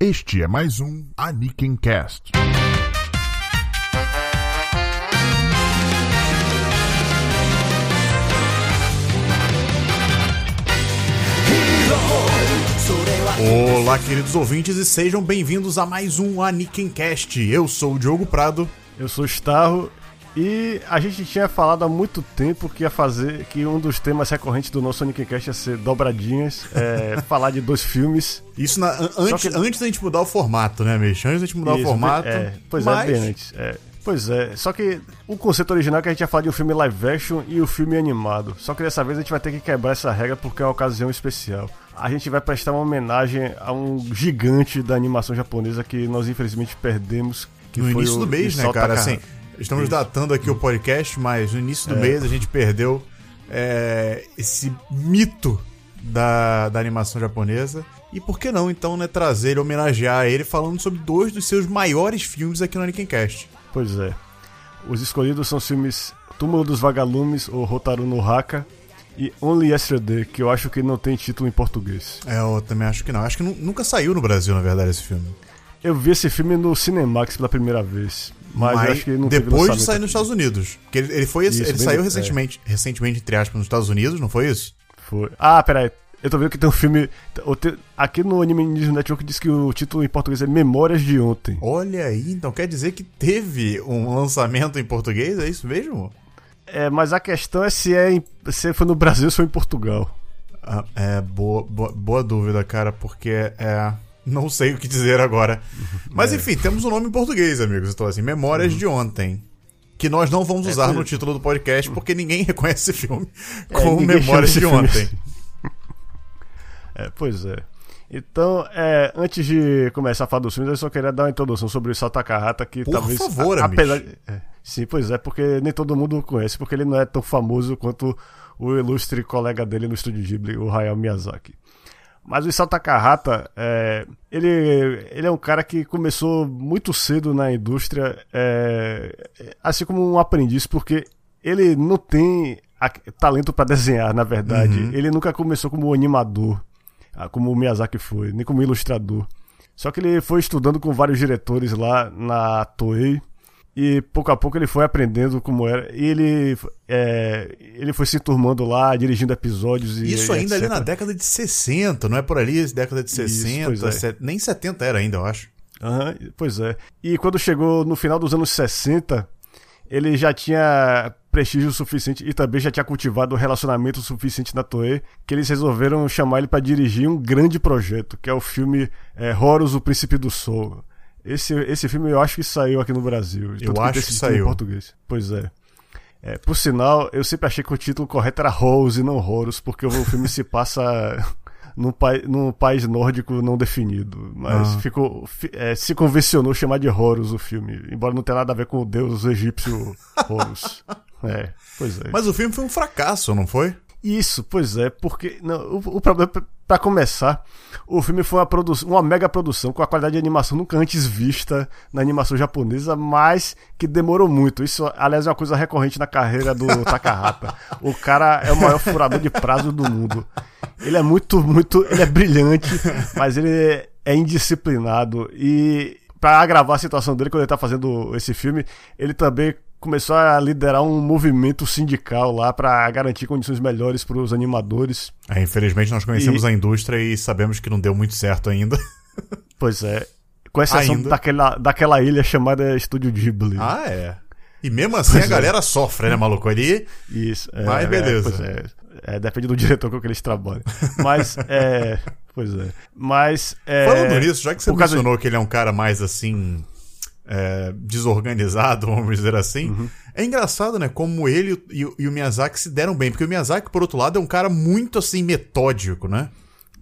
Este é mais um Aniken Cast. Olá, queridos ouvintes, e sejam bem-vindos a mais um Aniken Cast. Eu sou o Diogo Prado. Eu sou o Starro e a gente tinha falado há muito tempo que ia fazer que um dos temas recorrentes do nosso Anikincast ia ser dobradinhas, é, falar de dois filmes. Isso na, antes, que... antes da gente mudar o formato, né, Mish? Antes da gente mudar Isso, o formato. É, pois é, mas... é, bem antes. É. Pois é, só que o conceito original é que a gente ia falar de um filme live action e o um filme animado. Só que dessa vez a gente vai ter que quebrar essa regra porque é uma ocasião especial. A gente vai prestar uma homenagem a um gigante da animação japonesa que nós infelizmente perdemos. Que no foi início o do mês, né, cara? Assim, Estamos Isso. datando aqui o podcast, mas no início do é. mês a gente perdeu é, esse mito da, da animação japonesa. E por que não, então, né, trazer ele, homenagear ele, falando sobre dois dos seus maiores filmes aqui no Anikencast. Pois é. Os escolhidos são os filmes Túmulo dos Vagalumes, ou Rotaru no Haka, e Only Yesterday, que eu acho que não tem título em português. É, eu também acho que não. Acho que nunca saiu no Brasil, na verdade, esse filme. Eu vi esse filme no Cinemax pela primeira vez. Mas, mas acho que não depois de sair nos Estados Unidos. Porque ele, ele foi isso, ele saiu recentemente, é. recentemente, entre aspas, nos Estados Unidos, não foi isso? Foi. Ah, peraí. Eu tô vendo que tem um filme. Aqui no Anime News Network diz que o título em português é Memórias de Ontem. Olha aí, então quer dizer que teve um lançamento em português? É isso mesmo? É, mas a questão é se, é em, se foi no Brasil ou se foi em Portugal. Ah, é, boa, boa, boa dúvida, cara, porque é. Não sei o que dizer agora. Mas é. enfim, temos um nome em português, amigos. Então, assim, Memórias uhum. de Ontem. Que nós não vamos é usar no título do podcast porque ninguém reconhece esse filme é, como Memórias de Ontem. é, pois é. Então, é, antes de começar a falar dos filmes, eu só queria dar uma introdução sobre o Satakahata, que Por talvez. Por favor, a, apesar de, é, Sim, pois é, porque nem todo mundo o conhece, porque ele não é tão famoso quanto o ilustre colega dele no estúdio Ghibli, o Hayao Miyazaki. Mas o Isao Takahata, é, ele, ele é um cara que começou muito cedo na indústria, é, assim como um aprendiz, porque ele não tem talento para desenhar, na verdade. Uhum. Ele nunca começou como animador, ah, como o Miyazaki foi, nem como ilustrador. Só que ele foi estudando com vários diretores lá na Toei e pouco a pouco ele foi aprendendo como era. E ele, é, ele foi se turmando lá, dirigindo episódios. E, Isso ainda etc. ali na década de 60, não é por ali, década de 60, Isso, é. nem 70 era ainda, eu acho. Uhum, pois é. E quando chegou no final dos anos 60, ele já tinha prestígio suficiente e também já tinha cultivado um relacionamento suficiente na Toei que eles resolveram chamar ele para dirigir um grande projeto, que é o filme é, Horus, o Príncipe do Sol. Esse, esse filme eu acho que saiu aqui no Brasil. Eu acho que, que saiu. Em português. Pois é. é. Por sinal, eu sempre achei que o título correto era Rose e não Horus, porque o filme se passa num, pai, num país nórdico não definido. Mas ah. ficou, é, se convencionou chamar de Horus o filme, embora não tenha nada a ver com o deus egípcio Horus. é, pois é. Mas o filme foi um fracasso, não foi? Isso, pois é, porque não, o, o problema para começar, o filme foi uma, uma mega produção com a qualidade de animação nunca antes vista na animação japonesa, mas que demorou muito. Isso, aliás, é uma coisa recorrente na carreira do Takahata. O cara é o maior furador de prazo do mundo. Ele é muito, muito. Ele é brilhante, mas ele é indisciplinado. E para agravar a situação dele quando ele tá fazendo esse filme, ele também começou a liderar um movimento sindical lá para garantir condições melhores para os animadores. É, infelizmente nós conhecemos e... a indústria e sabemos que não deu muito certo ainda. Pois é. Com exceção daquela, daquela ilha chamada Estúdio Ghibli. Ah, é. E mesmo assim pois a é. galera sofre, né, maluco? Ali. Isso. É, Mas beleza. É, é, depende do diretor com que eles trabalham. Mas, é. Pois é. Mas. É, Falando nisso, já que você mencionou de... que ele é um cara mais assim é, desorganizado, vamos dizer assim. Uhum. É engraçado, né? Como ele e, e, o Miyazaki se deram bem. Porque o Miyazaki, por outro lado, é um cara muito assim metódico, né?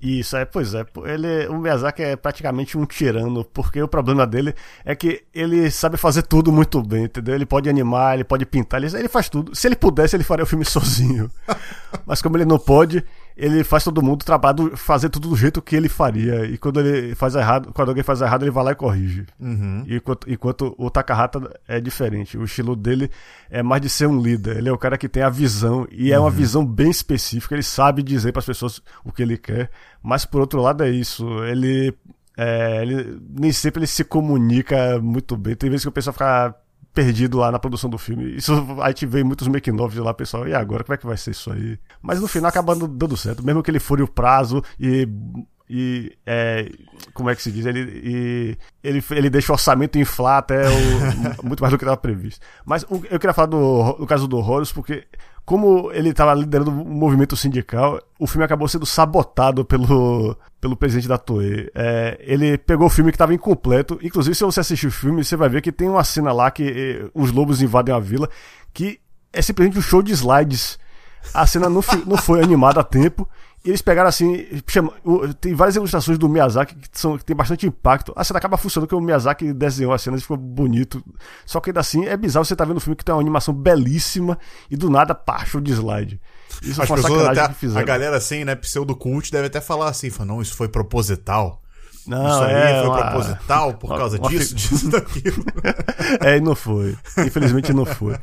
Isso, é, pois é. Ele, o Miyazaki é praticamente um tirano, porque o problema dele é que ele sabe fazer tudo muito bem, entendeu? Ele pode animar, ele pode pintar, ele, ele faz tudo. Se ele pudesse, ele faria o filme sozinho. Mas como ele não pode, ele faz todo mundo trabalhar, fazer tudo do jeito que ele faria. E quando ele faz errado, quando alguém faz errado, ele vai lá e corrige. Uhum. Enquanto, enquanto o Takahata é diferente. O estilo dele é mais de ser um líder. Ele é o cara que tem a visão, e é uma uhum. visão bem específica. Ele sabe dizer para as pessoas o que ele quer. Mas por outro lado é isso. Ele é, ele, nem sempre ele se comunica muito bem. Tem vezes que o pessoal fica perdido lá na produção do filme. Isso a gente vê muitos making de lá, pessoal. E agora, como é que vai ser isso aí? Mas no final acaba dando certo. Mesmo que ele fure o prazo e e é, como é que se diz? Ele, e, ele, ele deixa o orçamento inflar até o, muito mais do que estava previsto. Mas o, eu queria falar do, do caso do Horus, porque como ele estava liderando o movimento sindical, o filme acabou sendo sabotado pelo, pelo presidente da Toei. É, ele pegou o filme que estava incompleto. Inclusive, se você assistir o filme, você vai ver que tem uma cena lá que eh, os lobos invadem a vila, que é simplesmente um show de slides. A cena não, não foi animada a tempo eles pegaram assim. Chama, tem várias ilustrações do Miyazaki que, são, que tem bastante impacto. A cena acaba funcionando porque o Miyazaki desenhou a cena e ficou bonito. Só que ainda assim é bizarro você tá vendo um filme que tem uma animação belíssima e do nada pá, show de slide. Isso As foi uma sacanagem até, que fizeram. A galera assim, né, pseudo-cult deve até falar assim: não, isso foi proposital. Não, isso aí é foi uma, proposital por uma, causa uma, disso, disso, daquilo. é, e não foi. Infelizmente não foi.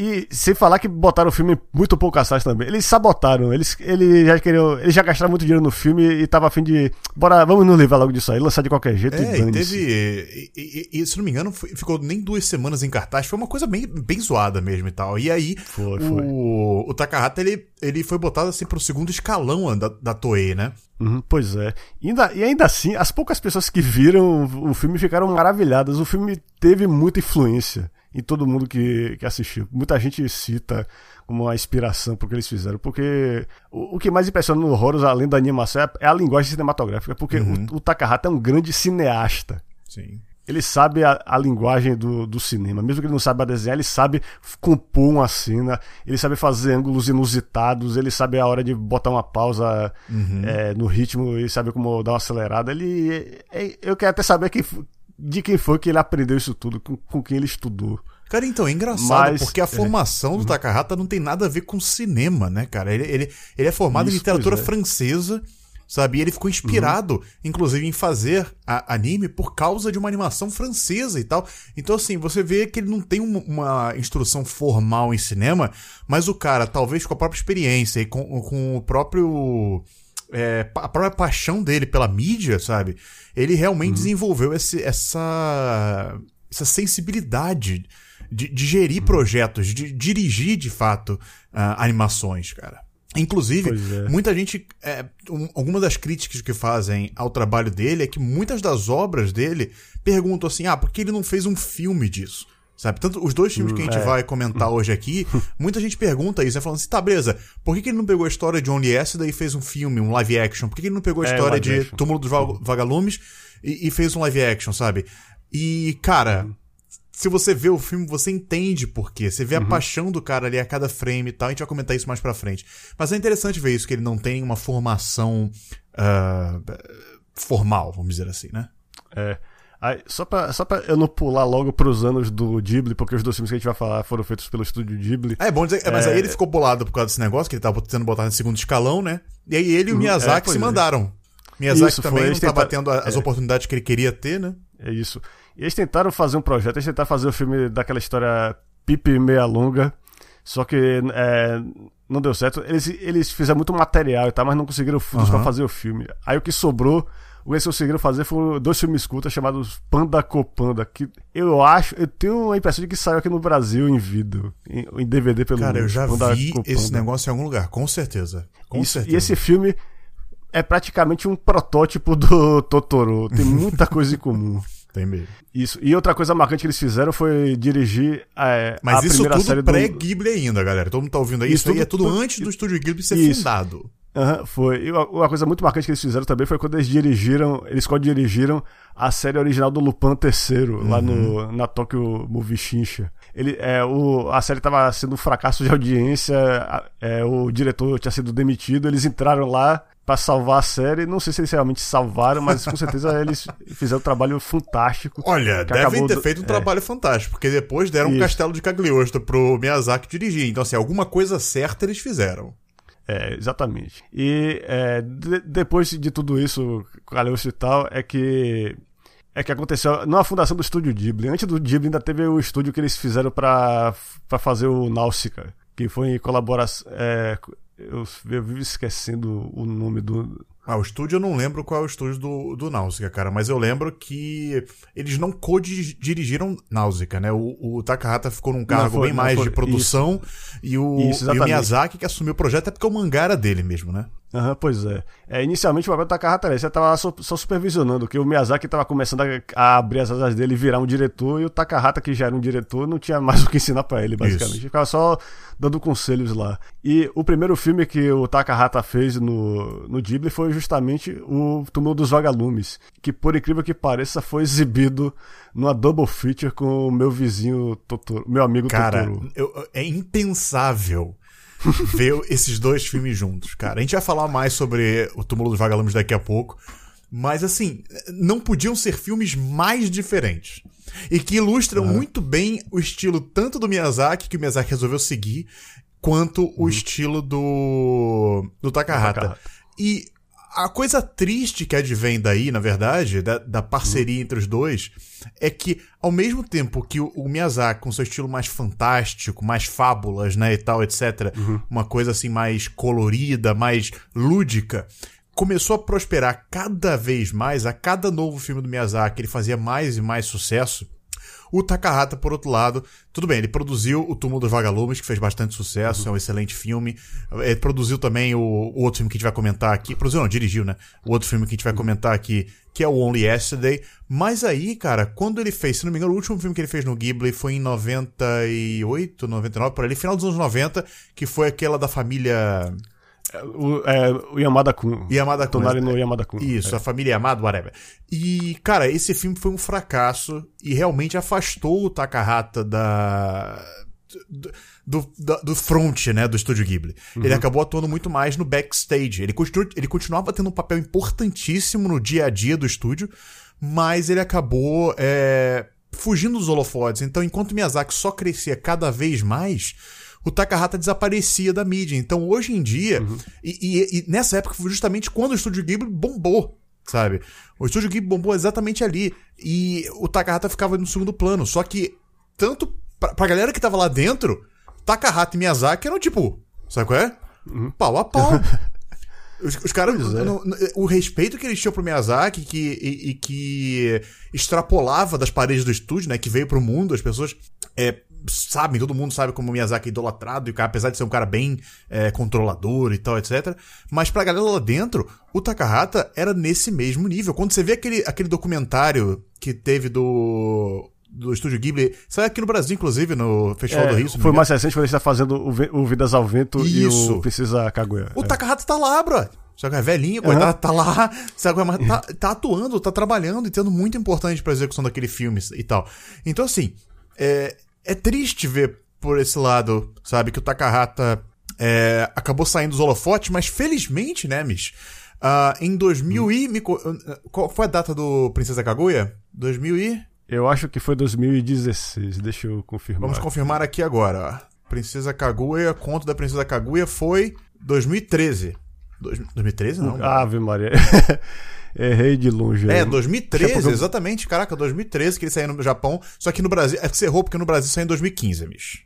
E sem falar que botaram o filme muito pouco assaz também. Eles sabotaram, eles, eles já queriam. Eles já gastaram muito dinheiro no filme e tava a fim de. Bora, vamos nos livrar logo disso aí, lançar de qualquer jeito é, e, e teve. E, e, e, se não me engano, foi, ficou nem duas semanas em cartaz, foi uma coisa bem, bem zoada mesmo e tal. E aí, foi, foi. O, o Takahata ele, ele foi botado assim pro segundo escalão da, da Toei, né? Uhum, pois é. E ainda, e ainda assim, as poucas pessoas que viram o filme ficaram maravilhadas. O filme teve muita influência em todo mundo que, que assistiu. Muita gente cita como uma inspiração porque eles fizeram. Porque o, o que mais impressiona no Horus, além da animação, é, é a linguagem cinematográfica. Porque uhum. o, o Takahata é um grande cineasta. Sim. Ele sabe a, a linguagem do, do, cinema. Mesmo que ele não saiba desenhar, ele sabe compor uma cena, ele sabe fazer ângulos inusitados, ele sabe a hora de botar uma pausa uhum. é, no ritmo e sabe como dar uma acelerada. Ele. É, é, eu quero até saber que, de quem foi que ele aprendeu isso tudo, com, com quem ele estudou. Cara, então, é engraçado, Mas, porque a é. formação é. do Takahata não tem nada a ver com cinema, né, cara? Ele, ele, ele é formado isso, em literatura é. francesa, sabe? E ele ficou inspirado, uhum. inclusive, em fazer anime por causa de uma animação francesa e tal. Então, assim, você vê que ele não tem uma, uma instrução formal em cinema, mas o cara, talvez com a própria experiência e com, com o próprio é, a própria paixão dele pela mídia, sabe? Ele realmente uhum. desenvolveu esse, essa, essa sensibilidade de, de gerir uhum. projetos, de dirigir de fato uh, animações, cara. Inclusive, é. muita gente. É, um, algumas das críticas que fazem ao trabalho dele é que muitas das obras dele perguntam assim: ah, por que ele não fez um filme disso? Sabe? Tanto os dois filmes que a gente é. vai comentar hoje aqui, muita gente pergunta isso, né? Falando assim, tá, beleza, por que, que ele não pegou a história de Only S e fez um filme, um live action? Por que, que ele não pegou a é, história de action. Túmulo dos Vagalumes e, e, fez um live action, sabe? E, cara, uhum. se você vê o filme, você entende por quê. Você vê uhum. a paixão do cara ali a cada frame e tal. A gente vai comentar isso mais pra frente. Mas é interessante ver isso, que ele não tem uma formação uh, formal, vamos dizer assim, né? É. Aí, só, pra, só pra eu não pular logo pros anos do Ghibli, porque os dois filmes que a gente vai falar foram feitos pelo estúdio Ghibli. É, bom dizer, é, mas aí ele ficou bolado por causa desse negócio, que ele tava tendo botado em segundo escalão, né? E aí ele e o uhum. Miyazaki é, se é. mandaram. Miyazaki isso, também não estava tendo as é. oportunidades que ele queria ter, né? É isso. E eles tentaram fazer um projeto, eles tentaram fazer o filme daquela história pipi meia longa, só que é, não deu certo. Eles, eles fizeram muito material e tal, mas não conseguiram fundos uhum. para fazer o filme. Aí o que sobrou o que eles conseguiram fazer foram dois filmes curtas chamados Panda Copanda, que eu acho, eu tenho a impressão de que saiu aqui no Brasil em vídeo, em, em DVD pelo Cara, menos. eu já Panda vi Copanda. esse negócio em algum lugar, com certeza. Com Isso, certeza. E esse filme é praticamente um protótipo do Totoro. Tem muita coisa em comum. Tem mesmo. Isso. E outra coisa marcante que eles fizeram foi dirigir é, Mas a isso primeira tudo pré-Ghibli do... ainda, galera. Todo mundo tá ouvindo aí. Isso, isso tudo, aí é tudo, tudo antes do estúdio Ghibli ser isso. fundado. Uhum, foi. E uma coisa muito marcante que eles fizeram também foi quando eles dirigiram, eles co-dirigiram a série original do Lupin III, uhum. lá no, uhum. na Tokyo Movie Shinsha. Ele, é, o, a série estava sendo um fracasso de audiência, é, o diretor tinha sido demitido, eles entraram lá para salvar a série. Não sei se eles realmente salvaram, mas com certeza eles fizeram um trabalho fantástico. Olha, devem ter feito um é. trabalho fantástico, porque depois deram Isso. um castelo de Cagliostro pro Miyazaki dirigir. Então, assim, alguma coisa certa eles fizeram. É, exatamente. E é, de, depois de tudo isso, Caleuccio e tal, é que é que aconteceu na fundação do estúdio Ghibli. Antes do Ghibli ainda teve o estúdio que eles fizeram para fazer o Náusica, que foi em colaboração. É, eu, eu vivo esquecendo o nome do. Ah, o estúdio eu não lembro qual é o estúdio do, do Náusea, cara, mas eu lembro que eles não co-dirigiram Náusea, né? O, o Takahata ficou num cargo foi, bem mais foi, de produção isso. e o, isso, e o Miyazaki que assumiu o projeto é porque o mangá era dele mesmo, né? Uhum, pois é. é. Inicialmente o papel do Takahata era esse, ele tava só, só, supervisionando, que o Miyazaki estava começando a, a, abrir as asas dele e virar um diretor, e o Takahata, que já era um diretor, não tinha mais o que ensinar para ele, basicamente. Isso. Ficava só dando conselhos lá. E o primeiro filme que o Takahata fez no, no Ghibli foi justamente o Túmulo dos Vagalumes, que por incrível que pareça foi exibido numa double feature com o meu vizinho Totoro, meu amigo Cara, Totoro. Cara, é impensável ver esses dois filmes juntos, cara. A gente vai falar mais sobre o Túmulo dos Vagalumes daqui a pouco, mas assim, não podiam ser filmes mais diferentes. E que ilustram uhum. muito bem o estilo tanto do Miyazaki, que o Miyazaki resolveu seguir, quanto uhum. o estilo do, do Takahata. Takahata. E a coisa triste que advém daí, na verdade, da, da parceria entre os dois, é que, ao mesmo tempo que o, o, Miyazaki, com seu estilo mais fantástico, mais fábulas, né, e tal, etc., uhum. uma coisa assim mais colorida, mais lúdica, começou a prosperar cada vez mais, a cada novo filme do Miyazaki, ele fazia mais e mais sucesso. O Takahata, por outro lado, tudo bem, ele produziu O Túmulo dos Vagalumes, que fez bastante sucesso, uhum. é um excelente filme. Ele produziu também o, o, outro filme que a gente vai comentar aqui. Produziu, não, dirigiu, né? O outro filme que a gente vai comentar aqui, que é o Only Yesterday. Mas aí, cara, quando ele fez, se não me engano, o último filme que ele fez no Ghibli foi em 98, 99, por ali, final dos anos 90, que foi aquela da família. O, é, o Yamada Kun. Yamada Kun. Tonari no Yamada Kun. Isso, é. a família Yamada, whatever. E, cara, esse filme foi um fracasso e realmente afastou o Takahata da. Do, do, do front, né, do estúdio Ghibli. Uhum. Ele acabou atuando muito mais no backstage. Ele, continu, ele continuava tendo um papel importantíssimo no dia a dia do estúdio, mas ele acabou é, fugindo dos holofotes. Então, enquanto Miyazaki só crescia cada vez mais, o Takahata desaparecia da mídia. Então, hoje em dia, uhum. e, e, e, nessa época foi justamente quando o Estúdio Ghibli bombou, sabe? O Estúdio Ghibli bombou exatamente ali. E o Takahata ficava no segundo plano. Só que, tanto pra, pra galera que tava lá dentro, Takahata e Miyazaki eram tipo, sabe qual é? Uhum. Pau a pau. Os, os caras. É. O respeito que eles tinham pro Miyazaki que, e, e, que extrapolava das paredes do estúdio, né? Que veio pro mundo, as pessoas. É, sabem, todo mundo sabe como o Miyazaki é idolatrado, e apesar de ser um cara bem é, controlador e tal, etc. Mas pra galera lá dentro, o Takahata era nesse mesmo nível. Quando você vê aquele, aquele documentário que teve do do Estúdio Ghibli. Saiu aqui no Brasil, inclusive, no Festival é, do Rio. Foi mais recente quando ele está fazendo o, o Vidas ao Vento Isso. e o Precisa Kaguya. O é. Takahata tá lá, bro. Sabe, é velhinho, uhum. tá, tá, lá, sabe, mas tá, tá atuando, tá trabalhando e tendo muito importante pra execução daquele filme e tal. Então, assim, é, é triste ver por esse lado, sabe, que o Takahata é, acabou saindo dos holofotes, mas felizmente, né, Mish? Uh, em 2000 hum. e... Qual foi a data do Princesa Kaguya? 2000 e... Eu acho que foi 2016, deixa eu confirmar. Vamos confirmar aqui agora. Princesa Kaguya, conto da Princesa Kaguya foi 2013. 2013 não. Ave Maria. Errei de longe. É, 2013, exatamente. Caraca, 2013 que ele saiu no Japão. Só que no Brasil. É que você errou porque no Brasil saiu em 2015, bicho.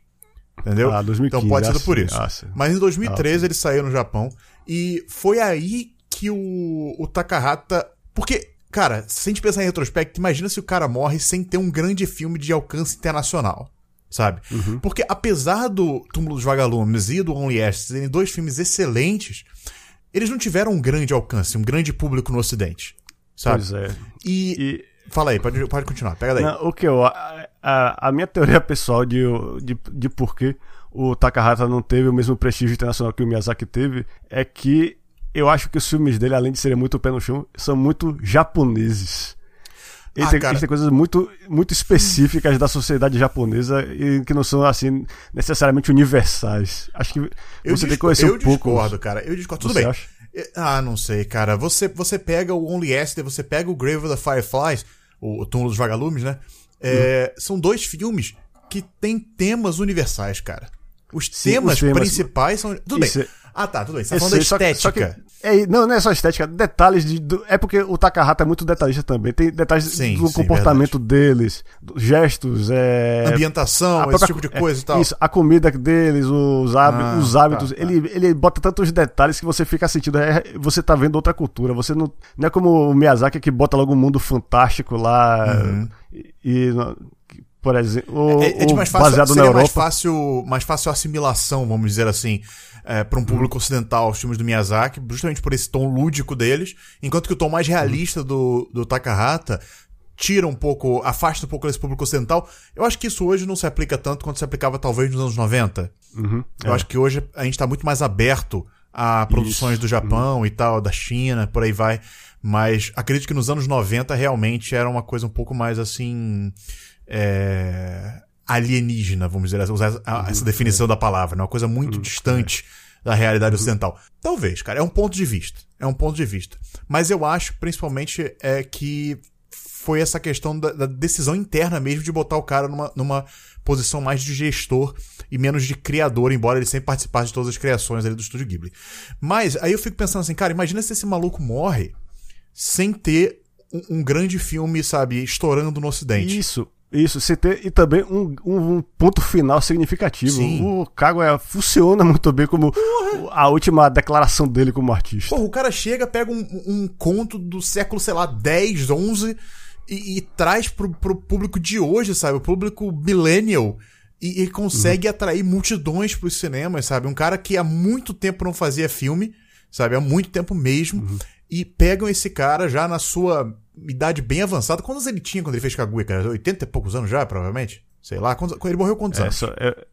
Entendeu? Ah, 2015. Então pode ser por isso. Ah, Mas em 2013 ah, ele saiu no Japão. E foi aí que o, o Takahata. Porque, cara, se a gente pensar em retrospecto, imagina se o cara morre sem ter um grande filme de alcance internacional sabe? Uhum. Porque apesar do Túmulo dos Vagalumes e do Only Ashes serem dois filmes excelentes, eles não tiveram um grande alcance, um grande público no Ocidente. Sabe? Pois é. E. e... Fala aí, pode, pode continuar, pega daí. Não, o que eu. A, a, a, minha teoria pessoal de, de, de por que o Takahata não teve o mesmo prestígio internacional que o Miyazaki teve é que eu acho que os filmes dele, além de serem muito pé no chão, são muito japoneses. Ele, ah, tem, ele tem coisas muito, muito específicas da sociedade japonesa e que não são, assim, necessariamente universais. Acho que eu você tem que conhecer um pouco. Eu discordo, cara. Eu discordo. Tudo bem. Acha? Ah, não sei, cara. Você, você pega o Only Yesterday, você pega o Grave of the Fireflies, o, o Túmulo dos Vagalumes, né? É, hum. São dois filmes que têm temas universais, cara. Os Sim, temas, os temas principais são. Tudo bem. É... Ah, tá, tudo bem. Você tá falando da estética. Só que, só que é, não, não é só estética, detalhes de. Do, é porque o Takahata é muito detalhista também. Tem detalhes sim, do sim, comportamento verdade. deles, gestos, é, ambientação, própria, esse tipo de coisa é, e tal. Isso, a comida deles, os, hábitos, ah, os hábitos. Tá, tá. Ele, ele bota tantos detalhes que você fica sentindo. É, você tá vendo outra cultura. Você não. Não é como o Miyazaki que bota logo um mundo fantástico lá. Uhum. E, e por exemplo, é, é, mais fácil, baseado na Europa. mais fácil, mais fácil assimilação, vamos dizer assim, é, para um público hum. ocidental, os filmes do Miyazaki, justamente por esse tom lúdico deles, enquanto que o tom mais realista do, do Takahata tira um pouco, afasta um pouco desse público ocidental. Eu acho que isso hoje não se aplica tanto quanto se aplicava talvez nos anos 90. Uhum, Eu é. acho que hoje a gente está muito mais aberto a produções isso. do Japão uhum. e tal, da China, por aí vai. Mas acredito que nos anos 90 realmente era uma coisa um pouco mais assim é, alienígena, vamos dizer, usar uhum, essa definição é. da palavra, né? uma coisa muito uhum, distante é. da realidade uhum. ocidental. Talvez, cara, é um ponto de vista. É um ponto de vista. Mas eu acho, principalmente, é que foi essa questão da, da, decisão interna mesmo de botar o cara numa, numa posição mais de gestor e menos de criador, embora ele sempre participasse de todas as criações ali do Estúdio Ghibli. Mas aí eu fico pensando assim, cara, imagina se esse maluco morre sem ter um, um grande filme, sabe, estourando no Ocidente. Isso. Isso, CT e também um, um, um, ponto final significativo. Sim. O Kaguya funciona muito bem como Porra. a última declaração dele como artista. Porra, o cara chega, pega um, um conto do século, sei lá, 10, 11 e, e, traz pro, pro público de hoje, sabe? O público millennial. E, e consegue uhum. atrair multidões pros cinemas, sabe? Um cara que há muito tempo não fazia filme, sabe? Há muito tempo mesmo. Uhum. E pegam esse cara já na sua idade bem avançada. Quantos ele tinha quando ele fez Kaguya, cara? 80 e poucos anos já, provavelmente? Sei lá. Quantos, ele morreu quantos é, anos? Só, é,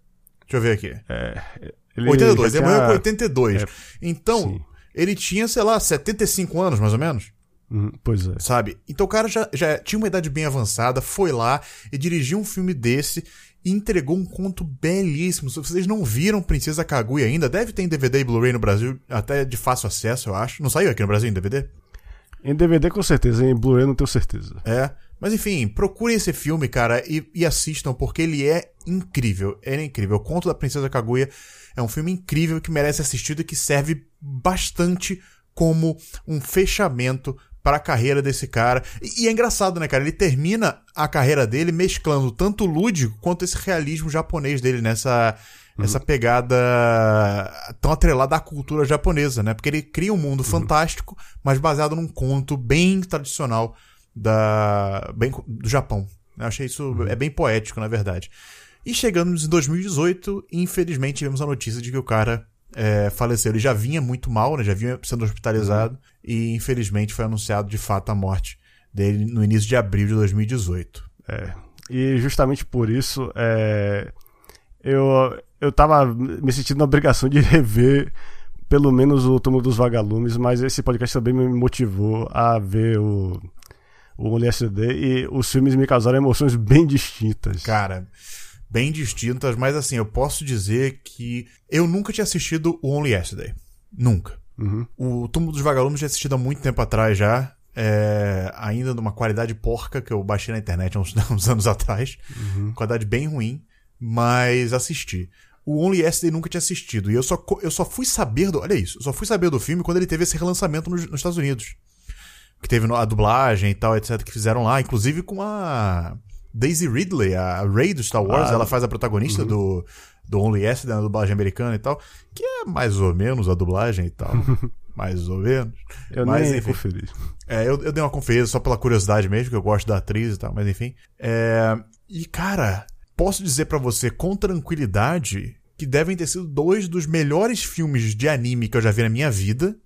Deixa eu ver aqui. É, ele 82. Ele tinha... morreu com 82. É, então, sim. ele tinha, sei lá, 75 anos, mais ou menos. Hum, pois é. Sabe? Então o cara já, já tinha uma idade bem avançada, foi lá e dirigiu um filme desse e entregou um conto belíssimo. Se vocês não viram Princesa Kaguya ainda, deve ter em DVD e Blu-ray no Brasil, até de fácil acesso, eu acho. Não saiu aqui no Brasil em DVD? Em DVD com certeza, em Blu-ray não tenho certeza. É. Mas enfim, procurem esse filme, cara, e, e, assistam, porque ele é incrível. Ele é incrível. O Conto da Princesa Kaguya é um filme incrível que merece assistido e que serve bastante como um fechamento para a carreira desse cara. E, e, é engraçado, né, cara? Ele termina a carreira dele mesclando tanto o lúdico quanto esse realismo japonês dele nessa uhum. essa pegada tão atrelada à cultura japonesa, né? Porque ele cria um mundo uhum. fantástico, mas baseado num conto bem tradicional da bem, do Japão. Eu achei isso uhum. é bem poético, na verdade. E chegamos em 2018, infelizmente tivemos a notícia de que o cara é, faleceu. Ele já vinha muito mal, né? Já vinha sendo hospitalizado uhum. e infelizmente foi anunciado de fato a morte dele no início de abril de 2018. É. E justamente por isso, é, eu eu tava me sentindo na obrigação de rever pelo menos o Túmulo dos Vagalumes, mas esse podcast também me motivou a ver o, o Only Yesterday e os filmes me causaram emoções bem distintas. Cara, bem distintas, mas assim, eu posso dizer que eu nunca tinha assistido o Only Yesterday. Nunca. Uhum. O Túmulo dos Vagalumes já assistido há muito tempo atrás já. É, ainda numa qualidade porca que eu baixei na internet há uns, uns anos atrás. Uhum. Qualidade bem ruim, mas assisti o Only Yesterday nunca tinha assistido. E eu só, eu só fui saber do. Olha isso, eu só fui saber do filme quando ele teve esse relançamento nos, nos Estados Unidos. Que teve a dublagem e tal, etc., que fizeram lá, inclusive com a Daisy Ridley, a Rey do Star Wars, ah, ela faz a protagonista uhum. do, do Only Yesterday na dublagem americana e tal, que é mais ou menos a dublagem e tal. mais ou menos. Eu mas, nem enfim, conferi. É, eu, eu dei uma conferida só pela curiosidade mesmo, que eu gosto da atriz e tal, mas enfim. É, e, cara, posso dizer para você com tranquilidade que devem ter sido dois dos melhores filmes de anime que eu já vi na minha vida.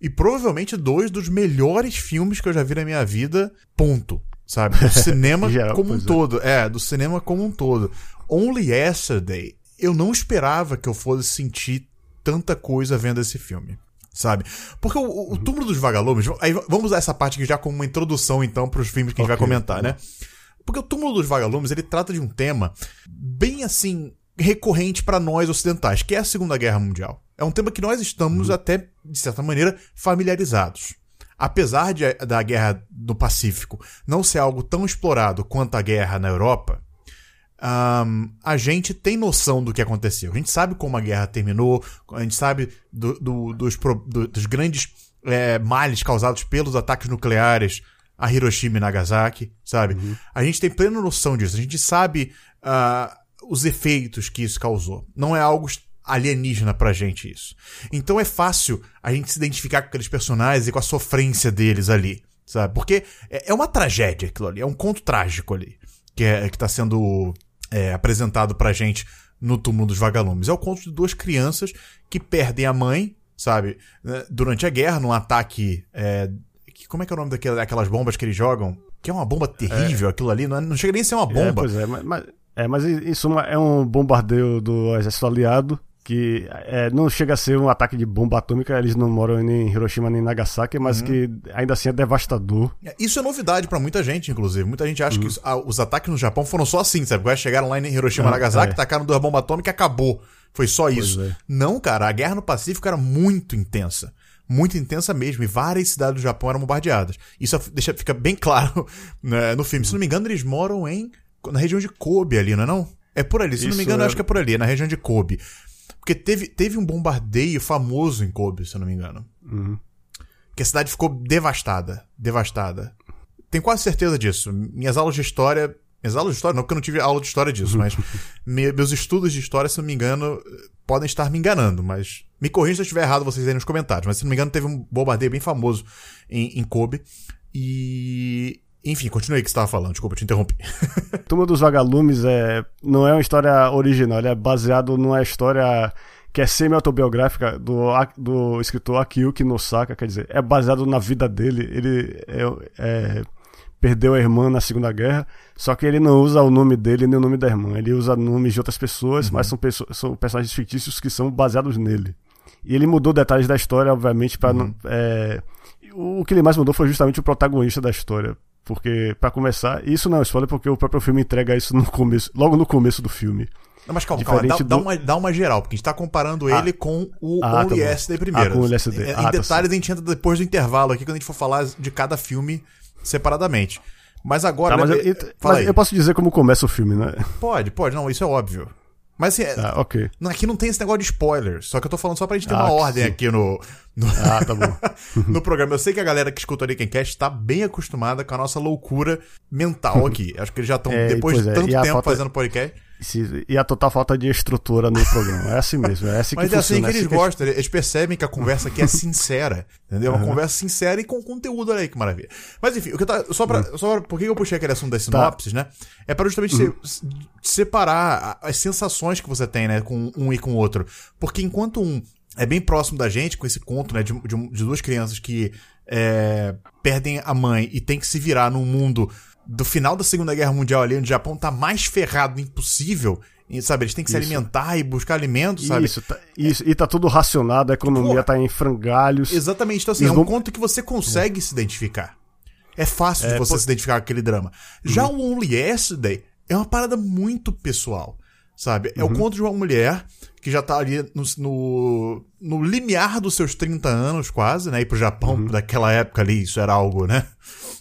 E provavelmente dois dos melhores filmes que eu já vi na minha vida, ponto. Sabe? Do cinema Geral, como um é. todo. É, do cinema como um todo. Only Yesterday, eu não esperava que eu fosse sentir tanta coisa vendo esse filme. Sabe? Porque o, o, uhum. Túmulo dos Vagalumes. Aí vamos usar essa parte aqui já como uma introdução, então, para os filmes que a gente vai comentar, né? Porque o Túmulo dos Vagalumes, ele trata de um tema bem assim recorrente para nós ocidentais, que é a Segunda Guerra Mundial. É um tema que nós estamos uhum. até de certa maneira familiarizados. Apesar de, da guerra do Pacífico não ser algo tão explorado quanto a guerra na Europa, um, a gente tem noção do que aconteceu. A gente sabe como a guerra terminou, a gente sabe do, do, dos, do, dos, grandes é, males causados pelos ataques nucleares a Hiroshima e Nagasaki, sabe? Uhum. A gente tem plena noção disso. A gente sabe uh, os efeitos que isso causou. Não é algo alienígena pra gente isso. Então é fácil a gente se identificar com aqueles personagens e com a sofrência deles ali, sabe? Porque é, é uma tragédia aquilo ali, é um conto trágico ali que, é, que tá sendo é, apresentado pra gente no túmulo dos vagalumes. É o conto de duas crianças que perdem a mãe, sabe? Né, durante a guerra, num ataque. É, como é que é o nome daquelas bombas que eles jogam? Que é uma bomba terrível, é. aquilo ali. Não, é, não chega nem a ser uma é, bomba. É, pois é, mas, mas, é, mas em suma é um bombardeio do exército aliado que é, não chega a ser um ataque de bomba atômica, eles não moram nem em Hiroshima nem em Nagasaki, mas uhum. que ainda assim é devastador. É, isso é novidade para muita gente, inclusive. Muita gente acha uhum. que os, ah, os, ataques no Japão foram só assim, sabe? Quando chegaram lá em Hiroshima e Nagasaki, é. tacaram duas bombas atômicas e acabou. Foi só isso. É. Não, cara, a guerra no Pacífico era muito intensa. Muito intensa mesmo, e várias cidades do Japão eram bombardeadas. Isso deixa, fica bem claro né, no filme. Se não me engano, eles moram em na região de Kobe ali, não é não? É por ali, se Isso não me engano, é... acho que é por ali, na região de Kobe. Porque teve, teve um bombardeio famoso em Kobe, se eu não me engano. Uhum. Que a cidade ficou devastada. Devastada. Tenho quase certeza disso. Minhas aulas de história. Minhas aulas de história, não, porque eu não tive aula de história disso, mas me, meus estudos de história, se não me engano, podem estar me enganando, mas me corrija se eu estiver errado vocês aí nos comentários. Mas se não me engano, teve um bombardeio bem famoso em, em Kobe. E enfim, continue aí que você estava falando, desculpa, te interrompi. Turma dos Vagalumes é, não é uma história original, ele é baseado numa história que é semi-autobiográfica do, do escritor Akiyuki Nosaka, quer dizer, é baseado na vida dele. Ele é, é, perdeu a irmã na Segunda Guerra, só que ele não usa o nome dele nem o nome da irmã. Ele usa nomes de outras pessoas, uhum. mas são, pessoas, são personagens fictícios que são baseados nele. E ele mudou detalhes da história, obviamente, para uhum. é, o que ele mais mudou foi justamente o protagonista da história. Porque, para começar, isso não é spoiler porque o próprio filme entrega isso no começo, logo no começo do filme. Não, mas calma, calma dá, do... dá, uma, dá uma geral, porque a gente tá comparando ah. ele com o ah, Only tá SD primeiro. Ah, com o LSD. Em, ah, em tá detalhes a gente entra depois do intervalo aqui, quando a gente for falar de cada filme separadamente. Mas agora. Tá, mas, eu, mas eu, posso dizer como começa o filme, né? Pode, pode, não, isso é óbvio. Mas assim, ah, ok. aqui não tem esse negócio de spoilers, só que eu tô falando só pra gente ter ah, uma ordem sim. aqui no, no, ah, tá bom. no programa. Eu sei que a galera que escuta o Cast tá bem acostumada com a nossa loucura mental aqui. Acho que eles já estão, é, depois de é. tanto tempo falta... fazendo podcast e a total falta de estrutura no programa. É assim mesmo. É assim que Mas é assim que é eles assim gostam. Que... Eles percebem que a conversa aqui é sincera. Entendeu? Uma uhum. conversa sincera e com conteúdo. Olha aí que maravilha. Mas enfim, o que tá, só pra, uhum. só pra, por que eu puxei aquele assunto das tá. sinopses, tá. né? É pra justamente uhum. se, separar as sensações que você tem, né? Com um e com o outro. Porque enquanto um é bem próximo da gente, com esse conto, né? De, de, de duas crianças que é, perdem a mãe e tem que se virar num mundo do final da Segunda Guerra Mundial ali, onde o Japão tá mais ferrado impossível, e, sabe? Eles têm que isso. se alimentar e buscar alimentos, sabe? Isso, tá, isso. E tá tudo racionado, a economia Pô, tá em frangalhos. Exatamente. Então, assim, é um vão... conto que você consegue é. se identificar. É fácil é, de você se identificar com aquele drama. Já uhum. o Only Yesterday é uma parada muito pessoal, sabe? É uhum. o conto de uma mulher que já tá ali no, no, no, limiar dos seus 30 anos, quase, né? Ir pro Japão uhum. daquela época ali, isso era algo, né?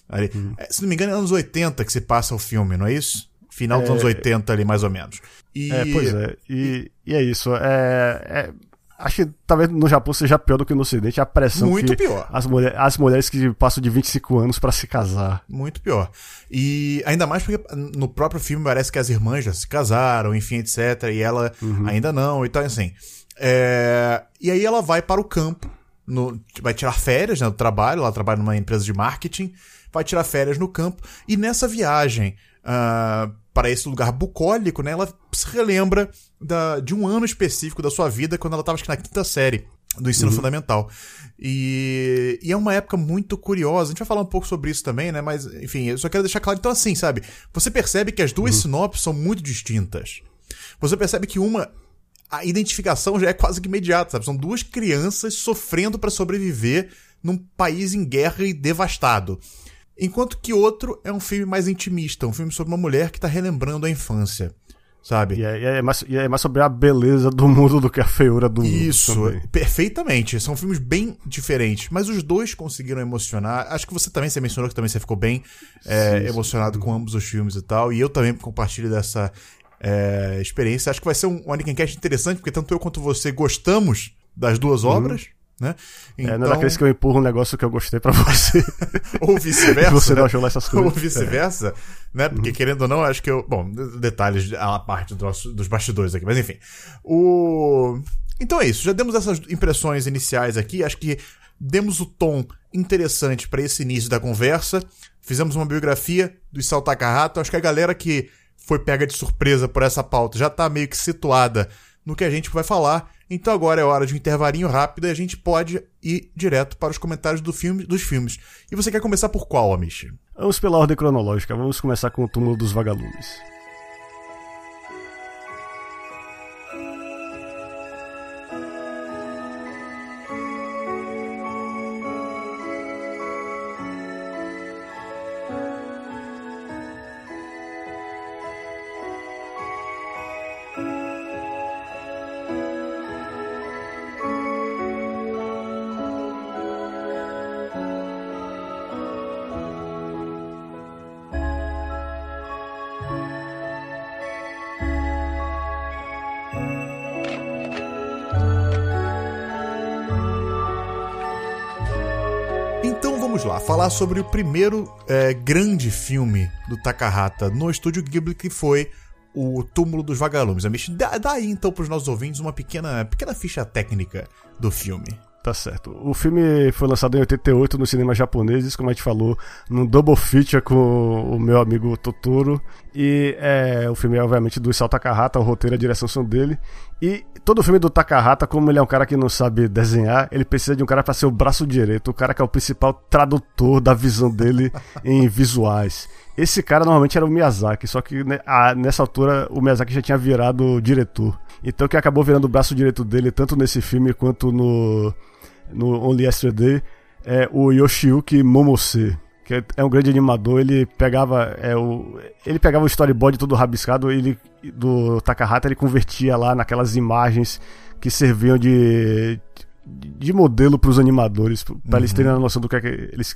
Ali. Uhum. É, se não me engano, é anos 80 que se passa o filme, não é isso? Final dos é... anos 80 ali, mais ou menos. E... É, pois é. E, e é isso. É, é, acho que talvez no Japão seja pior do que no Ocidente a pressão Muito que pior. As, mulher, as mulheres que passam de 25 anos para se casar. Muito pior. E ainda mais porque no próprio filme parece que as irmãs já se casaram, enfim, etc. E ela uhum. ainda não, e tal, assim. É... E aí ela vai para o campo, no... vai tirar férias né, do trabalho, ela trabalha numa empresa de marketing vai tirar férias no campo. E nessa viagem uh, para esse lugar bucólico, né, ela se relembra da, de um ano específico da sua vida, quando ela estava na quinta série do ensino uhum. fundamental. E, e, é uma época muito curiosa. A gente vai falar um pouco sobre isso também, né? Mas, enfim, eu só quero deixar claro. Então, assim, sabe? Você percebe que as duas uhum. sinopses são muito distintas. Você percebe que uma. A identificação já é quase que imediata, sabe? São duas crianças sofrendo para sobreviver num país em guerra e devastado. Enquanto que outro é um filme mais intimista, um filme sobre uma mulher que tá relembrando a infância. Sabe? E é, é, mais, é mais sobre a beleza do mundo do que a feiura do mundo. Isso, perfeitamente. São filmes bem diferentes. Mas os dois conseguiram emocionar. Acho que você também você mencionou que também você ficou bem é, sim, emocionado sim. com ambos os filmes e tal. E eu também compartilho dessa é, experiência. Acho que vai ser um, um Cast interessante, porque tanto eu quanto você gostamos das duas uhum. obras. Né? Então... É, não é daqueles então que eu empurro um negócio que eu gostei para você. ou vice-versa. você né? não achou lá essas coisas. Ou vice-versa, é. né? Porque uhum. querendo ou não, acho que eu. Bom, detalhes à parte do nosso, dos bastidores aqui, mas enfim. O. Então é isso, já demos essas impressões iniciais aqui, acho que demos o tom interessante para esse início da conversa. Fizemos uma biografia do Isao Takahata, acho que a galera que foi pega de surpresa por essa pauta já tá meio que situada no que a gente vai falar. Então agora é hora de um intervalinho rápido e a gente pode ir direto para os comentários do filme, dos filmes. E você quer começar por qual, Amish? Vamos pela ordem cronológica. Vamos começar com o túmulo dos vagalumes. Falar sobre o primeiro é, grande filme do Takahata no estúdio Ghibli, que foi o Túmulo dos Vagalumes. Amish, dá, dá aí então para os nossos ouvintes uma pequena, pequena ficha técnica do filme. Tá certo. O filme foi lançado em 88 nos cinemas japoneses, como a gente falou, num double feature com o meu amigo Totoro. E é, o filme é, obviamente, do Isao Takahata, o roteiro e a direção são dele. E todo filme do Takahata, como ele é um cara que não sabe desenhar, ele precisa de um cara para ser o braço direito, o cara que é o principal tradutor da visão dele em visuais. Esse cara normalmente era o Miyazaki, só que né, nessa altura o Miyazaki já tinha virado diretor. Então que acabou virando o braço direito dele, tanto nesse filme quanto no no Only Yesterday, é o Yoshiyuki Momose, que é um grande animador, ele pegava é, o, ele pegava o storyboard todo rabiscado ele, do Takahata, ele convertia lá naquelas imagens que serviam de, de modelo para os animadores, para uhum. eles terem a noção do que, é que eles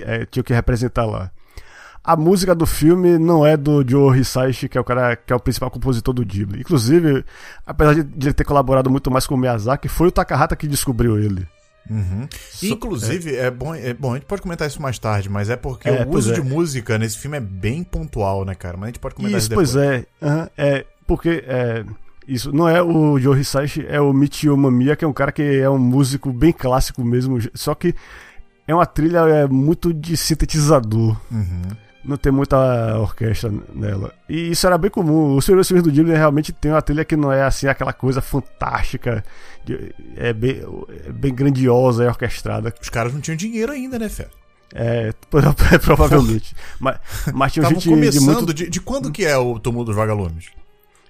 é, tinham que representar lá. A música do filme não é do Joe Hisaishi, que é o cara que é o principal compositor do Ghibli. Inclusive, apesar de, de ele ter colaborado muito mais com o Miyazaki, foi o Takahata que descobriu ele. Uhum. Inclusive, é. é. bom, é bom, a gente pode comentar isso mais tarde, mas é porque é, o uso é. de música nesse filme é bem pontual, né, cara? Mas a gente pode comentar isso, isso depois. Pois é, uhum, é porque é, isso não é o Joe Hisaishi, é o Michio Mamiya, que é um cara que é um músico bem clássico mesmo, só que é uma trilha é, muito de sintetizador. Uhum não tem muita orquestra nela. E isso era bem comum. Os primeiros filmes do Ghibli realmente tem uma trilha que não é assim aquela coisa fantástica, é bem, é bem grandiosa, é orquestrada. Os caras não tinham dinheiro ainda, né, Fé? É, provavelmente. mas, mas tinha gente começando, de, muito... de, de quando que é o Túmulo dos Vagalumes?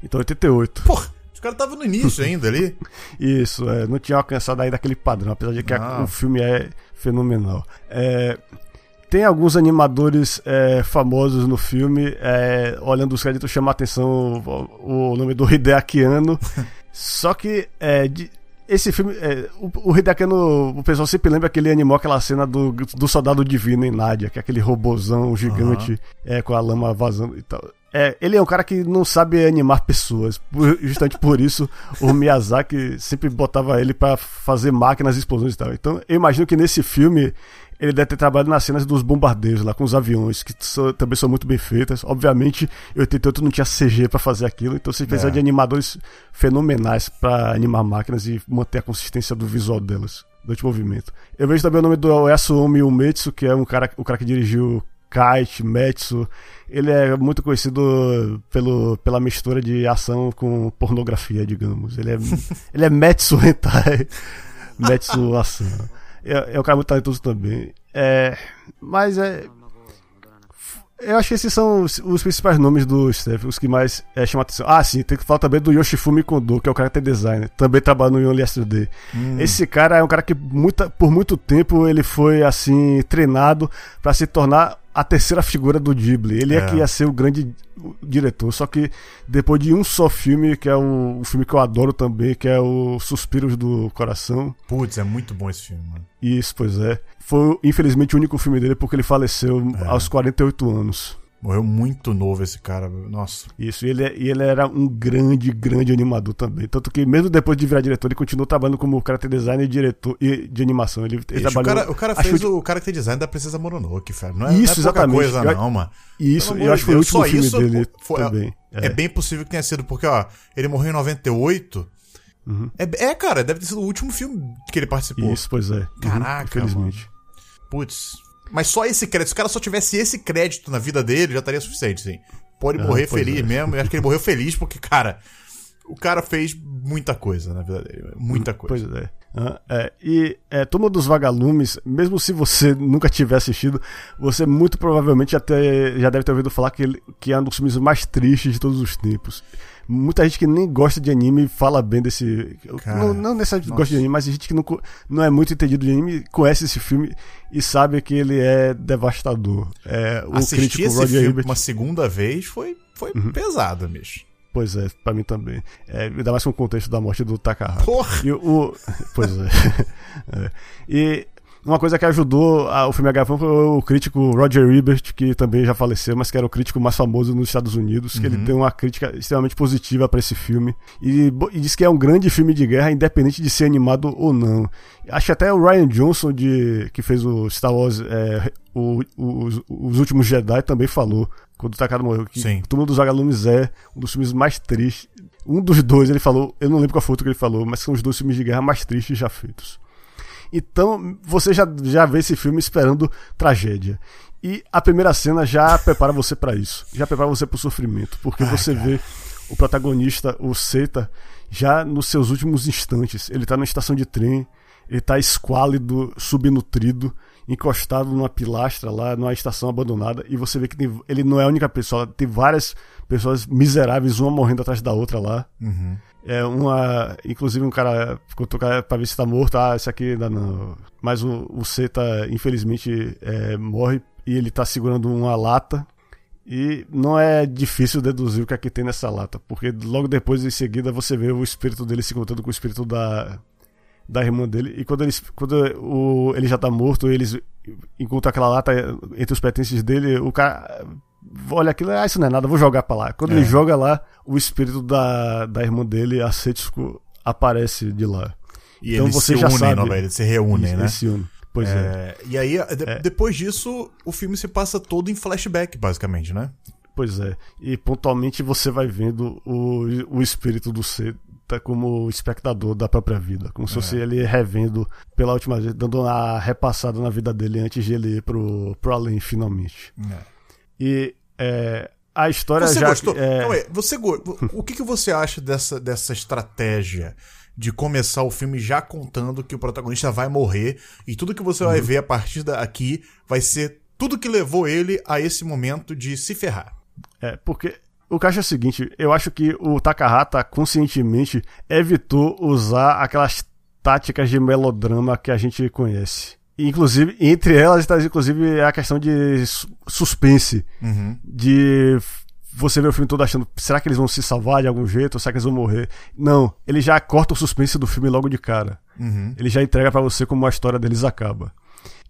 Então, 88. Porra! Os caras estavam no início ainda ali. Isso, é, não tinha alcançado ainda aquele padrão, apesar de que a, o filme é fenomenal. É, tem alguns animadores é, famosos no filme. É, olhando os créditos, chama a atenção o, o nome do Hideaki Anno. Só que é, de, esse filme, é, o, o Hideaki Anno, o pessoal sempre lembra que ele animou aquela cena do, do Soldado Divino em Nádia, que é aquele robozão gigante uhum. com a lama vazando e tal. É, ele é um cara que não sabe animar pessoas. Justamente por isso, o Miyazaki sempre botava ele para fazer máquinas, explosões e tal. Então, eu imagino que nesse filme ele deve ter trabalhado nas cenas dos bombardeios lá com os aviões, que são, também são muito bem feitas. Obviamente, em 88 não tinha CG para fazer aquilo, então você precisa é. de animadores fenomenais para animar máquinas e manter a consistência do visual delas, do movimento. Eu vejo também o nome do Yasuomi Umetsu, que é um cara, o cara que dirigiu Kite, Metsu. Ele é muito conhecido pelo, pela mistura de ação com pornografia, digamos. Ele é, ele é Metsu Hentai. Metsu ação. É, é um cara muito talentoso também. É, mas é. Eu acho que esses são os, os principais nomes do Steph, os que mais é, chamam a atenção. Ah, sim, tem que falar também do Yoshifumi Kondo, que é o character designer. Também trabalha no Only Yesterday. Hum. Esse cara é um cara que muita, por muito tempo ele foi assim treinado para se tornar a terceira figura do Ghibli. Ele é. é que ia ser o grande diretor, só que depois de um só filme, que é o, o filme que eu adoro também, que é o Suspiros do Coração. Putz, é muito bom esse filme, mano. Isso, pois é. Foi, infelizmente, o único filme dele porque ele faleceu é. aos 48 anos. Morreu muito novo esse cara, nossa. Isso, e ele, e ele era um grande, grande animador também. Tanto que, mesmo depois de virar diretor, ele continuou trabalhando como character designer e diretor e de animação. Ele, ele Ixi, trabalhou. o cara, o cara fez o character design da Princesa Mononoke, velho. Não é, Isso, não é pouca coisa, Eu- não, mano. Isso, eu acho que foi o último só filme isso, dele foi- também. É. bem possível que tenha sido, porque, ó, ele morreu em 98. Uhum. É, é, cara, deve ter sido o último filme que ele participou. Isso, pois é. Uhum, Caraca, Infelizmente. Putz. Mas só esse crédito, se o cara só tivesse esse crédito na vida dele, já estaria suficiente, sim. Pode Ah, morrer pois feliz é. mesmo. Eu acho que ele morreu feliz porque, cara, o cara fez muita coisa na vida dele. Muita coisa. Pois é. Ah, é, e é, Turma dos Vagalumes, mesmo se você nunca tiver assistido, você muito provavelmente já, ter- já deve ter ouvido falar que, ele, que é um dos filmes mais tristes de todos os tempos. Muita gente que nem gosta de anime fala bem desse. Cara, não, não necessariamente nossa. gosta de anime, mas gente que não, não é muito entendido de anime conhece esse filme e sabe que ele é devastador. É, o Assistir crítico esse Roger filme Ebert. uma segunda vez foi, foi Uhum. pesado, bicho. Pois é, pra mim também. É, ainda mais com o contexto da morte do Takahata. Porra! E o, pois é. É. E uma coisa que ajudou a- o filme a foi o crítico Roger Ebert, que também já faleceu, mas que era o crítico mais famoso nos Estados Unidos, que ele deu uma crítica extremamente positiva pra esse filme. E, e disse que é um grande filme de guerra, independente de ser animado ou não. Acho que até o Ryan Johnson, de, que fez o Star Wars, é, o- os, os Últimos Jedi, também falou, quando o Takahata morreu, que Sim. Turma dos Vagalumes é um dos filmes mais tristes. Um dos dois, ele falou, eu não lembro qual foi o que ele falou, mas são os dois filmes de guerra mais tristes já feitos. Então, você já, já vê esse filme esperando tragédia. E a primeira cena já prepara você pra isso. Já prepara você pro sofrimento. Porque você vê o protagonista, o Seta, já nos seus últimos instantes. Ele tá numa estação de trem, ele tá esquálido, subnutrido, encostado numa pilastra lá, numa estação abandonada. E você vê que tem- ele não é a única pessoa, tem várias pessoas miseráveis, uma morrendo atrás da outra lá. Uhum. É uma. Inclusive um cara contou o cara pra ver se tá morto. Ah, esse aqui ainda não. Mas o, o Seta, infelizmente, é, morre e ele tá segurando uma lata. E não é difícil deduzir o que é que tem nessa lata. Porque logo depois, em seguida, você vê o espírito dele se encontrando com o espírito da. Da irmã dele, e quando, eles, quando o, ele já tá morto, eles encontram aquela lata entre os pertences dele, o cara olha aquilo, ah, isso não é nada, vou jogar pra lá. Quando É. ele joga lá, o espírito da, da irmã dele, a Setsuko, aparece de lá. E Então eles você se já unem, sabe. Eles se reúnem, Eles- né? eles se unem. Pois é. É, E aí, de- depois disso, o filme se passa todo em flashback, basicamente, né? Pois é. E pontualmente você vai vendo o, o espírito do Seta como espectador da própria vida. Como É. se fosse ele revendo pela última vez, dando uma repassada na vida dele antes de ele ir pro, pro além, finalmente. E é, a história Você já. gostou? é, você go- O que, que você acha dessa, dessa estratégia de começar o filme já contando que o protagonista vai morrer e tudo que você Uhum. vai ver a partir daqui vai ser tudo que levou ele a esse momento de se ferrar? É, porque o que acho é o seguinte, eu acho que o Takahata conscientemente evitou usar aquelas táticas de melodrama que a gente conhece. Inclusive, entre elas está inclusive a questão de su- suspense, Uhum. de você ver o filme todo achando, será que eles vão se salvar de algum jeito ou será que eles vão morrer? Não, ele já corta o suspense do filme logo de cara. Uhum. Ele já entrega pra você como a história deles acaba.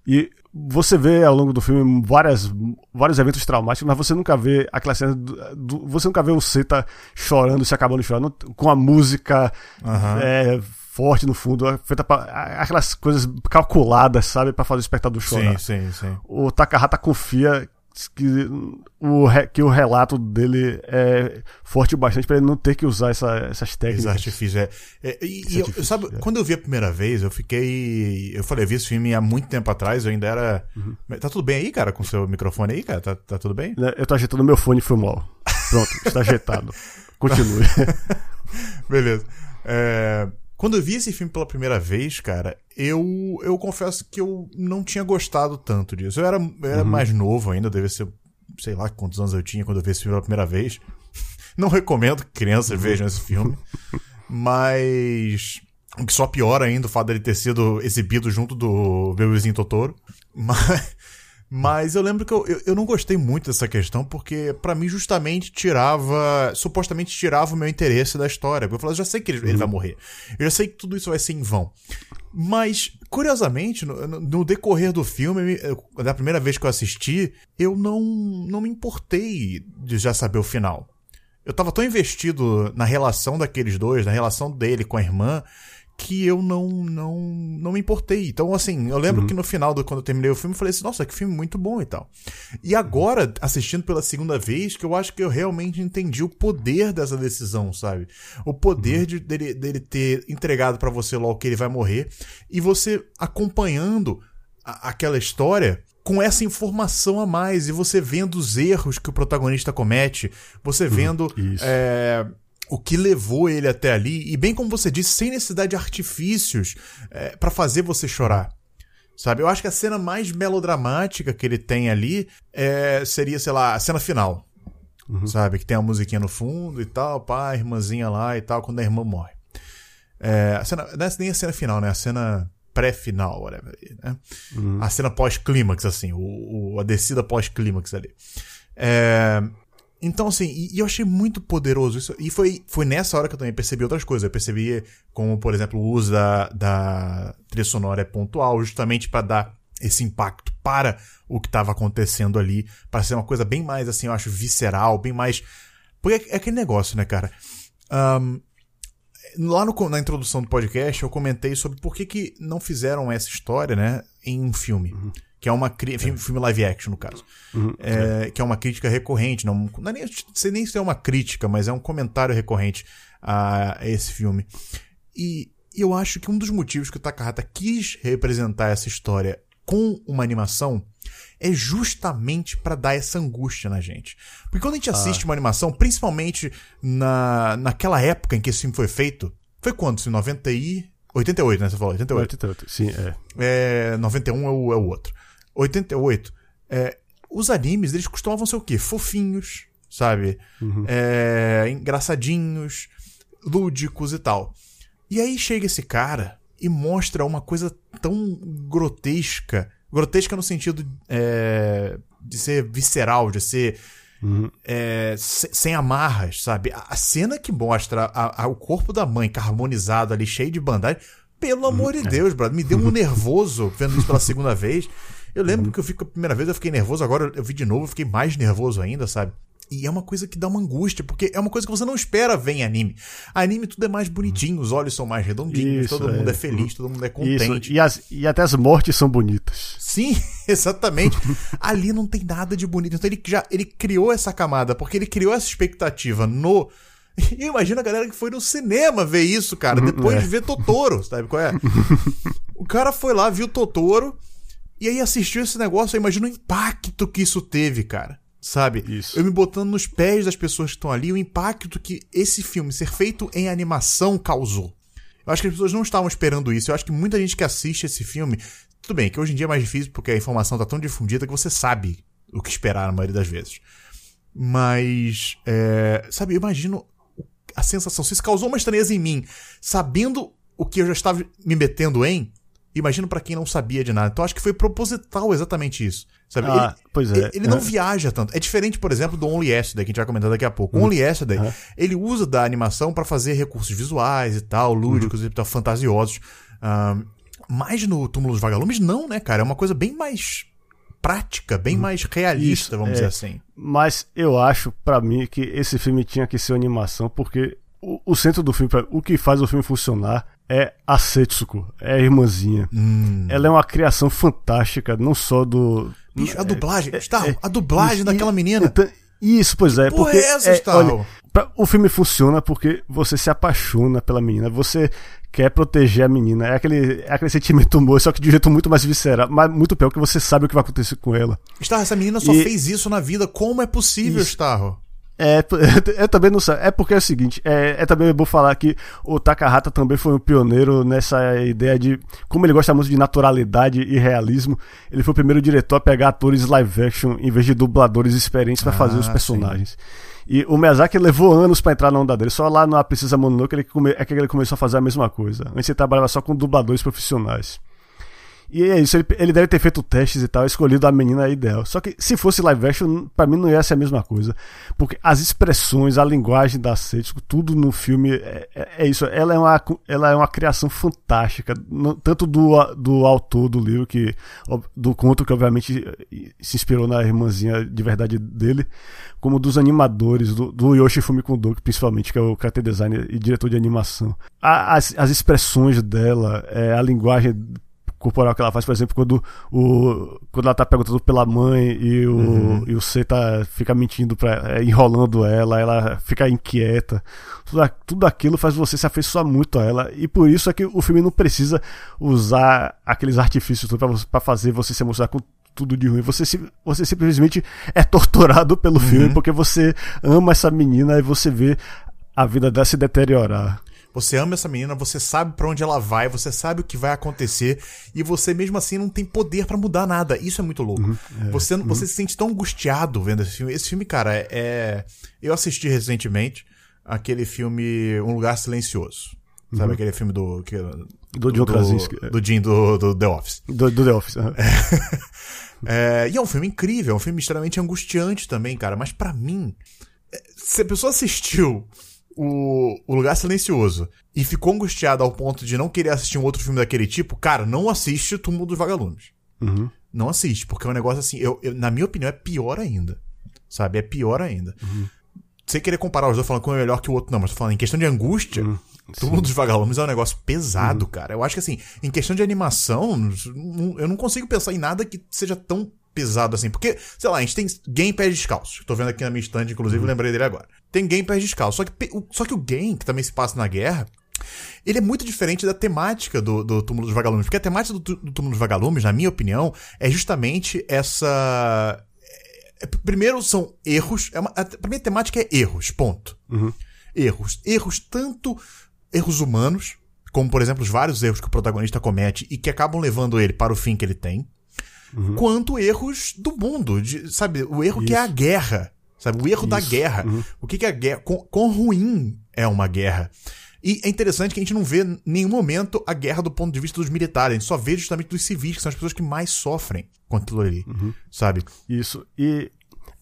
E você vê ao longo do filme várias, vários eventos traumáticos, mas você nunca vê aquela cena. Do, você nunca vê o Seta chorando, se acabando de chorar, com a música Aham. é, forte no fundo, feita pra, aquelas coisas calculadas, sabe, pra fazer o espectador chorar. Sim, sim, sim. O Takahata confia que o, que o relato dele é forte o bastante pra ele não ter que usar essa- essas técnicas. artifício é. é e e eu- sabe, é. quando eu vi a primeira vez, eu fiquei. Eu falei, eu vi esse filme há muito tempo atrás, eu ainda era. Uhum. Tá tudo bem aí, cara, com o seu microfone aí, cara? Tá, tá tudo bem? Né, Eu tô ajeitando meu fone e foi mal. Pronto, está ajeitado. Continue. Beleza. É, quando eu vi esse filme pela primeira vez, cara, eu, eu confesso que eu não tinha gostado tanto disso. Eu era, eu era mais novo ainda, devia ser, sei lá quantos anos eu tinha quando eu vi esse filme pela primeira vez. Não recomendo que crianças vejam esse filme, mas. O que só piora ainda o fato dele ter sido exibido junto do Beuzinho Totoro. Mas. Mas eu lembro que eu, eu, eu não gostei muito dessa questão, porque para mim justamente tirava. Supostamente tirava o meu interesse da história. Porque eu falava, já sei que ele, ele vai morrer. Eu já sei que tudo isso vai ser em vão. Mas, curiosamente, no, no, decorrer do filme, da primeira vez que eu assisti, eu não, não me importei de já saber o final. Eu tava tão investido na relação daqueles dois, na relação dele com a irmã, que eu não não não me importei. Então, assim, eu lembro uhum. que no final, do, quando eu terminei o filme, eu falei assim, nossa, que filme muito bom e tal. E agora, assistindo pela segunda vez, que eu acho que eu realmente entendi o poder dessa decisão, sabe? O poder uhum. de, dele, dele ter entregado para você logo que ele vai morrer e você acompanhando a, aquela história com essa informação a mais e você vendo os erros que o protagonista comete, você uhum. vendo uhum. é, o que levou ele até ali, e bem como você disse, sem necessidade de artifícios é, para fazer você chorar. Sabe? Eu acho que a cena mais melodramática que ele tem ali é, seria, sei lá, a cena final. Uhum. Sabe? Que tem a musiquinha no fundo e tal, pá, a irmãzinha lá e tal, quando a irmã morre. É, a cena, não é nem a cena final, né? A cena pré-final, whatever. Né? Uhum. A cena pós-clímax, assim, o, o, a descida pós-clímax ali. É, então, assim, e, e, eu achei muito poderoso isso. E foi, foi nessa hora que eu também percebi outras coisas. Eu percebi como, por exemplo, o uso da, da trilha sonora é pontual, justamente para dar esse impacto para o que estava acontecendo ali, para ser uma coisa bem mais, assim, eu acho, visceral, bem mais. Porque é, é aquele negócio, né, cara? Um, lá no, na introdução do podcast, eu comentei sobre por que, que não fizeram essa história, né, em um filme. Uhum que é uma é. filme live action no caso, uhum, é, que é uma crítica recorrente, não, não, é nem, sei nem se é uma crítica, mas é um comentário recorrente a, a esse filme. E, e, eu acho que um dos motivos que o Takahata quis representar essa história com uma animação é justamente para dar essa angústia na gente. Porque quando a gente assiste ah. uma animação, principalmente na, naquela época em que esse filme foi feito, foi quando? Em 90 e 88, né? Você falou, 88. 88, sim, é. é 91 é o, é o outro. 88. É, os animes, eles costumavam ser o quê? Fofinhos, sabe? Uhum. É, engraçadinhos, lúdicos e tal. E aí chega esse cara e mostra uma coisa tão grotesca. Grotesca no sentido é, de ser visceral, de ser. Uhum. É, sem amarras, sabe? A, cena que mostra a, a, o corpo da mãe carbonizado ali, cheio de bandagem, pelo amor de uhum. Deus, brother, me deu um nervoso vendo isso pela segunda vez. Eu lembro uhum. que eu fico a primeira vez, eu fiquei nervoso, agora eu vi de novo, eu fiquei mais nervoso ainda, sabe? E é uma coisa que dá uma angústia, porque é uma coisa que você não espera ver em anime. Anime tudo é mais bonitinho, os olhos são mais redondinhos, Isso, todo mundo é. é feliz, todo mundo é contente. E, as, e, até as mortes são bonitas. Sim, exatamente. Ali não tem nada de bonito. Então ele já ele criou essa camada, porque ele criou essa expectativa no. E imagina a galera que foi no cinema ver isso, cara, uhum, depois é. de ver Totoro, sabe qual é? o cara foi lá, viu Totoro e aí assistiu esse negócio, eu imagino o impacto que isso teve, cara. Sabe? Isso. Eu me botando nos pés das pessoas que estão ali, o impacto que esse filme ser feito em animação causou. Eu acho que as pessoas não estavam esperando isso. Eu acho que muita gente que assiste esse filme. Tudo bem, que hoje em dia é mais difícil porque a informação tá tão difundida que você sabe o que esperar na maioria das vezes. Mas, é, sabe, eu imagino a sensação. Se isso causou uma estranheza em mim, sabendo o que eu já estava me metendo em, Imagino para quem não sabia de nada. Então acho que foi proposital exatamente isso. Sabe? Ah, ele, pois é. Ele, ele não é. viaja tanto. É diferente, por exemplo, do Only Yesterday, que a gente vai comentar daqui a pouco. O Only Yesterday, uhum. ele usa da animação para fazer recursos visuais e tal, lúdicos uhum. e tal, fantasiosos. Um, mas no Túmulo dos Vagalumes, não, né, cara? É uma coisa bem mais prática, bem mais realista, Isso, vamos é, dizer assim. Mas eu acho, para mim, que esse filme tinha que ser animação, porque o, o centro do filme, o que faz o filme funcionar é a Setsuko, é a irmãzinha. Hum. Ela é uma criação fantástica, não só do. Bicho, a dublagem, é, é, a dublagem daquela menina. Então, isso, pois é. Que porque, é essa, é, olha, pra, o filme funciona porque você se apaixona pela menina, você quer proteger a menina. É aquele, é aquele sentimento humor, só que de um jeito muito mais visceral, mas muito pior que você sabe o que vai acontecer com ela. Starro, essa menina só e... fez isso na vida. Como é possível, isso. Starro? É, é, também não sei. É porque é o seguinte, é, é também bom falar que o Takahata também foi um pioneiro nessa ideia de. Como ele gosta muito de naturalidade e realismo, ele foi o primeiro diretor a pegar atores live action em vez de dubladores experientes para ah, fazer os personagens. Sim. E o Miyazaki levou anos para entrar na onda dele. Só lá na Princesa Mononoke ele come, é que ele começou a fazer a mesma coisa. Antes ele trabalhava só com dubladores profissionais. E é isso, ele, ele, deve ter feito testes e tal, escolhido a menina ideal. Só que se fosse live action, pra mim não ia ser a mesma coisa. Porque as expressões, a linguagem da Setsuko, tudo no filme é, é, é, isso. Ela é, uma, ela é uma criação fantástica, tanto do, do autor do livro, que do conto, que obviamente se inspirou na irmãzinha de verdade dele, como dos animadores, do, do Yoshi Fumikudo, principalmente, que é o character designer e diretor de animação. A, as, as expressões dela, é, a linguagem corporal que ela faz, por exemplo, quando, o, quando ela tá perguntando pela mãe e o, uhum. e o C tá, fica mentindo, pra, é, enrolando ela, ela fica inquieta. Tudo, tudo aquilo faz você se afeiçoar muito a ela. E por isso é que o filme não precisa usar aqueles artifícios para fazer você se emocionar com tudo de ruim. Você, você simplesmente é torturado pelo uhum. filme porque você ama essa menina e você vê a vida dela se deteriorar. Você ama essa menina, você sabe para onde ela vai, você sabe o que vai acontecer e você mesmo assim não tem poder para mudar nada. Isso é muito louco. Uhum, é, você, uhum. você se sente tão angustiado vendo esse filme. Esse filme, cara, é, é eu assisti recentemente aquele filme Um Lugar Silencioso. Uhum. Sabe aquele filme do que, do, John Krasinski. Do, do Jim do, do The Office. Do, do The Office. Uhum. É, e é um filme incrível, é um filme extremamente angustiante também, cara. Mas para mim, é, se a pessoa assistiu o, o Lugar Silencioso e ficou angustiado ao ponto de não querer assistir um outro filme daquele tipo, cara, não assiste o Túmulo dos Vagalumes. Uhum. Não assiste, porque é um negócio assim, eu, eu, na minha opinião, é pior ainda. Sabe? É pior ainda. Uhum. Sem querer comparar os dois falando que um é melhor que o outro, não, mas tô falando em questão de angústia. Uhum. Túmulo dos Vagalumes é um negócio pesado, uhum. cara. Eu acho que assim, em questão de animação, eu não consigo pensar em nada que seja tão pesado assim. Porque, sei lá, a gente tem Game Pés Descalços. Tô vendo aqui na minha estande, inclusive, uhum. lembrei dele agora. Tem Game Pés Descalços. Só que, só que o game, que também se passa na guerra, ele é muito diferente da temática do, do Túmulo dos Vagalumes. Porque a temática do, do Túmulo dos Vagalumes, na minha opinião, é justamente essa. É, primeiro são erros. É uma, a, pra mim a temática é erros, ponto. Uhum. Erros. Erros tanto erros humanos, como por exemplo os vários erros que o protagonista comete e que acabam levando ele para o fim que ele tem uhum. quanto erros do mundo, de, sabe? O erro Isso. que é a guerra, sabe? O erro Isso. da guerra. Uhum. O que, que é a guerra? Quão, quão ruim é uma guerra? E é interessante que a gente não vê em nenhum momento a guerra do ponto de vista dos militares, a gente só vê justamente dos civis, que são as pessoas que mais sofrem com aquilo ali, uhum. sabe? Isso. E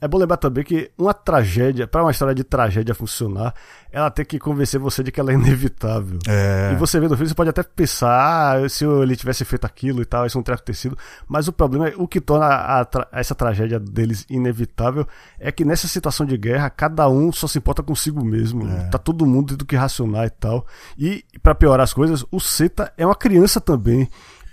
é bom lembrar também que uma tragédia, para uma história de tragédia funcionar, ela tem que convencer você de que ela é inevitável. É. E você vendo o filme, você pode até pensar, ah, se ele tivesse feito aquilo e tal, isso não teria acontecido. Mas o problema é o que torna a, a, essa tragédia deles inevitável é que nessa situação de guerra, cada um só se importa consigo mesmo. É. Tá todo mundo tendo que racionar e tal. E para piorar as coisas, o Seta é uma criança também.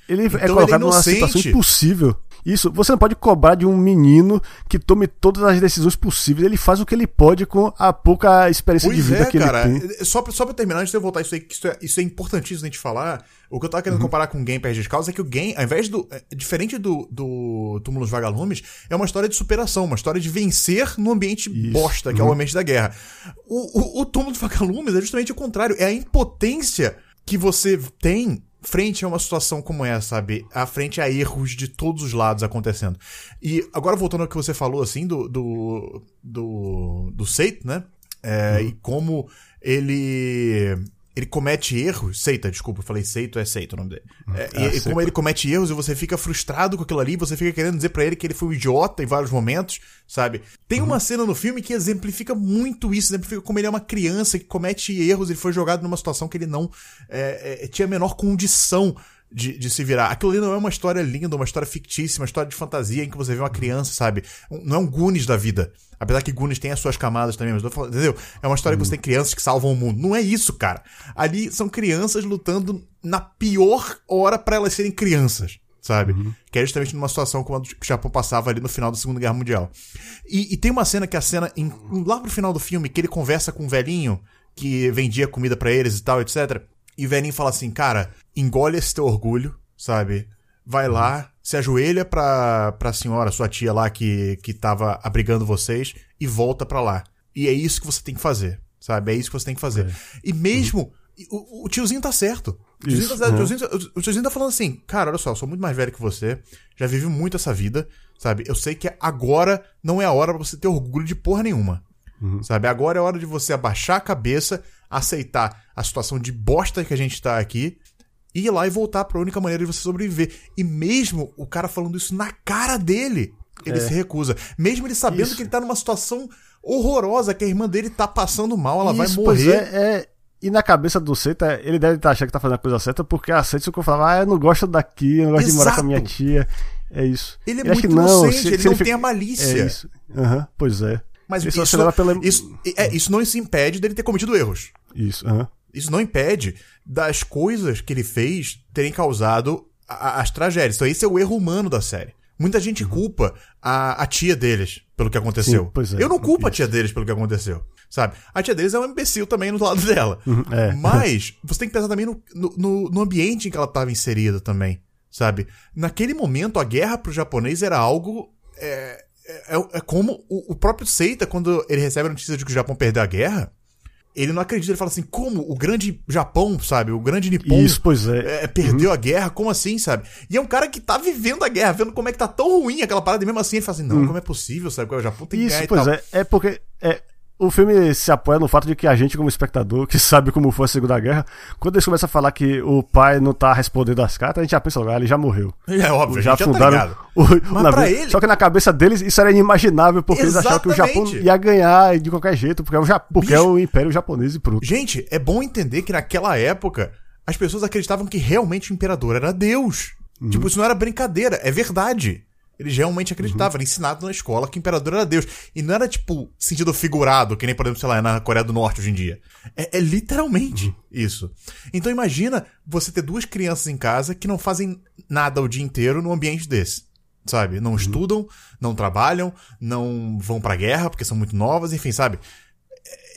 Ele é então é colocado ele é numa situação impossível. Isso, você não pode cobrar de um menino que tome todas as decisões possíveis. Ele faz o que ele pode com a pouca experiência pois de vida é, que cara. ele tem. Só pra, só pra terminar, antes de eu voltar isso aí, isso é, isso é importantíssimo a gente falar. O que eu tava querendo uhum. comparar com o Game Perde Causa é que o Game, ao invés do. É, diferente do, do Túmulos Vagalumes, é uma história de superação, uma história de vencer no ambiente isso. bosta, que uhum. é o uhum. ambiente da guerra. O, o, o Túmulo dos Vagalumes é justamente o contrário. É a impotência que você tem frente a uma situação como essa, sabe? À frente a erros de todos os lados acontecendo. E agora voltando ao que você falou, assim, do. do. do, do Seito, né? É, uhum. E como ele ele comete erros. Seita, desculpa, eu falei Seito, é Seito o nome dele. É, ah, e, e como ele comete erros e você fica frustrado com aquilo ali, você fica querendo dizer para ele que ele foi um idiota em vários momentos, sabe? Tem uhum. uma cena no filme que exemplifica muito isso, exemplifica como ele é uma criança que comete erros, ele foi jogado numa situação que ele não é, é, tinha a menor condição de, de se virar. Aquilo ali não é uma história linda, uma história fictícia, uma história de fantasia em que você vê uma criança, sabe? Não é um Goonies da vida. Apesar que Goonies tem as suas camadas também, mas falando, entendeu? É uma história que você tem crianças que salvam o mundo. Não é isso, cara. Ali são crianças lutando na pior hora para elas serem crianças sabe? Uhum. Que é justamente numa situação como a que o Japão passava ali no final da Segunda Guerra Mundial. E, e tem uma cena que é a cena, em, lá pro final do filme, que ele conversa com um velhinho que vendia comida para eles e tal, etc. E velhinho fala assim, cara, engole esse teu orgulho, sabe? Vai lá, se ajoelha pra, pra senhora, sua tia lá que, que tava abrigando vocês e volta pra lá. E é isso que você tem que fazer, sabe? É isso que você tem que fazer. É. E mesmo. O, o, tiozinho tá certo. O tiozinho, isso, tá certo. Uhum. O, tiozinho, o tiozinho tá falando assim, cara, olha só, eu sou muito mais velho que você, já vivi muito essa vida, sabe? Eu sei que agora não é a hora pra você ter orgulho de porra nenhuma. Uhum. Sabe? Agora é hora de você abaixar a cabeça, aceitar a situação de bosta que a gente tá aqui ir lá e voltar pra única maneira de você sobreviver. E mesmo o cara falando isso na cara dele, ele É. se recusa. Mesmo ele sabendo Isso. que ele tá numa situação horrorosa, que a irmã dele tá passando mal, ela vai Isso, pois morrer. é, é. E na cabeça do Seita, ele deve estar achando que tá fazendo a coisa certa, porque a Seita ficou falando, ah, eu não gosto daqui, eu não gosto de morar com a minha Exato. tia. É isso. Ele é acha muito que não, inocente, se- ele se não fica- tem a malícia. É isso. Aham, pois é. Mas Ele isso, pela- isso, é, isso não se impede dele ter cometido erros. Isso, aham. Isso não impede das coisas que ele fez terem causado a- a- as tragédias. Então esse é o erro humano da série. Muita gente culpa a, a tia deles pelo que aconteceu. Uhum. Sim, é. Eu não culpo a Isso. tia deles pelo que aconteceu. Sabe? A tia deles é um imbecil também no lado dela. é. Mas você tem que pensar também no, no- no, ambiente em que ela estava inserida também. Sabe? Naquele momento, a guerra pro japonês era algo. É, é, é como o, o próprio Seita, quando ele recebe a notícia de que o Japão perdeu a guerra, ele não acredita, ele fala assim, como o grande Japão, sabe? O grande Nippon Isso, pois é. é, perdeu a guerra, como assim, sabe? E é um cara que tá vivendo a guerra, vendo como é que tá tão ruim aquela parada, e mesmo assim ele fala assim, não, como é possível, sabe? O Japão tem Isso, e pois tal. é. É porque é, o filme se apoia no fato de que a gente, como espectador, que sabe como foi a Segunda Guerra, quando eles começam a falar que o pai não tá respondendo as cartas, a gente já pensa ah, ele já morreu. É óbvio, já a gente já tá o, o navio. ele- Só que na cabeça deles isso era inimaginável, porque eles achavam que o Japão Exatamente. ia ganhar de qualquer jeito, porque é o, Ja- porque é o Império Japonês e pronto. Gente, é bom entender que naquela época as pessoas acreditavam que realmente o imperador era Deus. Uhum. Tipo, isso não era brincadeira, é verdade. Eles realmente acreditavam, era ensinado na escola que o imperador era Deus. E não era, tipo, sentido figurado, que nem, por exemplo, sei lá, na Coreia do Norte hoje em dia. É, é literalmente Uhum. isso. Então imagina você ter duas crianças em casa que não fazem nada o dia inteiro num ambiente desse. Sabe? Uhum. Não estudam, não trabalham, não vão pra guerra porque são muito novas, enfim, sabe?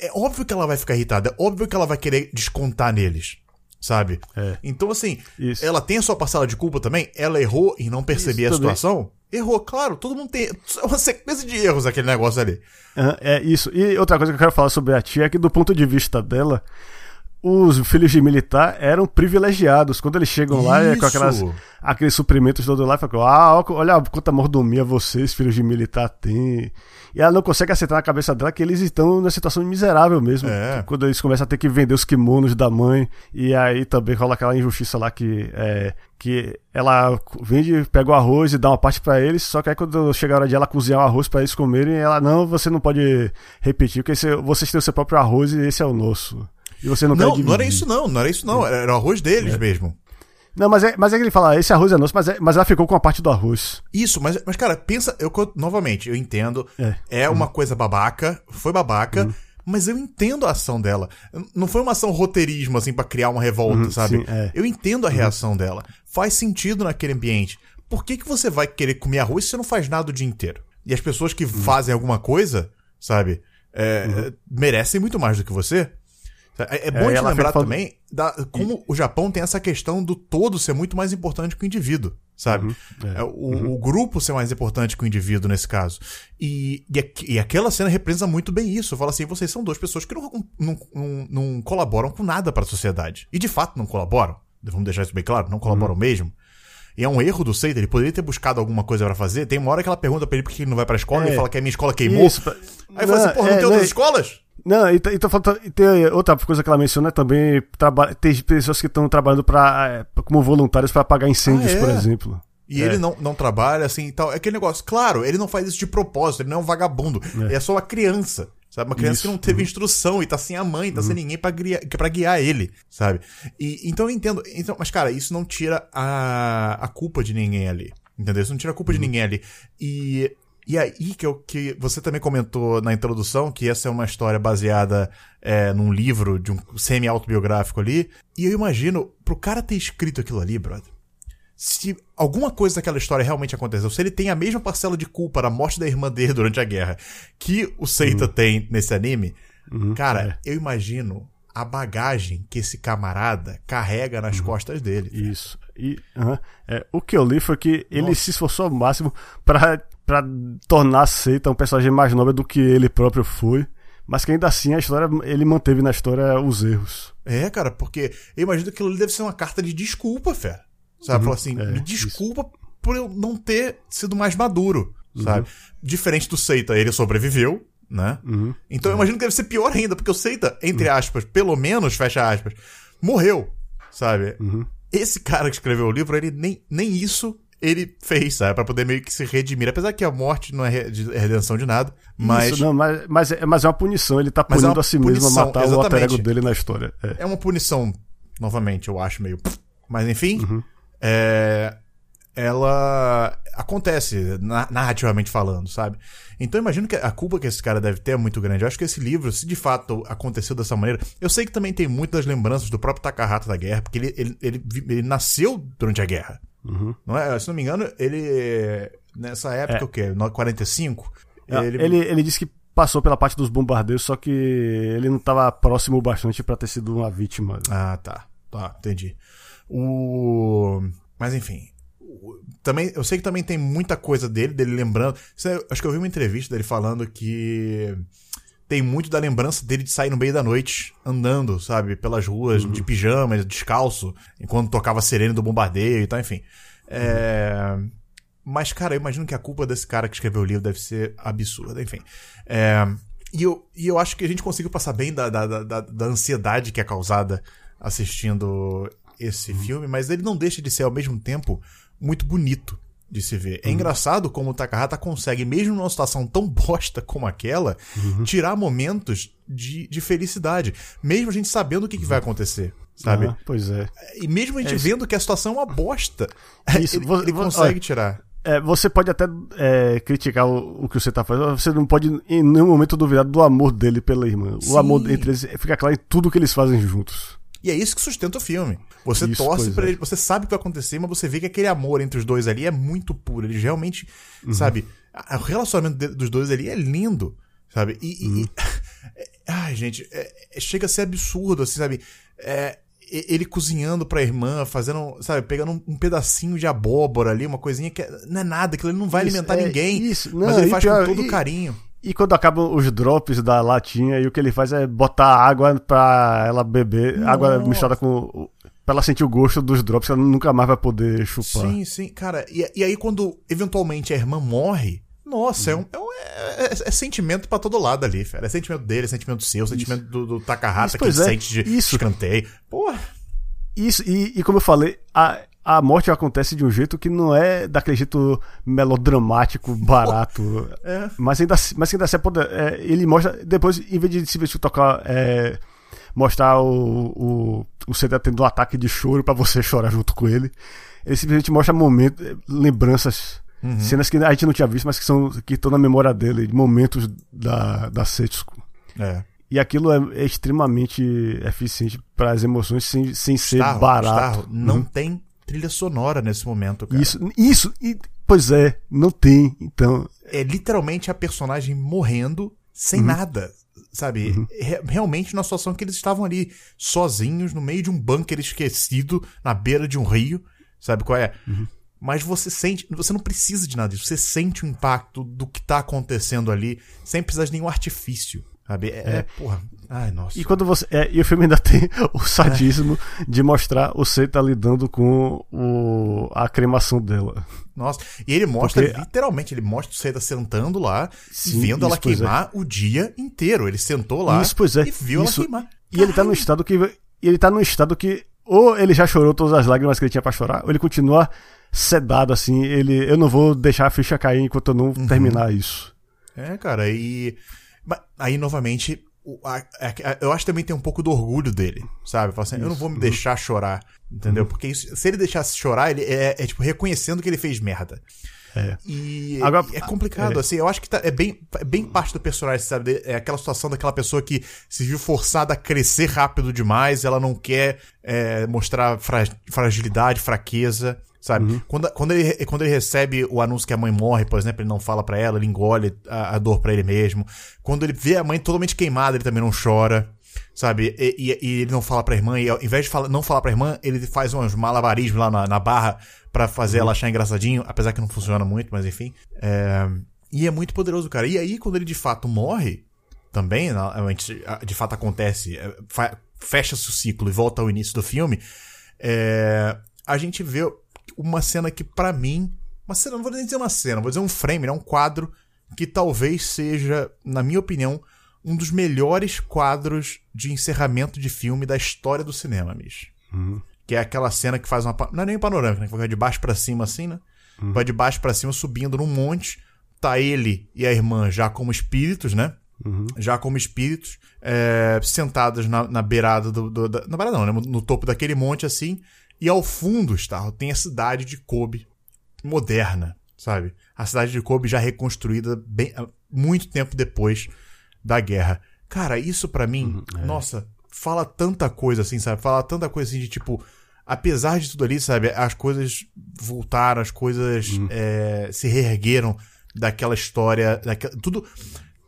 é óbvio que ela vai ficar irritada, é óbvio que ela vai querer descontar neles, sabe? É. Então, assim, Isso. ela tem a sua parcela de culpa também, ela errou em não perceber a situação. Errou, claro, todo mundo tem. É uma sequência de erros aquele negócio ali. Aham, É isso. E outra coisa que eu quero falar sobre a tia é que, do ponto de vista dela, os filhos de militar eram privilegiados. Quando eles chegam lá, é com aquelas, aqueles suprimentos todos lá, falam, ah, olha quanta mordomia vocês, filhos de militar, têm. E ela não consegue aceitar na cabeça dela que eles estão numa situação miserável mesmo. É. Quando eles começam a ter que vender os kimonos da mãe, e aí também rola aquela injustiça lá que, é, que ela vende, pega o arroz e dá uma parte pra eles, só que aí quando chega a hora de ela cozinhar o arroz pra eles comerem, ela, não, você não pode repetir, porque vocês têm o seu próprio arroz e esse é o nosso. E você não, Não, quer não era dividir. isso, não, não era isso, não. Era, o arroz deles mesmo. Não, mas é, mas é que ele fala, esse arroz é nosso, mas, é- mas ela ficou com a parte do arroz. Isso, mas, mas cara, pensa, eu novamente, eu entendo. É. É, uma coisa babaca, foi babaca, mas eu entendo a ação dela. Não foi uma ação roteirismo, assim, pra criar uma revolta, Uhum, sabe? sim, é. Eu entendo a reação dela. Faz sentido naquele ambiente. Por que, que você vai querer comer arroz se você não faz nada o dia inteiro? E as pessoas que fazem alguma coisa, sabe, é, merecem muito mais do que você. É, é bom É, te ela lembrar também da, como o Japão tem essa questão do todo ser muito mais importante que o indivíduo, sabe? É, o, o grupo ser mais importante que o indivíduo nesse caso. E, e, e aquela cena representa muito bem isso. Fala assim, vocês são duas pessoas que não, não, não, não colaboram com nada para a sociedade. E de fato não colaboram. Vamos deixar isso bem claro, não colaboram mesmo. E é um erro do Seita, ele poderia ter buscado alguma coisa pra fazer. Tem uma hora que ela pergunta pra ele por que ele não vai pra escola, É. ele fala que a minha escola queimou. Isso, Aí fala assim, porra, não é, tem outras escolas? Não, e, t- e tô falando- e tem outra coisa que ela menciona também, traba, tem pessoas que estão trabalhando pra, é, como voluntários para apagar incêndios, Ah, é? por exemplo. E É. ele não, não trabalha assim e tal. É aquele negócio. Claro, ele não faz isso de propósito, ele não é um vagabundo. É, só uma criança. Sabe? Uma criança Isso. que não teve instrução e tá sem a mãe, tá sem ninguém pra guiar, pra guiar ele, sabe? E, então eu entendo. Então, mas, cara, isso não tira a, a culpa de ninguém ali. Entendeu? Isso não tira a culpa de ninguém ali. E, e aí que, eu, que você também comentou na introdução que essa é uma história baseada é, num livro de um semi-autobiográfico ali. E eu imagino, pro cara ter escrito aquilo ali, brother se alguma coisa daquela história realmente aconteceu, se ele tem a mesma parcela de culpa da morte da irmã dele durante a guerra que o Seita tem nesse anime, cara, eu imagino a bagagem que esse camarada carrega nas costas dele. Isso. E. É, o que eu li foi que ele Nossa. se esforçou ao máximo pra, pra tornar Seita um personagem mais nobre do que ele próprio foi. Mas que ainda assim a história, ele manteve na história os erros. É, cara, porque eu imagino que aquilo ali deve ser uma carta de desculpa, fé. Sabe? Falar assim, é, me desculpa por eu não ter sido mais maduro, sabe? Diferente do Seita, ele sobreviveu, né? Uhum. Então eu imagino que deve ser pior ainda, porque o Seita, entre aspas, pelo menos, fecha aspas, morreu, sabe? esse cara que escreveu o livro, ele nem, nem isso ele fez, sabe? Pra poder meio que se redimir. Apesar que a morte não é redenção de nada, mas... Isso, não, mas, mas, é, mas é uma punição. Ele tá punindo é a si punição, mesmo a matar exatamente. o alter ego dele na história. É. é uma punição, novamente, eu acho meio... Mas enfim, uhum. é, ela acontece narrativamente falando, sabe? Então eu imagino que a culpa que esse cara deve ter é muito grande. Eu acho que esse livro, se de fato aconteceu dessa maneira, eu sei que também tem muitas lembranças do próprio Takahata da guerra, porque ele, ele, ele, ele nasceu durante a guerra. Uhum. Não é? Se não me engano, ele. Nessa época, é. o quê? 45? É, ele... ele, ele disse que passou pela parte dos bombardeios, só que ele não estava próximo o bastante para ter sido uma vítima. Ah, tá. Tá, entendi. O. Mas enfim. Também, eu sei que também tem muita coisa dele, dele lembrando. Acho que eu vi uma entrevista dele falando que tem muito da lembrança dele de sair no meio da noite, andando, sabe, pelas ruas, uhum. de pijama, descalço, enquanto tocava sereno do bombardeio e tal, enfim. É... Mas, cara, eu imagino que a culpa desse cara que escreveu o livro deve ser absurda, enfim. É... E, eu, e eu acho que a gente conseguiu passar bem da, da, da, da ansiedade que é causada assistindo esse uhum. filme, mas ele não deixa de ser, ao mesmo tempo, muito bonito de se ver. É uhum. engraçado como o Takahata consegue, mesmo numa situação tão bosta como aquela, uhum. tirar momentos de, de felicidade. Mesmo a gente sabendo o que, que vai acontecer. Sabe? Ah, pois é. E mesmo a gente é vendo que a situação é uma bosta. Isso, ele, ele consegue olha, tirar. É, você pode até é, criticar o, o, que você está fazendo, você não pode em nenhum momento duvidar do amor dele pela irmã. Sim. O amor entre eles fica claro em tudo que eles fazem juntos. E é isso que sustenta o filme. Você isso, torce pra é. ele, você sabe o que vai acontecer, mas você vê que aquele amor entre os dois ali é muito puro. Eles realmente, uhum. sabe, o relacionamento dos dois ali é lindo, sabe? E. Uhum. e ai, gente, é, é, chega a ser absurdo, assim, sabe? É, ele cozinhando pra irmã, fazendo, sabe, pegando um, um, pedacinho de abóbora ali, uma coisinha que não é nada, aquilo ele não vai isso, alimentar é, ninguém. Isso, não, mas ele faz pior, com todo e, carinho. E quando acabam os drops da latinha, e o que ele faz é botar água pra ela beber, Nossa. água misturada com. pra ela sentir o gosto dos drops, que ela nunca mais vai poder chupar. Sim, sim, cara. E, e aí, quando eventualmente a irmã morre, nossa, é, um, é, um, é, é, é sentimento pra todo lado ali, cara. É sentimento dele, é sentimento seu, sentimento do, do Takahata que ele é, sente de isso. escanteio. Porra. Isso, e, e como eu falei, a, a morte acontece de um jeito que não é daquele jeito melodramático, barato. É. Mas ainda, mas ainda assim, é, ele mostra. Depois, em vez de se vestir tocar. É, mostrar o, o, o CD tendo um ataque de choro para você chorar junto com ele. Ele simplesmente mostra momentos, lembranças, uhum. cenas que a gente não tinha visto, mas que são que estão na memória dele, momentos da, da Setsuko. É. E aquilo é, é extremamente eficiente para as emoções sem, sem ser Starro, barato. Starro, não hum. tem trilha sonora nesse momento, cara. Isso, isso, e, pois é, não tem, então. É literalmente a personagem morrendo sem uhum. nada, sabe? Uhum. Realmente na situação que eles estavam ali sozinhos no meio de um bunker esquecido na beira de um rio, sabe qual é? Uhum. Mas você sente, você não precisa de nada disso, você sente o impacto do que tá acontecendo ali sem precisar de nenhum artifício. Sabe? É, é, porra. Ai, nossa. E quando você. É, e o filme ainda tem o sadismo é. de mostrar o Seita lidando com o, a cremação dela. Nossa. E ele mostra, Porque... literalmente, ele mostra o Seita sentando lá Sim, vendo ela é. queimar o dia inteiro. Ele sentou lá isso, pois é. e viu isso. ela queimar. E ele tá no estado que. Ele tá no estado que. Ou ele já chorou todas as lágrimas que ele tinha para chorar, ou ele continua sedado assim. Ele. Eu não vou deixar a ficha cair enquanto eu não uhum. terminar isso. É, cara, e. Mas aí, novamente, a, a, eu acho que também tem um pouco do orgulho dele, sabe? Assim, eu não vou me deixar chorar, entendeu? Uhum. Porque isso, se ele deixasse chorar, ele é, é, tipo reconhecendo que ele fez merda. É. E Agora, é complicado, é. assim. Eu acho que tá, é, bem, é bem parte do personagem, sabe? É aquela situação daquela pessoa que se viu forçada a crescer rápido demais, ela não quer é, mostrar fra fragilidade, fraqueza sabe? Uhum. Quando, quando, ele, quando ele recebe o anúncio que a mãe morre, por exemplo, ele não fala para ela, ele engole a, a dor para ele mesmo. Quando ele vê a mãe totalmente queimada, ele também não chora, sabe? E, e, e ele não fala pra irmã, e ao invés de fala, não falar pra irmã, ele faz uns malabarismos lá na, na barra para fazer uhum. ela achar engraçadinho, apesar que não funciona muito, mas enfim. É... E é muito poderoso, cara. E aí, quando ele de fato morre, também, de fato acontece, é, fecha-se o ciclo e volta ao início do filme, é... a gente vê uma cena que, para mim. Uma cena, não vou nem dizer uma cena, vou dizer um frame, né? Um quadro que talvez seja, na minha opinião, um dos melhores quadros de encerramento de filme da história do cinema, Mish. Uhum. que é aquela cena que faz uma. Não é nem panorâmica, né? Que vai de baixo para cima assim, né? Uhum. Vai de baixo para cima subindo num monte. Tá ele e a irmã já como espíritos, né? Uhum. Já como espíritos, é, sentados na, na beirada do. do da, na beirada não, né? No topo daquele monte assim. E ao fundo, está, tem a cidade de Kobe moderna, sabe? A cidade de Kobe já reconstruída bem, muito tempo depois da guerra. Cara, isso para mim, uhum, é. nossa, fala tanta coisa assim, sabe? Fala tanta coisa assim de tipo, apesar de tudo ali, sabe? As coisas voltaram, as coisas uhum. é, se reergueram daquela história, daquela, tudo.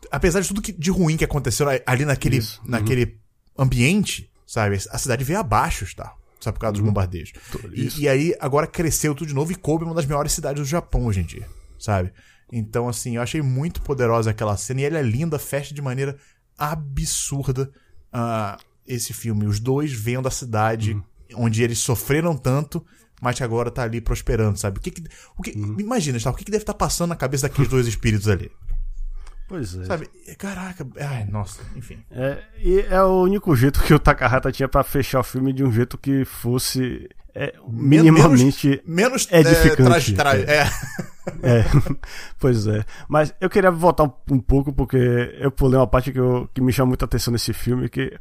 Apesar de tudo que, de ruim que aconteceu ali naquele, uhum. naquele ambiente, sabe? A cidade veio abaixo, tá? Sabe, por causa dos uhum. bombardeios. E, e, aí, agora cresceu tudo de novo e Kobe é uma das maiores cidades do Japão hoje em dia, sabe? Então, assim, eu achei muito poderosa aquela cena e ela é linda, fecha de maneira absurda uh, esse filme. Os dois vendo a cidade uhum. onde eles sofreram tanto, mas que agora tá ali prosperando, sabe? O que, que o que uhum. Imagina, o que, que deve estar tá passando na cabeça daqueles dois espíritos ali? Pois é. Sabe? Caraca, ai, nossa, enfim. É, e é o único jeito que o Takahata tinha para fechar o filme de um jeito que fosse é, minimamente menos, menos edificante. É, tra, tra, é. é. pois é. Mas eu queria voltar um, pouco porque eu pulei uma parte que, eu, que me chamou muita atenção nesse filme, que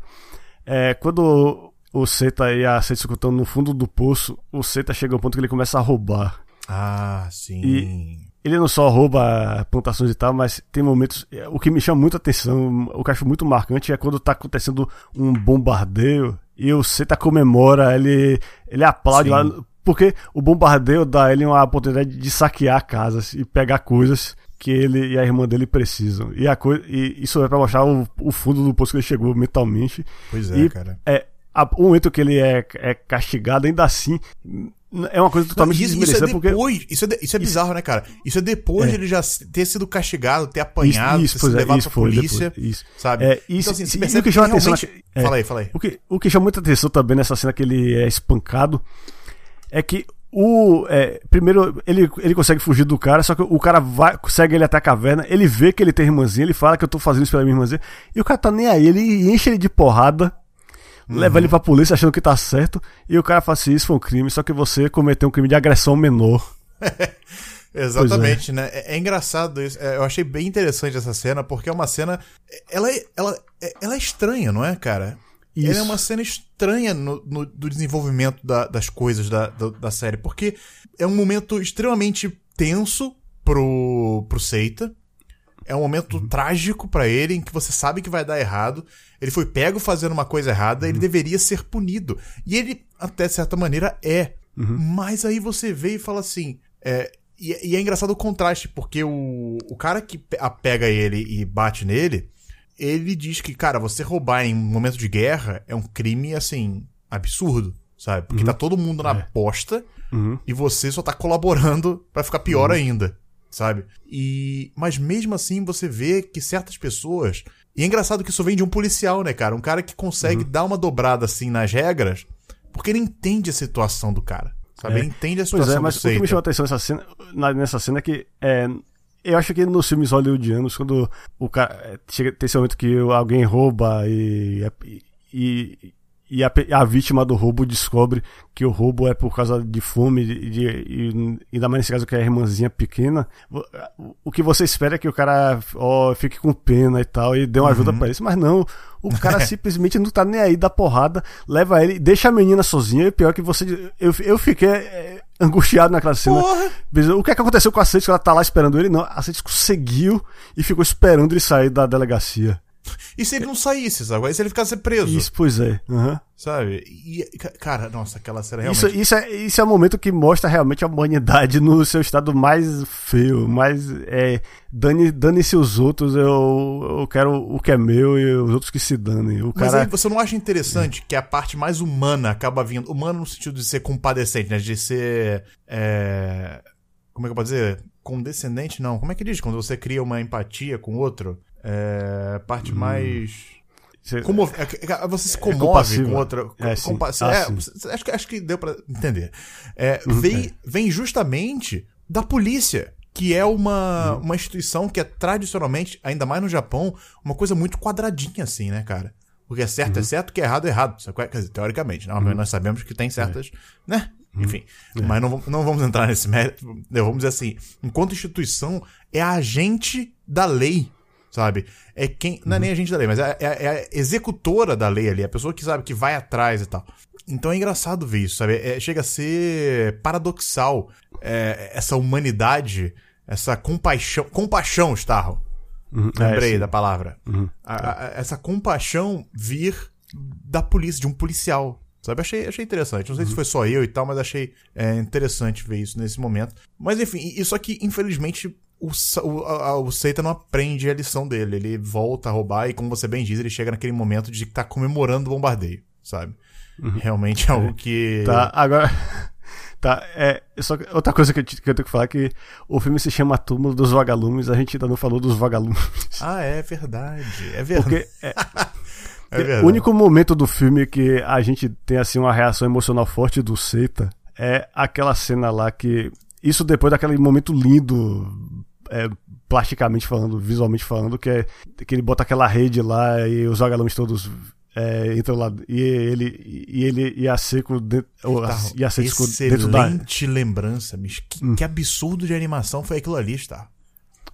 é quando o Seta e a Seta escutando no fundo do poço, o Seta chega ao ponto que ele começa a roubar. Ah, sim. E ele não só rouba plantações e tal, mas tem momentos. O que me chama muito a atenção, o que eu acho muito marcante é quando tá acontecendo um bombardeio e o Seta comemora, ele, ele aplaude lá. Porque o bombardeio dá ele uma oportunidade de saquear casas e pegar coisas que ele e a irmã dele precisam. E, a coisa, e isso é pra mostrar o, o fundo do poço que ele chegou mentalmente. Pois é, e cara. É, a, o momento que ele é, é castigado, ainda assim, é uma coisa totalmente não, isso, desmerecida. Isso é depois, porque... isso, é, isso é bizarro, isso... né, cara? Isso é depois é. de ele já ter sido castigado, ter apanhado, isso, isso, ter sido é, levado pra polícia, depois, isso. sabe? É, isso, então, assim, percebe o que chama realmente... atenção... É, fala aí, fala aí. O que, o que chama muita atenção também nessa cena que ele é espancado é que o é, primeiro ele, ele consegue fugir do cara, só que o cara vai, segue ele até a caverna, ele vê que ele tem irmãzinha, ele fala que eu tô fazendo isso pela minha irmãzinha, e o cara tá nem aí, ele enche ele de porrada uhum. leva ele pra polícia achando que tá certo, e o cara fala assim: Isso foi um crime, só que você cometeu um crime de agressão menor. Exatamente, é. né? É, é, engraçado isso. É, eu achei bem interessante essa cena, porque é uma cena. Ela, é, ela, é, ela é estranha, não é, cara? Isso. Ela é uma cena estranha no, no do desenvolvimento da, das coisas da, da, da, série, porque é um momento extremamente tenso pro, pro Seita. É um momento uhum. trágico para ele, em que você sabe que vai dar errado. Ele foi pego fazendo uma coisa errada, uhum. ele deveria ser punido. E ele, até certa maneira, é. Uhum. Mas aí você vê e fala assim. É, e, e, é engraçado o contraste, porque o, o cara que pega ele e bate nele, ele diz que, cara, você roubar em um momento de guerra é um crime, assim, absurdo, sabe? Porque uhum. tá todo mundo na é. bosta uhum. e você só tá colaborando para ficar pior uhum. ainda sabe? E mas mesmo assim você vê que certas pessoas e é engraçado que isso vem de um policial, né, cara? Um cara que consegue uhum. dar uma dobrada assim nas regras, porque ele entende a situação do cara. Sabe? É. Ele entende a situação pois é, mas do o que me chamou a atenção nessa cena, nessa cena é que é, eu acho que nos filmes hollywoodianos, quando o cara é, chega tem esse momento que alguém rouba e, e, e a, a, vítima do roubo descobre que o roubo é por causa de fome de, de, e ainda mais nesse caso que é a irmãzinha pequena. O, que você espera é que o cara fique com pena e tal e dê uma ajuda uhum. para isso, mas não. O cara simplesmente não tá nem aí, dá porrada, leva ele, deixa a menina sozinha e pior que você. Eu, eu fiquei é, angustiado naquela cena. Porra. O que é que aconteceu com a que ela tá lá esperando ele? Não, a Cete conseguiu e ficou esperando ele sair da delegacia. E se ele não saísse, sabe? E se ele ficasse preso? Isso, pois é. Uhum. Sabe? E, cara, nossa, aquela cena realmente. Isso, isso, é, isso é o momento que mostra realmente a humanidade no seu estado mais feio, mais. É, dane-se dane os outros, eu, eu quero o que é meu e os outros que se danem. O Mas cara... aí você não acha interessante é. que a parte mais humana acaba vindo. Humano no sentido de ser compadecente, né? De ser. É... Como é que eu posso dizer? Condescendente, não. Como é que diz? Quando você cria uma empatia com o outro. É, parte hum. mais. Você, Como, é, é, você se é comove é com outra. É, compa ah, é, acho, acho que deu para entender. É, uhum, vem, vem justamente da polícia, que é uma, uhum. uma instituição que é tradicionalmente, ainda mais no Japão, uma coisa muito quadradinha, assim, né, cara? O que é certo é certo, o que é errado é errado. Quer dizer, teoricamente, né? nós sabemos que tem certas, né? Enfim, mas não, vamos- não vamos entrar nesse mérito. Vamos dizer assim, enquanto instituição, é agente da lei, sabe? É quem. Não é nem agente da lei, mas é, é- é a executora da lei ali, a pessoa que sabe que vai atrás e tal. Então é engraçado ver isso, sabe? É- chega a ser paradoxal é, essa humanidade, essa compaixão. Compaixão, Starro. Uhum. Lembrei É, da palavra. A- a- essa compaixão vir da polícia, de um policial. Sabe? Achei, achei interessante. Não sei se foi só eu e tal, mas achei é, interessante ver isso nesse momento. Mas enfim, isso aqui, infelizmente, o, o, a- o Seita não aprende a lição dele. Ele volta a roubar e, como você bem diz, ele chega naquele momento de estar comemorando o bombardeio, sabe? Realmente é algo que. Tá, agora. Tá, é. Só que outra coisa que eu, que eu tenho que falar é que o filme se chama Túmulo dos Vagalumes, a gente ainda não falou dos vagalumes. Ah, é verdade. É verdade. Porque é, é verdade. o único momento do filme que a gente tem assim uma reação emocional forte do Seita é aquela cena lá que. Isso depois daquele momento lindo, é, plasticamente falando, visualmente falando, que é que ele bota aquela rede lá e os vagalumes todos. É, entram lá e ele e ele e a seco dentro, a- e a seco dentro da excelente lembrança, Mish. Que, Hum. que absurdo de animação foi aquilo ali, tá?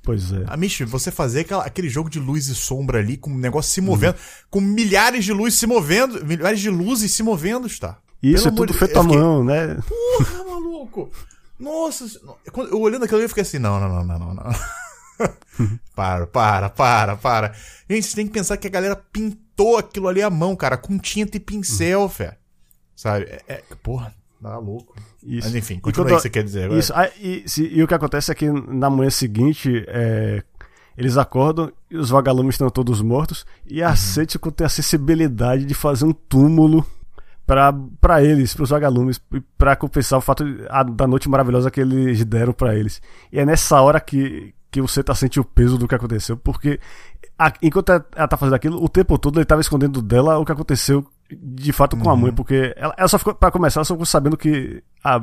pois é Ah, Mish, você fazer aquela- aquele jogo de luz e sombra ali, com um negócio se movendo, com milhares de luzes se movendo, milhares de luzes se movendo, está. E Isso Pelo é tudo feito à mão, né? Porra, maluco! Nossa, eu olhando aquilo eu fiquei assim, não, não, não, não, não, não. para, para, para, para. Gente, você tem que pensar que a galera pintou aquilo ali à mão, cara, com tinta e pincel, fé. Sabe? É, é- porra, tá louco. Isso. Mas enfim, continua quando- aí o que você quer dizer agora. Isso, ah, e, se- e o que acontece é que na manhã seguinte, é, eles acordam e os vagalumes estão todos mortos, e Uhum. a Setiko tem a sensibilidade de fazer um túmulo pra, pra eles, pros vagalumes, e pra compensar o fato a- da noite maravilhosa que eles deram pra eles. E é nessa hora que, que você tá sentindo o peso do que aconteceu, porque a- enquanto ela, tá fazendo aquilo, o tempo todo ele tava escondendo dela o que aconteceu de fato com a Uhum. mãe, porque ela, ela só ficou, pra começar, ela só ficou sabendo que a,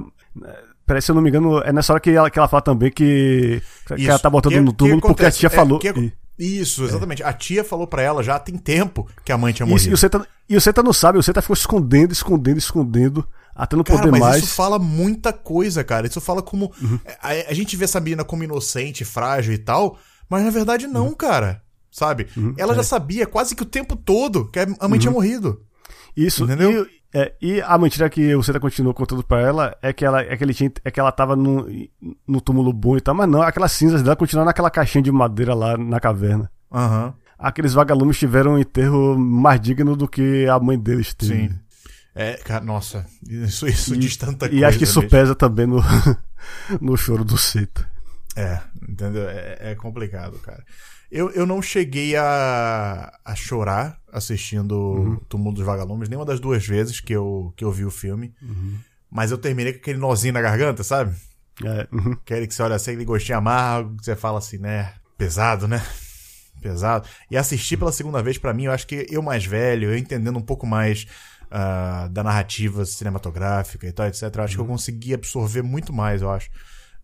Peraí, se eu não me engano, é nessa hora que ela, que ela fala também que, que Isso. ela tá botando Que- no túmulo porque a tia É, falou. que- e- Isso, exatamente. A tia falou pra ela já tem tempo que a mãe tinha Isso, morrido. e o Seta, e o Seta não sabe, o Seta ficou escondendo, escondendo, escondendo, até não Cara, poder mas mais. isso fala muita coisa, cara. Isso fala como. Uhum. A, a gente vê essa menina como inocente, frágil e tal, mas na verdade não, Uhum. cara. Sabe? Ela É. já sabia quase que o tempo todo que a mãe tinha Uhum. morrido. Isso, Entendeu? E, é, e a mentira que o Seta continuou contando pra ela é que ela, é que ele tinha, é que ela tava no, no túmulo bom e tal, mas não, aquelas cinzas dela continuaram naquela caixinha de madeira lá na caverna. Aham. Aqueles vagalumes tiveram um enterro mais digno do que a mãe deles teve. Sim. É, cara, nossa. Isso, isso E, diz tanta e coisa. acho que isso mesmo. pesa também no, no choro do Seta. É, entendeu? É, é complicado, cara. Eu, eu não cheguei a, a chorar assistindo Uhum. o Túmulo dos Vagalumes, nenhuma das duas vezes que eu, que eu vi o filme. Uhum. Mas eu terminei com aquele nozinho na garganta, sabe? É, uhum. Aquele que você olha assim, aquele gostinho amargo, que você fala assim, né? Pesado, né? Pesado. E assistir pela segunda vez, pra mim, eu acho que eu mais velho, eu entendendo um pouco mais ah, da narrativa cinematográfica e tal, etc., eu acho que eu consegui absorver muito mais, eu acho.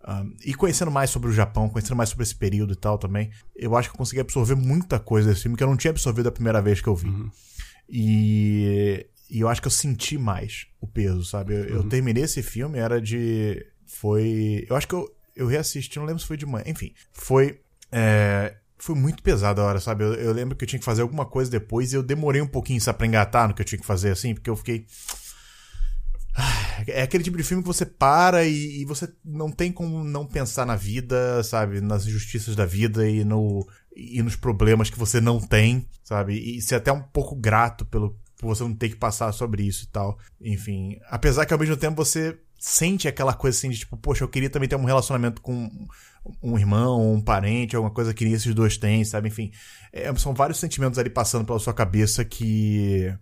Ah, e conhecendo mais sobre o Japão, conhecendo mais sobre esse período e tal também, eu acho que eu consegui absorver muita coisa desse filme que eu não tinha absorvido a primeira vez que eu vi. E, e eu acho que eu senti mais o peso, sabe? Eu, eu terminei esse filme, era de. Foi. Eu acho que eu, eu reassisti, não lembro se foi de manhã. Enfim, foi. é, foi muito pesado a hora, sabe? Eu, eu lembro que eu tinha que fazer alguma coisa depois e eu demorei um pouquinho, sabe, pra engatar no que eu tinha que fazer, assim, porque eu fiquei. É aquele tipo de filme que você para e, e você não tem como não pensar na vida, sabe? Nas injustiças da vida e, no, e nos problemas que você não tem, sabe? E ser até um pouco grato pelo por você não ter que passar sobre isso e tal. Enfim, apesar que ao mesmo tempo você sente aquela coisa assim de tipo, poxa, eu queria também ter um relacionamento com um irmão, um parente, alguma coisa que nem esses dois têm, sabe? Enfim, é, são vários sentimentos ali passando pela sua cabeça que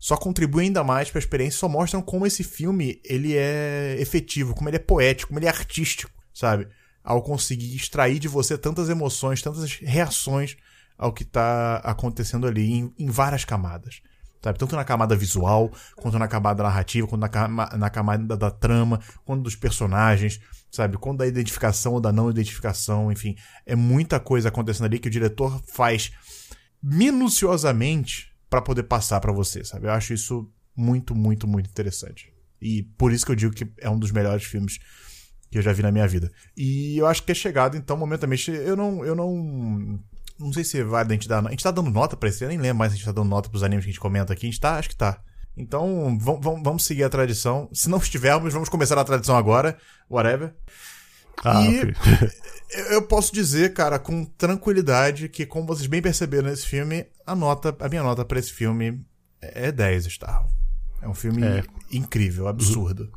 só contribuem ainda mais para a experiência, só mostram como esse filme ele é efetivo, como ele é poético, como ele é artístico, sabe? Ao conseguir extrair de você tantas emoções, tantas reações ao que tá acontecendo ali em, em várias camadas. Sabe? Tanto na camada visual, quanto na camada narrativa, quanto na, cama, na camada da, da trama, quanto dos personagens, sabe? Quanto da identificação ou da não identificação, enfim. É muita coisa acontecendo ali que o diretor faz minuciosamente para poder passar para você, sabe? Eu acho isso muito, muito, muito interessante. E por isso que eu digo que é um dos melhores filmes que eu já vi na minha vida. E eu acho que é chegado, então, momentamente, eu não. Eu não. Não sei se vai a gente dar. A gente tá dando nota pra esse. Eu nem lembro mais se a gente tá dando nota pros animes que a gente comenta aqui. A gente tá? Acho que tá. Então, vamos, seguir a tradição. Se não estivermos, vamos começar a tradição agora. Whatever. Ah, e okay. eu posso dizer, cara, com tranquilidade, que como vocês bem perceberam nesse filme, a nota, a minha nota para esse filme é 10, Star. É um filme é. incrível, absurdo.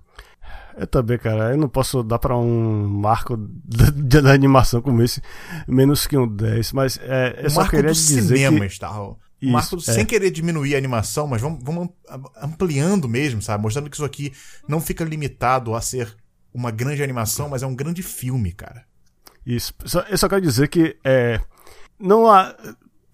Eu também, cara. Eu não posso dar pra um marco da, da animação como esse menos que um 10, mas é, eu um só queria dizer cinema, que... Star. Isso, Marco, é. sem querer diminuir a animação, mas vamos, vamos ampliando mesmo, sabe? Mostrando que isso aqui não fica limitado a ser uma grande animação, mas é um grande filme, cara. Isso. Eu só quero dizer que é, não há.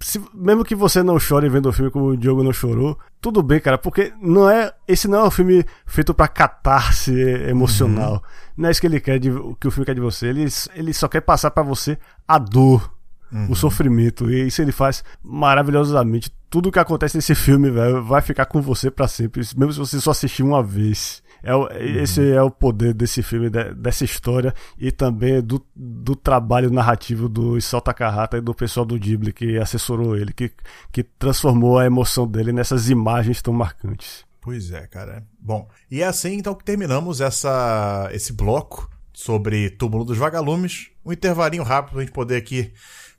Se, mesmo que você não chore vendo o filme como o Diogo não chorou, tudo bem, cara, porque não é esse não é um filme feito para catarse emocional. Uhum. Não é isso que ele quer de, que o filme quer de você. Ele, ele só quer passar para você a dor, uhum. o sofrimento. E isso ele faz maravilhosamente. Tudo que acontece nesse filme, velho, vai ficar com você para sempre, mesmo se você só assistir uma vez. É, uhum. Esse é o poder desse filme, dessa história e também do, do trabalho narrativo do Isao Takahata e do pessoal do Ghibli que assessorou ele, que, que transformou a emoção dele nessas imagens tão marcantes. Pois é, cara. Bom, e é assim então que terminamos essa, esse bloco sobre Túmulo dos Vagalumes. Um intervalinho rápido pra gente poder aqui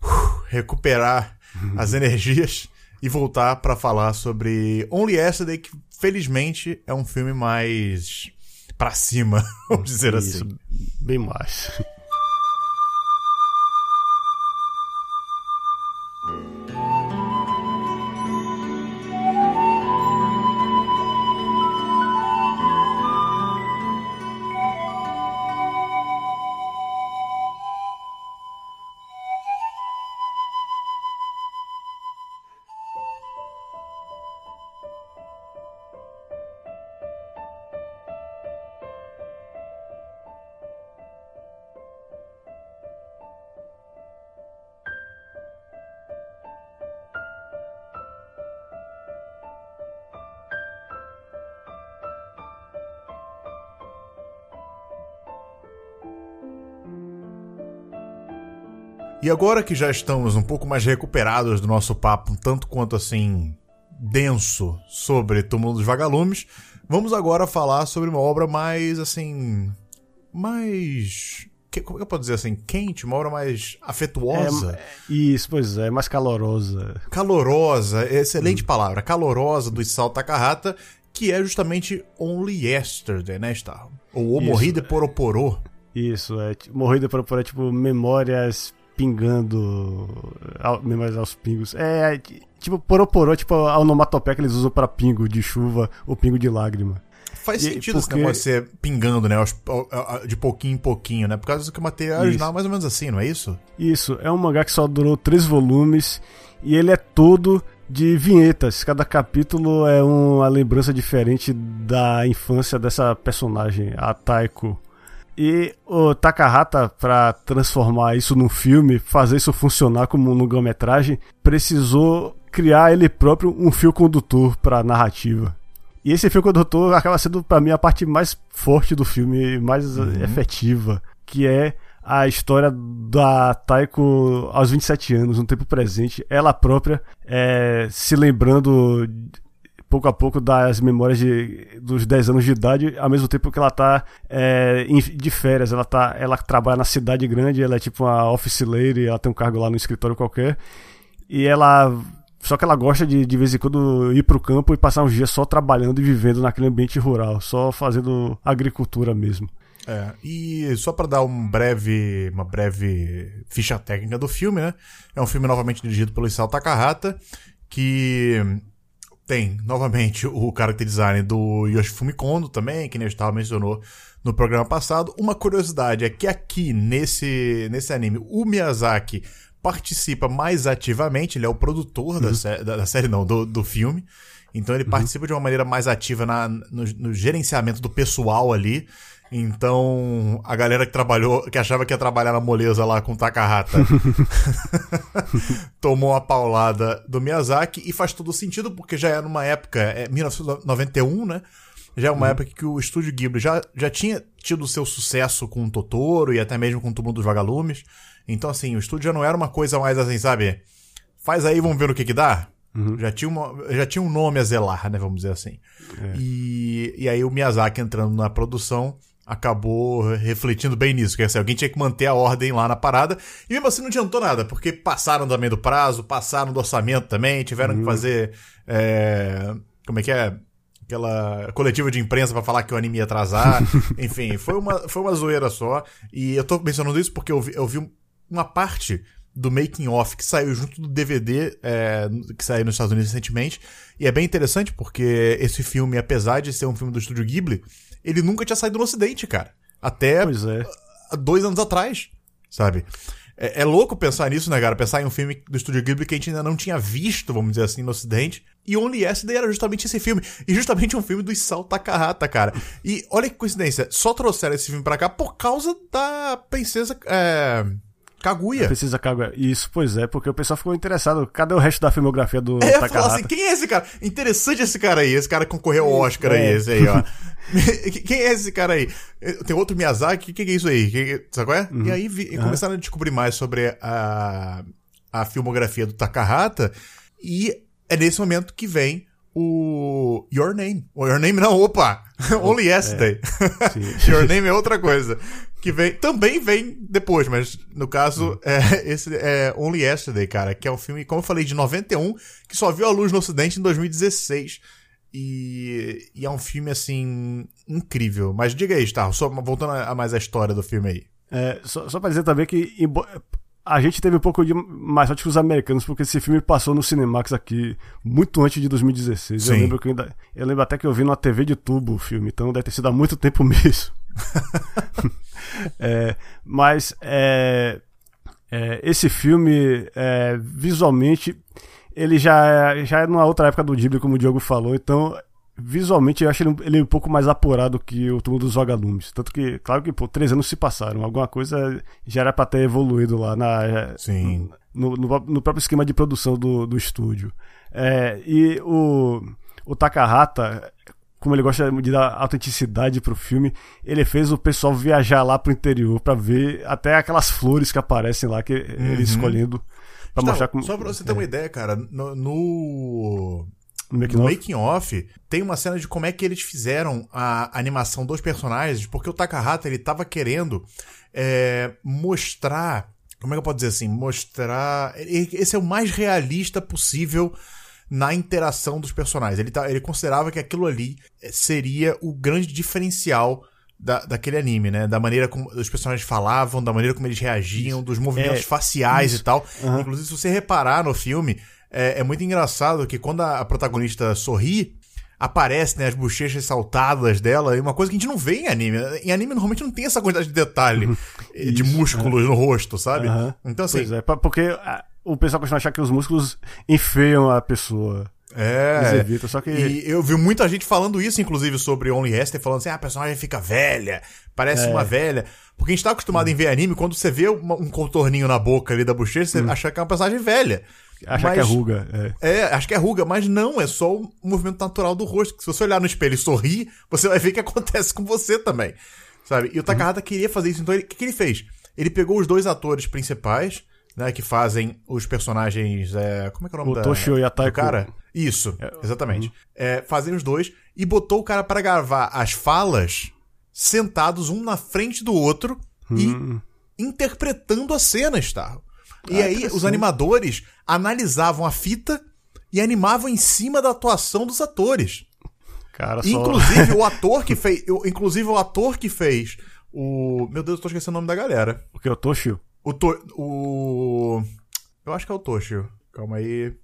uh, recuperar as energias e voltar para falar sobre Only Yesterday, que felizmente é um filme mais pra cima, vamos dizer Isso, assim. Bem mais. E agora que já estamos um pouco mais recuperados do nosso papo, tanto quanto assim denso sobre Túmulo dos Vagalumes, vamos agora falar sobre uma obra mais assim, mais que, como é que eu posso dizer assim, quente, uma obra mais afetuosa. É, isso, pois é, mais calorosa. Calorosa, excelente hum. palavra, calorosa do Isao Takahata, que é justamente Only Yesterday, né, Star? Ou O Morrida por Oporô. Isso, é, Morrida por Oporô é tipo memórias pingando memórias aos pingos. É, tipo, poroporô, tipo a onomatopeia que eles usam para pingo de chuva ou pingo de lágrima. Faz e, sentido porque... esse negócio ser pingando, né? De pouquinho em pouquinho, né? Por causa que o material original é mais ou menos assim, não é isso? Isso, é um mangá que só durou três volumes e ele é todo de vinhetas. Cada capítulo é uma lembrança diferente da infância dessa personagem, a Taiko. E o Takahata, para transformar isso num filme, fazer isso funcionar como um longa-metragem, precisou criar ele próprio um fio condutor para a narrativa. E esse fio condutor acaba sendo para mim a parte mais forte do filme, mais uhum. efetiva, que é a história da Taiko aos 27 anos, no tempo presente, ela própria é, se lembrando pouco a pouco das memórias de, dos 10 anos de idade, ao mesmo tempo que ela tá é, de férias. Ela, tá, ela trabalha na cidade grande, ela é tipo uma office lady, ela tem um cargo lá no escritório qualquer. E ela. Só que ela gosta de, de vez em quando, ir pro campo e passar uns dias só trabalhando e vivendo naquele ambiente rural, só fazendo agricultura mesmo. É, e só para dar um breve, uma breve ficha técnica do filme, né? É um filme novamente dirigido pelo Isao Takahata, que tem, novamente, o character design do Yoshifumi Kondo também, que nem a gente mencionou no programa passado. Uma curiosidade é que aqui, nesse, nesse anime, o Miyazaki participa mais ativamente, ele é o produtor uhum. da, sé da, da, série, não, do, do filme. Então ele uhum. participa de uma maneira mais ativa na, no, no, gerenciamento do pessoal ali. Então, a galera que trabalhou, que achava que ia trabalhar na moleza lá com Takahata, tomou a paulada do Miyazaki e faz todo sentido porque já era numa época, é 1991, né? Já é uma uhum. época que o estúdio Ghibli já, já tinha tido seu sucesso com o Totoro e até mesmo com o Túmulo dos Vagalumes. Então, assim, o estúdio já não era uma coisa mais assim, sabe? Faz aí, vamos ver o que que dá. Uhum. Já, tinha uma, já tinha um nome a zelar, né? Vamos dizer assim. É. E, e aí o Miyazaki entrando na produção acabou refletindo bem nisso. Que assim, alguém tinha que manter a ordem lá na parada. E mesmo assim não adiantou nada, porque passaram também do prazo, passaram do orçamento também, tiveram uhum. que fazer. É, como é que é? Aquela coletiva de imprensa para falar que o anime ia atrasar. Enfim, foi uma, foi uma zoeira só. E eu tô mencionando isso porque eu vi, eu vi uma parte do making off que saiu junto do DVD é, que saiu nos Estados Unidos recentemente e é bem interessante porque esse filme apesar de ser um filme do estúdio Ghibli ele nunca tinha saído no Ocidente cara. Até é. dois anos atrás sabe? É, é, louco pensar nisso né cara? Pensar em um filme do estúdio Ghibli que a gente ainda não tinha visto vamos dizer assim no Ocidente. E Only Yesterday era justamente esse filme. E justamente um filme do Isao Takahata cara. E olha que coincidência só trouxeram esse filme para cá por causa da princesa é Kaguya. Precisa Kaguya. Isso, pois é, porque o pessoal ficou interessado. Cadê o resto da filmografia do é, Takahata? assim, quem é esse cara? Interessante esse cara aí, esse cara que concorreu ao Oscar é. aí, esse aí, ó. quem é esse cara aí? Tem outro Miyazaki, o que, que, é isso aí? Que, sabe qual é? Uhum. E aí vi, uhum. começaram a descobrir mais sobre a, a filmografia do Takahata e é nesse momento que vem o Your Name. O Your Name não, opa! Only Yesterday. É. Your Name é outra coisa. Que vem, também vem depois, mas no caso, hum. é, esse é Only Yesterday, cara, que é um filme, como eu falei, de 91, que só viu a luz no ocidente em 2016. E, e é um filme, assim, incrível. Mas diga aí, Star, só voltando a, mais a história do filme aí. É, só, só pra dizer também que, a gente teve um pouco de mais sorte que os americanos, porque esse filme passou no Cinemax aqui muito antes de 2016. Sim. Eu lembro que eu, ainda, eu lembro até que eu vi numa TV de tubo o filme, então deve ter sido há muito tempo mesmo. é, mas é, é, esse filme, é, visualmente, ele já, já é numa outra época do Ghibli, como o Diogo falou, então visualmente eu acho ele, ele um pouco mais apurado que o Túmulo dos Vagalumes. Tanto que, claro que, pô, três anos se passaram. Alguma coisa já era pra ter evoluído lá na, Sim. No, no, no próprio esquema de produção do, do estúdio. É, e o, o Takahata, como ele gosta de dar autenticidade pro filme, ele fez o pessoal viajar lá pro interior para ver até aquelas flores que aparecem lá, que uhum. ele escolhendo pra então, mostrar como. Só pra você ter é. uma ideia, cara, no, no no making, making off tem uma cena de como é que eles fizeram a animação dos personagens, porque o Takahata ele tava querendo é, mostrar, como é que eu posso dizer assim, mostrar, esse é o mais realista possível na interação dos personagens. Ele, tá, ele considerava que aquilo ali é, seria o grande diferencial da, daquele anime, né? Da maneira como os personagens falavam, da maneira como eles reagiam, dos movimentos é, faciais isso. e tal. Uhum. Inclusive, se você reparar no filme, é, é muito engraçado que quando a, a protagonista sorri, aparece, né, as bochechas saltadas dela, e uma coisa que a gente não vê em anime. Em anime normalmente não tem essa quantidade de detalhe eh, de músculos é. no rosto, sabe? Uhum. Então assim. Pois é, porque o pessoal costuma achar que os músculos enfeiam a pessoa. É. Evita, só que... E eu vi muita gente falando isso, inclusive, sobre Only Hester, falando assim, ah, a personagem fica velha, parece é. uma velha. Porque a gente tá acostumado hum. em ver anime, quando você vê uma, um contorninho na boca ali da bochecha, você hum. acha que é uma personagem velha. Acha mas, que é ruga. É. é, acho que é ruga, mas não, é só o movimento natural do rosto. Se você olhar no espelho e sorrir, você vai ver que acontece com você também. Sabe? E o Takahata uhum. queria fazer isso, então o que, que ele fez? Ele pegou os dois atores principais, né, que fazem os personagens. É, como é que é o nome o da, Toshio e a Taiko. do cara? Isso, é, exatamente. Uhum. É, fazem os dois e botou o cara para gravar as falas sentados um na frente do outro uhum. e interpretando a cena, Starro. E ah, aí os animadores analisavam a fita e animavam em cima da atuação dos atores. Cara, inclusive o ator que fez, inclusive o ator que fez o, meu Deus, eu tô esquecendo o nome da galera. O que é o Toshio? O to, o eu acho que é o Toshio. Calma aí.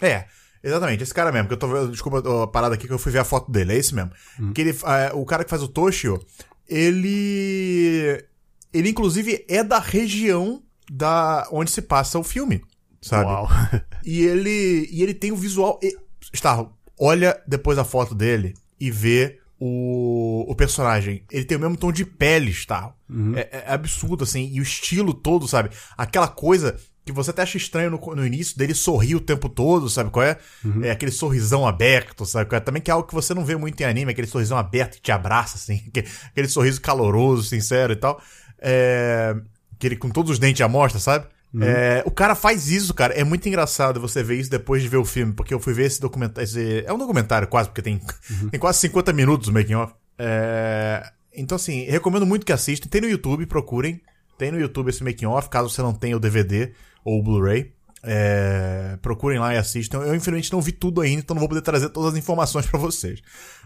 É, exatamente, esse cara mesmo, que eu tô desculpa a parada aqui que eu fui ver a foto dele, é esse mesmo. Hum. Que ele, é, o cara que faz o Toshio, ele ele inclusive é da região da onde se passa o filme, sabe? Uau. e ele e ele tem o visual. E, está, olha depois a foto dele e vê o, o personagem, ele tem o mesmo tom de pele, tá? Uhum. É, é, absurdo, assim, e o estilo todo, sabe? Aquela coisa que você até acha estranho no, no início dele sorrir o tempo todo, sabe qual é? Uhum. É aquele sorrisão aberto, sabe qual é? Também que é algo que você não vê muito em anime, aquele sorrisão aberto que te abraça, assim, aquele, aquele sorriso caloroso, sincero e tal. É, aquele com todos os dentes à mostra, sabe? Uhum. É, o cara faz isso, cara. É muito engraçado você ver isso depois de ver o filme, porque eu fui ver esse documentário. É um documentário quase, porque tem, uhum. tem quase 50 minutos o making off. É, então, assim, recomendo muito que assistam. Tem no YouTube, procurem. Tem no YouTube esse making off, caso você não tenha o DVD ou o Blu-ray. É, procurem lá e assistam. Eu, infelizmente, não vi tudo ainda, então não vou poder trazer todas as informações para vocês.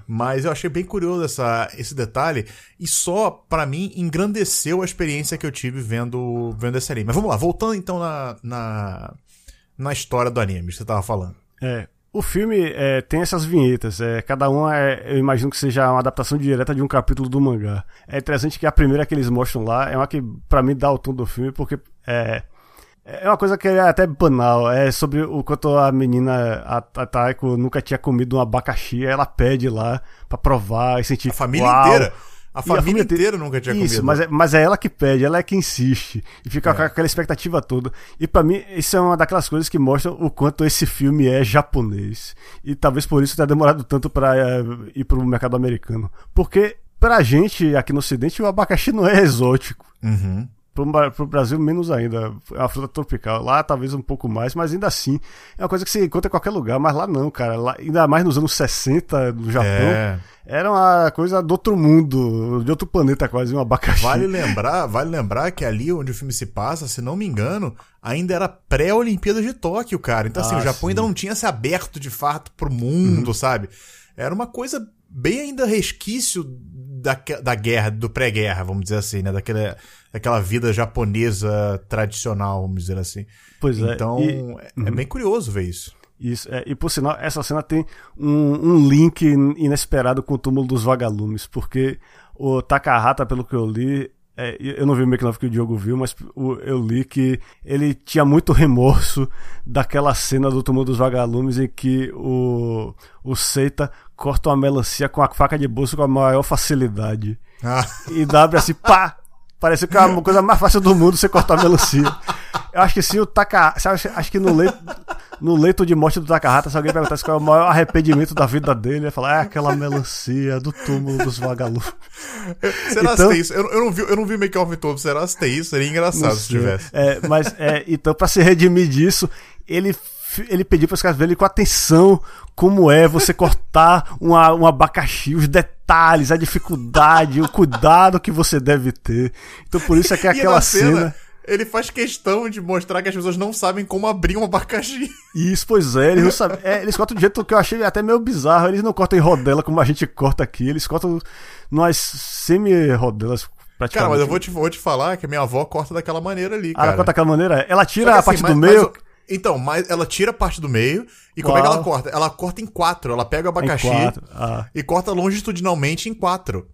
Mas eu achei bem curioso essa, esse detalhe e só, para mim, engrandeceu a experiência que eu tive vendo, vendo esse anime. Mas vamos lá, voltando então na, na, na história do anime que você tava falando. É, o filme é, tem essas vinhetas, é, cada uma é, eu imagino que seja uma adaptação direta de um capítulo do mangá. É interessante que a primeira que eles mostram lá é uma que para mim dá o tom do filme, porque é, é uma coisa que é até banal, é sobre o quanto a menina, a, a Taiko, nunca tinha comido um abacaxi, ela pede lá pra provar e sentir... A família uau, inteira! A família, a família inteira nunca tinha isso, comido. Mas é, mas é ela que pede, ela é que insiste. E fica é. com aquela expectativa toda. E para mim, isso é uma daquelas coisas que mostram o quanto esse filme é japonês. E talvez por isso tenha demorado tanto para é, ir pro mercado americano. Porque pra gente aqui no ocidente o abacaxi não é exótico. Uhum. Pro, pro Brasil, menos ainda. É uma fruta tropical. Lá, talvez um pouco mais, mas ainda assim. É uma coisa que você encontra em qualquer lugar, mas lá não, cara. Lá, ainda mais nos anos 60 no Japão. É. Era uma coisa do outro mundo, de outro planeta quase, um abacaxi. Vale lembrar, vale lembrar que ali onde o filme se passa, se não me engano, ainda era pré-Olimpíada de Tóquio, cara. Então, assim, ah, o Japão sim. ainda não tinha se aberto de fato pro mundo, uhum. sabe? Era uma coisa bem ainda resquício da, da guerra, do pré-guerra, vamos dizer assim, né? Daquela daquela vida japonesa tradicional, vamos dizer assim. Pois é. Então, e... é, é uhum. bem curioso ver isso. Isso, é, e por sinal, essa cena tem um, um, link inesperado com o túmulo dos vagalumes, porque o Takahata, pelo que eu li, é, eu não vi o make que o Diogo viu, mas eu li que ele tinha muito remorso daquela cena do túmulo dos vagalumes em que o, o Seita corta uma melancia com a faca de bolso com a maior facilidade. Ah. E dá assim, pá! Parece que é a coisa mais fácil do mundo você cortar a melancia. Eu acho que se o Takahata. Acho, acho que no leito, no leito de morte do Takahata, se alguém perguntasse qual é o maior arrependimento da vida dele, ia falar: é aquela melancia do túmulo dos vagalumes. Será então, tem isso? Eu, eu, não vi, eu não vi o make-off todo. Será se tem isso? Seria engraçado se tivesse. É, mas, é, então, pra se redimir disso, ele ele pediu para os caras verem com atenção como é você cortar uma, um abacaxi, os detalhes, a dificuldade, o cuidado que você deve ter. Então por isso é que é aquela cena, cena, Ele faz questão de mostrar que as pessoas não sabem como abrir um abacaxi. Isso, pois é, eles não sabem. É, eles cortam de jeito que eu achei até meio bizarro. Eles não cortam em rodela como a gente corta aqui, eles cortam nós semi-rodelas Cara, mas eu vou te, vou te falar que a minha avó corta daquela maneira ali, cara. Ela corta daquela maneira? Ela tira a assim, parte mas, do meio... Então, mas ela tira a parte do meio e como Uau. é que ela corta? Ela corta em quatro. Ela pega o abacaxi ah. e corta longitudinalmente em quatro.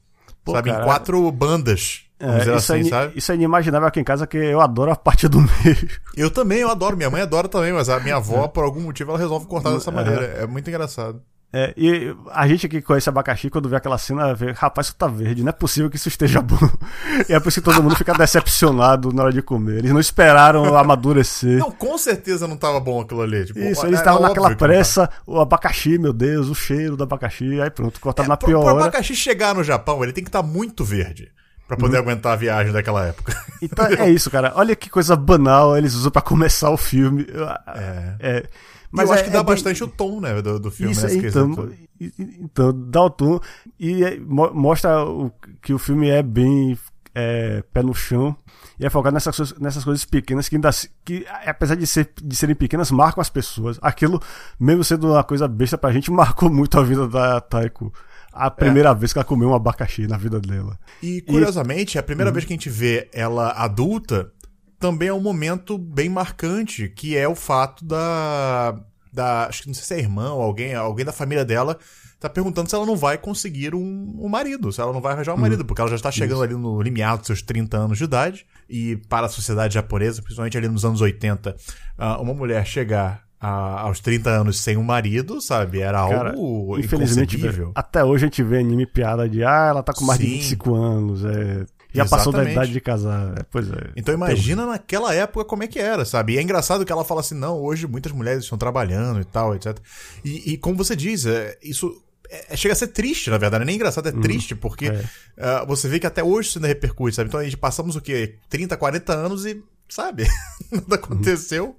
Pô, sabe? Em quatro bandas. É, isso, assim, é, sabe? isso é inimaginável aqui em casa, que eu adoro a parte do meio. Eu também, eu adoro. Minha mãe adora também, mas a minha avó, é. por algum motivo, ela resolve cortar dessa maneira. É muito engraçado. É, e a gente que conhece abacaxi, quando vê aquela cena, vê, rapaz, isso tá verde, não é possível que isso esteja bom. E é por isso que todo mundo fica decepcionado na hora de comer. Eles não esperaram amadurecer. Não, com certeza não tava bom aquilo ali. Tipo, isso, eles estavam naquela pressa, o abacaxi, meu Deus, o cheiro do abacaxi, aí pronto, cortado é, na pior pro, hora. abacaxi chegar no Japão, ele tem que estar tá muito verde para poder hum. aguentar a viagem daquela época. Então é isso, cara. Olha que coisa banal eles usam para começar o filme. É. é mas eu acho é, que dá é bastante bem... o tom, né, do, do filme. Isso, né, então, então, dá o tom e é, mostra o, que o filme é bem é, pé no chão e é focado nessas, nessas coisas pequenas que, ainda, que apesar de, ser, de serem pequenas, marcam as pessoas. Aquilo, mesmo sendo uma coisa besta pra gente, marcou muito a vida da Taiko a primeira é. vez que ela comeu um abacaxi na vida dela. E curiosamente, e... a primeira hum. vez que a gente vê ela adulta, também é um momento bem marcante, que é o fato da. da acho que não sei se é irmã ou alguém, alguém da família dela tá perguntando se ela não vai conseguir um, um marido, se ela não vai arranjar um uhum. marido, porque ela já está chegando Isso. ali no limiar dos seus 30 anos de idade, e para a sociedade japonesa, principalmente ali nos anos 80, ah, uma mulher chegar a, aos 30 anos sem um marido, sabe? Era Cara, algo Infelizmente, até hoje a gente vê anime piada de ah, ela tá com mais de Sim. 25 anos, é, já passou da idade de casar. É, pois é. Então imagina naquela época como é que era, sabe? E é engraçado que ela fala assim, não, hoje muitas mulheres estão trabalhando e tal, etc. E, e como você diz, é, isso é- chega a ser triste, na verdade. Nem engraçado, é triste, porque é. ah, você vê que até hoje isso ainda repercute, sabe? Então a gente passamos o quê? 30, 40 anos e, sabe? Nada aconteceu.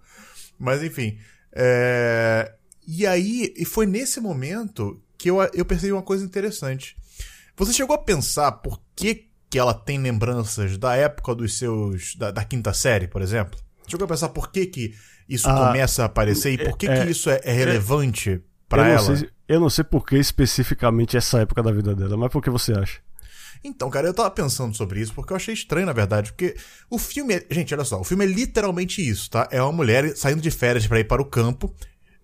Mas enfim. é, E aí, e foi nesse momento que eu, eu percebi uma coisa interessante. Você chegou a pensar por que, que ela tem lembranças da época dos seus. da, da quinta série, por exemplo? Chegou a pensar por que, que isso Ah, começa a aparecer e por que, é- que isso é, é relevante eu, pra não ela? sei, se- eu não sei por que especificamente essa época da vida dela, mas por que você acha? Então, cara, eu tava pensando sobre isso porque eu achei estranho, na verdade, porque o filme é... Gente, olha só, o filme é literalmente isso, tá? É uma mulher saindo de férias pra ir para o campo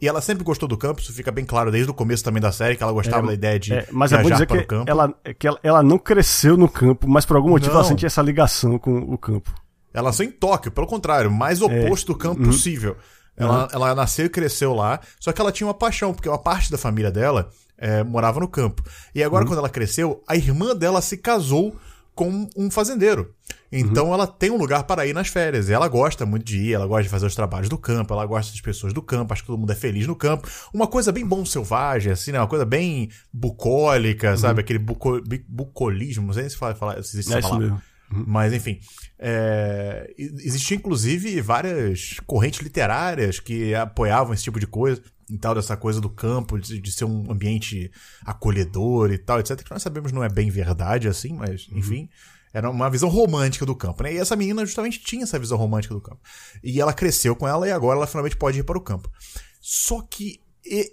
e ela sempre gostou do campo, isso fica bem claro desde o começo também da série, que ela gostava É, da ideia de É, mas é viajar dizer para que, o campo. ela, é que ela, ela não cresceu no campo, mas por algum motivo Não. ela sentia essa ligação com o campo. Ela nasceu em Tóquio, pelo contrário, mais oposto do campo possível. Ela, ela nasceu e cresceu lá, só que ela tinha uma paixão, porque uma parte da família dela é, morava no campo. E agora, quando ela cresceu, a irmã dela se casou com um fazendeiro. Então ela tem um lugar para ir nas férias. E ela gosta muito de ir, ela gosta de fazer os trabalhos do campo, ela gosta das pessoas do campo, acho que todo mundo é feliz no campo. Uma coisa bem bom selvagem, assim, né? Uma coisa bem bucólica, sabe? Aquele buco, bu- bucolismo, não sei se fala, fala se existe É essa palavra. mesmo. Mas, enfim. É, existiam, inclusive, várias correntes literárias que apoiavam esse tipo de coisa. E tal, dessa coisa do campo, de, de ser um ambiente acolhedor e tal, etc. Que nós sabemos não é bem verdade, assim, mas, enfim. Era uma visão romântica do campo, né? E essa menina justamente tinha essa visão romântica do campo. E ela cresceu com ela e agora ela finalmente pode ir para o campo. Só que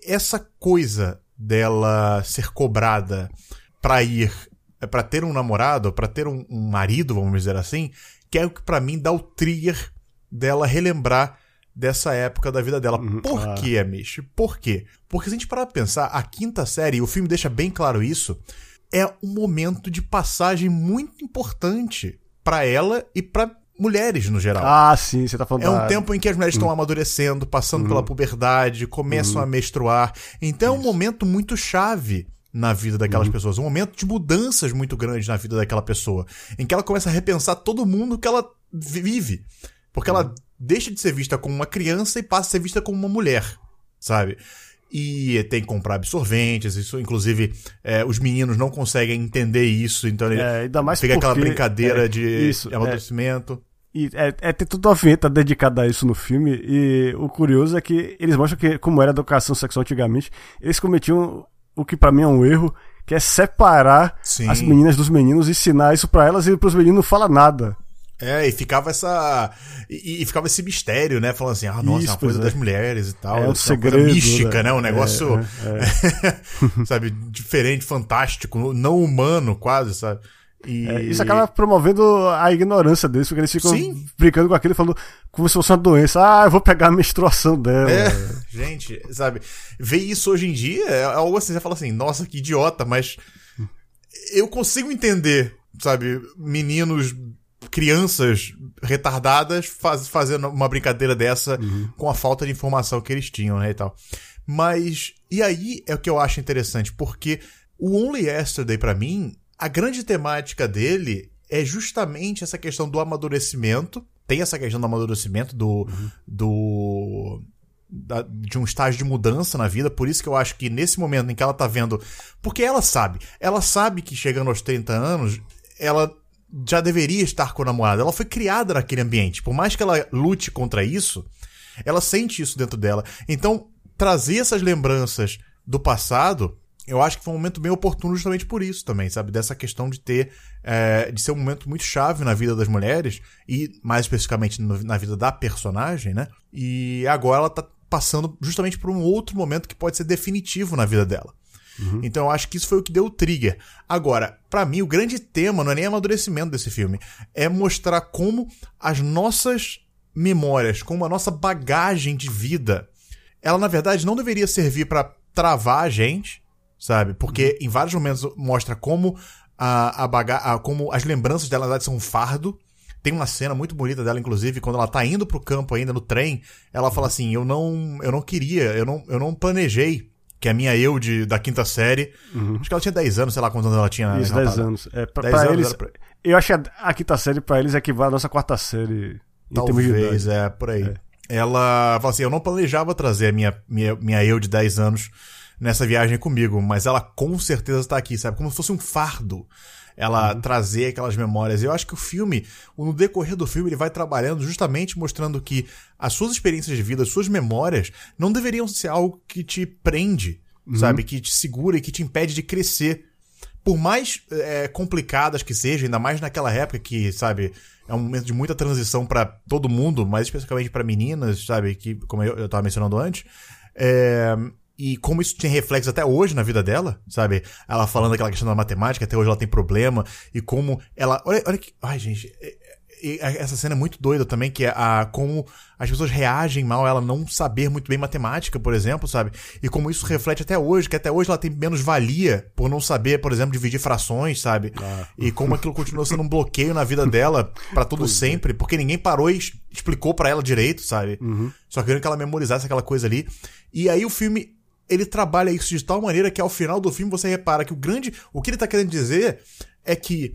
essa coisa dela ser cobrada pra ir, pra ter um namorado, pra ter um, um marido, vamos dizer assim, que é o que pra mim dá o trigger dela relembrar dessa época da vida dela. Por claro. quê, Amish? Por quê? Porque se a gente parar pra pensar, a quinta série, e o filme deixa bem claro isso, é um momento de passagem muito importante pra ela e pra mulheres no geral. Ah, sim, você tá falando É um da- tempo em que as mulheres estão amadurecendo, passando pela puberdade, começam a menstruar. Então é um momento muito chave na vida daquelas pessoas. Um momento de mudanças muito grandes na vida daquela pessoa. Em que ela começa a repensar todo mundo que ela vive. Porque ela deixa de ser vista como uma criança e passa a ser vista como uma mulher, sabe? E tem que comprar absorventes, isso, inclusive, é, os meninos não conseguem entender isso, então ele É, ainda mais fica aquela porque- brincadeira é, de isso, é. amadurecimento. E é, é ter toda uma vinheta dedicada a isso no filme. E o curioso é que eles mostram que, como era a educação sexual antigamente, eles cometiam o que pra mim é um erro, que é separar Sim. as meninas dos meninos, ensinar isso pra elas e pros meninos não fala nada. É, e ficava essa. E, e ficava esse mistério, né? Falando assim, ah, nossa, Isso, é uma coisa é. das mulheres e tal. É um isso uma coisa segredo, mística, né? né? Um negócio. É, sabe, diferente, fantástico, não humano, quase, sabe? E... É, isso acaba promovendo a ignorância deles, porque eles ficam Sim. brincando com aquilo, falando como se fosse uma doença. Ah, eu vou pegar a menstruação dela. É, gente, sabe? Ver isso hoje em dia é algo assim, você fala assim, nossa, que idiota, mas eu consigo entender, sabe, meninos, crianças retardadas faz- fazendo uma brincadeira dessa com a falta de informação que eles tinham, né, e tal. Mas, e aí é o que eu acho interessante, porque o Only Yesterday, pra mim, a grande temática dele é justamente essa questão do amadurecimento. Tem essa questão do amadurecimento, do. do da- de um estágio de mudança na vida, por isso que eu acho que nesse momento em que ela tá vendo. Porque ela sabe, ela sabe que chegando aos 30 anos, ela já deveria estar com o namorado. Ela foi criada naquele ambiente. Por mais que ela lute contra isso, ela sente isso dentro dela. Então, trazer essas lembranças do passado, eu acho que foi um momento bem oportuno justamente por isso também, sabe? Dessa questão de ter. é, de ser um momento muito chave na vida das mulheres, e mais especificamente no- na vida da personagem, né? E agora ela tá passando justamente por um outro momento que pode ser definitivo na vida dela. Então eu acho que isso foi o que deu o trigger. Agora, pra mim, o grande tema não é nem amadurecimento desse filme, é mostrar como as nossas memórias, como a nossa bagagem de vida, ela na verdade não deveria servir pra travar a gente, sabe? Porque em vários momentos mostra como a, a baga a- como as lembranças dela na verdade são um fardo Tem uma cena muito bonita dela, inclusive, quando ela tá indo pro campo ainda no trem, ela fala assim: Eu não, eu não queria, eu não, eu não planejei que a minha eu de, da quinta série. Uhum. Acho que ela tinha 10 anos, sei lá quantos anos ela tinha. Isso, 10 anos. É, pra, 10 pra anos eles, pra... Eu acho que a, a, quinta série pra eles equivale à nossa quarta série. Talvez, é, por aí. É. Ela fala assim: Eu não planejava trazer a minha, minha, minha eu de 10 anos nessa viagem comigo, mas ela com certeza está aqui, sabe? Como se fosse um fardo ela uhum. trazer aquelas memórias. Eu acho que o filme, no decorrer do filme, ele vai trabalhando justamente mostrando que as suas experiências de vida, as suas memórias, não deveriam ser algo que te prende, uhum. sabe? Que te segura e que te impede de crescer. Por mais é, complicadas que sejam, ainda mais naquela época que, sabe, é um momento de muita transição para todo mundo, mas especificamente para meninas, sabe, que como eu, eu tava mencionando antes, é, e como isso tem reflexo até hoje na vida dela, sabe? Ela falando daquela questão da matemática, até hoje ela tem problema, e como ela. Olha, olha que. Ai, gente. essa cena é muito doida também, que é a como as pessoas reagem mal a ela não saber muito bem matemática, por exemplo, sabe? E como isso reflete até hoje, que até hoje ela tem menos valia por não saber, por exemplo, dividir frações, sabe? Ah. E como aquilo continua sendo um bloqueio na vida dela para todo pois é. sempre, é. porque ninguém parou e explicou para ela direito, sabe? Uhum. Só querendo que ela memorizasse aquela coisa ali. E aí o filme ele trabalha isso de tal maneira que ao final do filme você repara que o grande. O que ele tá querendo dizer é que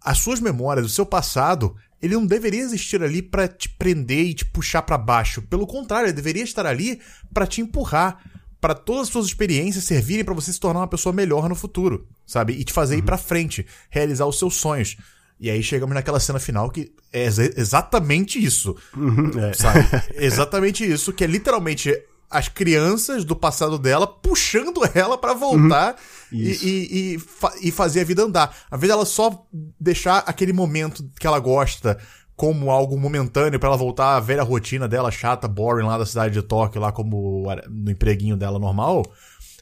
as suas memórias, o seu passado, ele não deveria existir ali para te prender e te puxar para baixo. Pelo contrário, ele deveria estar ali para te empurrar, para todas as suas experiências servirem para você se tornar uma pessoa melhor no futuro, sabe? E te fazer uhum. ir para frente, realizar os seus sonhos. E aí chegamos naquela cena final que é exatamente isso. Uhum, é. Sabe? exatamente isso, que é literalmente as crianças do passado dela puxando ela para voltar uhum. e, e, e, fa e, fazer a vida andar. Às vezes ela só deixar aquele momento que ela gosta como algo momentâneo para ela voltar à velha rotina dela chata, boring lá da cidade de Tóquio, lá como no empreguinho dela normal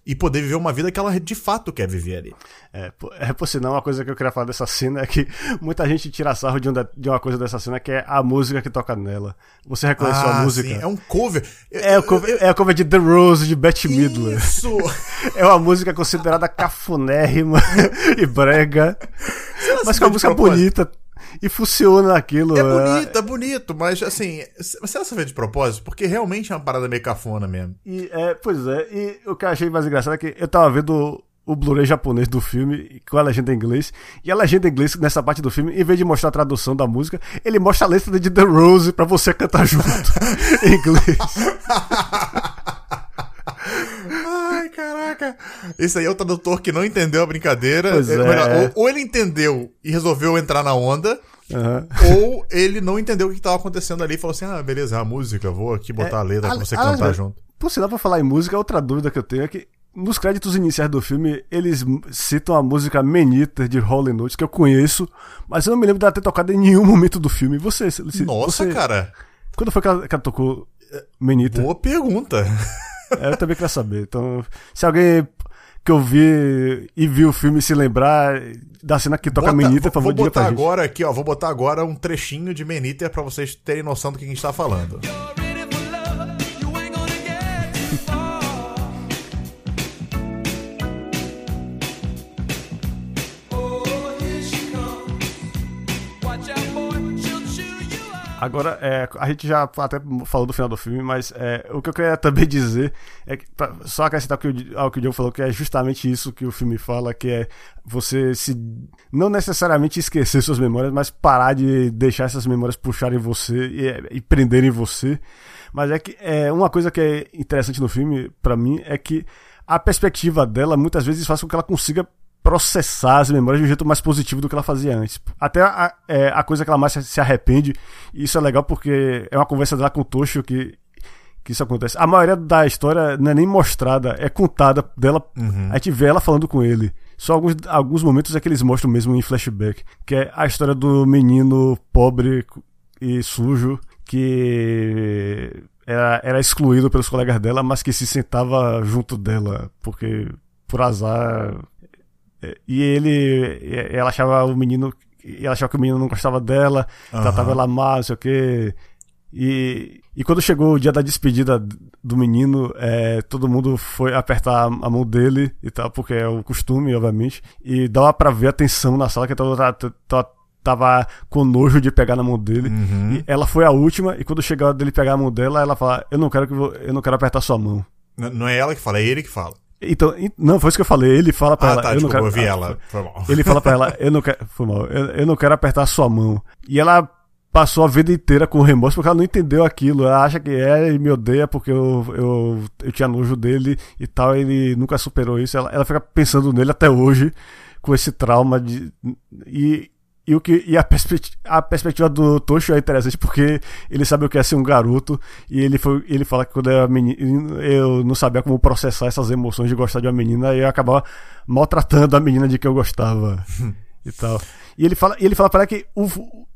e poder viver uma vida que ela de fato quer viver ali. É, é por sinal, uma coisa que eu queria falar dessa cena é que muita gente tira sarro de, um, de uma coisa dessa cena que é a música que toca nela. Você reconheceu ah, a música? Sim, é um cover. É, o cover, é a cover de The Rose de Bette Midler. Isso! é uma música considerada cafonérrima e brega. Mas que é uma música bonita, e funciona aquilo. É bonito, é bonito, mas assim, você ela fez de propósito? Porque realmente é uma parada meio cafona mesmo. E, é, pois é, e o que eu achei mais engraçado é que eu tava vendo o Blu-ray japonês do filme com a legenda em inglês. E a legenda em inglês, nessa parte do filme, em vez de mostrar a tradução da música, ele mostra a letra de The Rose pra você cantar junto em inglês. Caraca. Esse aí é o tradutor que não entendeu a brincadeira. Pois é. é. Ou, ou, ele entendeu e resolveu entrar na onda. Uhum. Ou ele não entendeu o que estava acontecendo ali e falou assim: ah, beleza, é a música, vou aqui botar é, a letra pra você a, cantar a, junto. Por sinal, pra falar em música, outra dúvida que eu tenho é que nos créditos iniciais do filme, eles citam a música Menita de Holy Notes, que eu conheço, mas eu não me lembro dela ter tocado em nenhum momento do filme. Você, Nossa, você, cara. Quando foi que ela, que ela tocou Menita? Boa pergunta. É, eu também queria saber. Então, se alguém que eu vi e viu o filme se lembrar da cena que toca Bota, Menita, por favor, vou botar agora aqui, ó, vou botar agora um trechinho de Menita para vocês terem noção do que a gente tá falando. Agora, é, a gente já até falou do final do filme, mas é, o que eu queria também dizer é que, pra, só acrescentar ao que o Diogo falou, que é justamente isso que o filme fala, que é você se não necessariamente esquecer suas memórias, mas parar de deixar essas memórias puxarem você e, e prenderem você. Mas é que é uma coisa que é interessante no filme, para mim, é que a perspectiva dela muitas vezes faz com que ela consiga processar as memórias de um jeito mais positivo do que ela fazia antes. Até a, é, a coisa que ela mais se arrepende, e isso é legal porque é uma conversa dela com o Toshio que, que isso acontece. A maioria da história não é nem mostrada, é contada dela. Uhum. A gente vê ela falando com ele. Só alguns, alguns momentos é que eles mostram mesmo em flashback. Que é a história do menino pobre e sujo que era, era excluído pelos colegas dela, mas que se sentava junto dela, porque por azar e ele. Ela achava o menino. Ela achava que o menino não gostava dela, uhum. tratava ela mal, não sei o quê. E, e quando chegou o dia da despedida do menino, é, todo mundo foi apertar a mão dele e tal, porque é o costume, obviamente. E dava pra ver a tensão na sala, que tava, tava tava com nojo de pegar na mão dele. Uhum. E ela foi a última, e quando chegou a dele pegar a mão dela, ela fala: Eu não quero que eu não quero apertar sua mão. Não é ela que fala, é ele que fala. Então, não, foi isso que eu falei. Ele fala pra Ah, ela. tá, eu não quero, eu vi Ah, ela. Foi mal. Ele fala pra ela, eu não quero. Foi mal, eu, eu não quero apertar sua mão. E ela passou a vida inteira com remorso porque ela não entendeu aquilo. Ela acha que é e me odeia porque eu, eu, eu tinha nojo dele e tal. Ele nunca superou isso. Ela, ela fica pensando nele até hoje, com esse trauma de. E. E, o que, e a, perspectiva, a perspectiva do Tocho é interessante porque ele sabe o que é ser um garoto e ele, foi, ele fala que quando eu era menino eu não sabia como processar essas emoções de gostar de uma menina e eu acabava maltratando a menina de que eu gostava e tal. E ele fala, e ele fala para ela que o,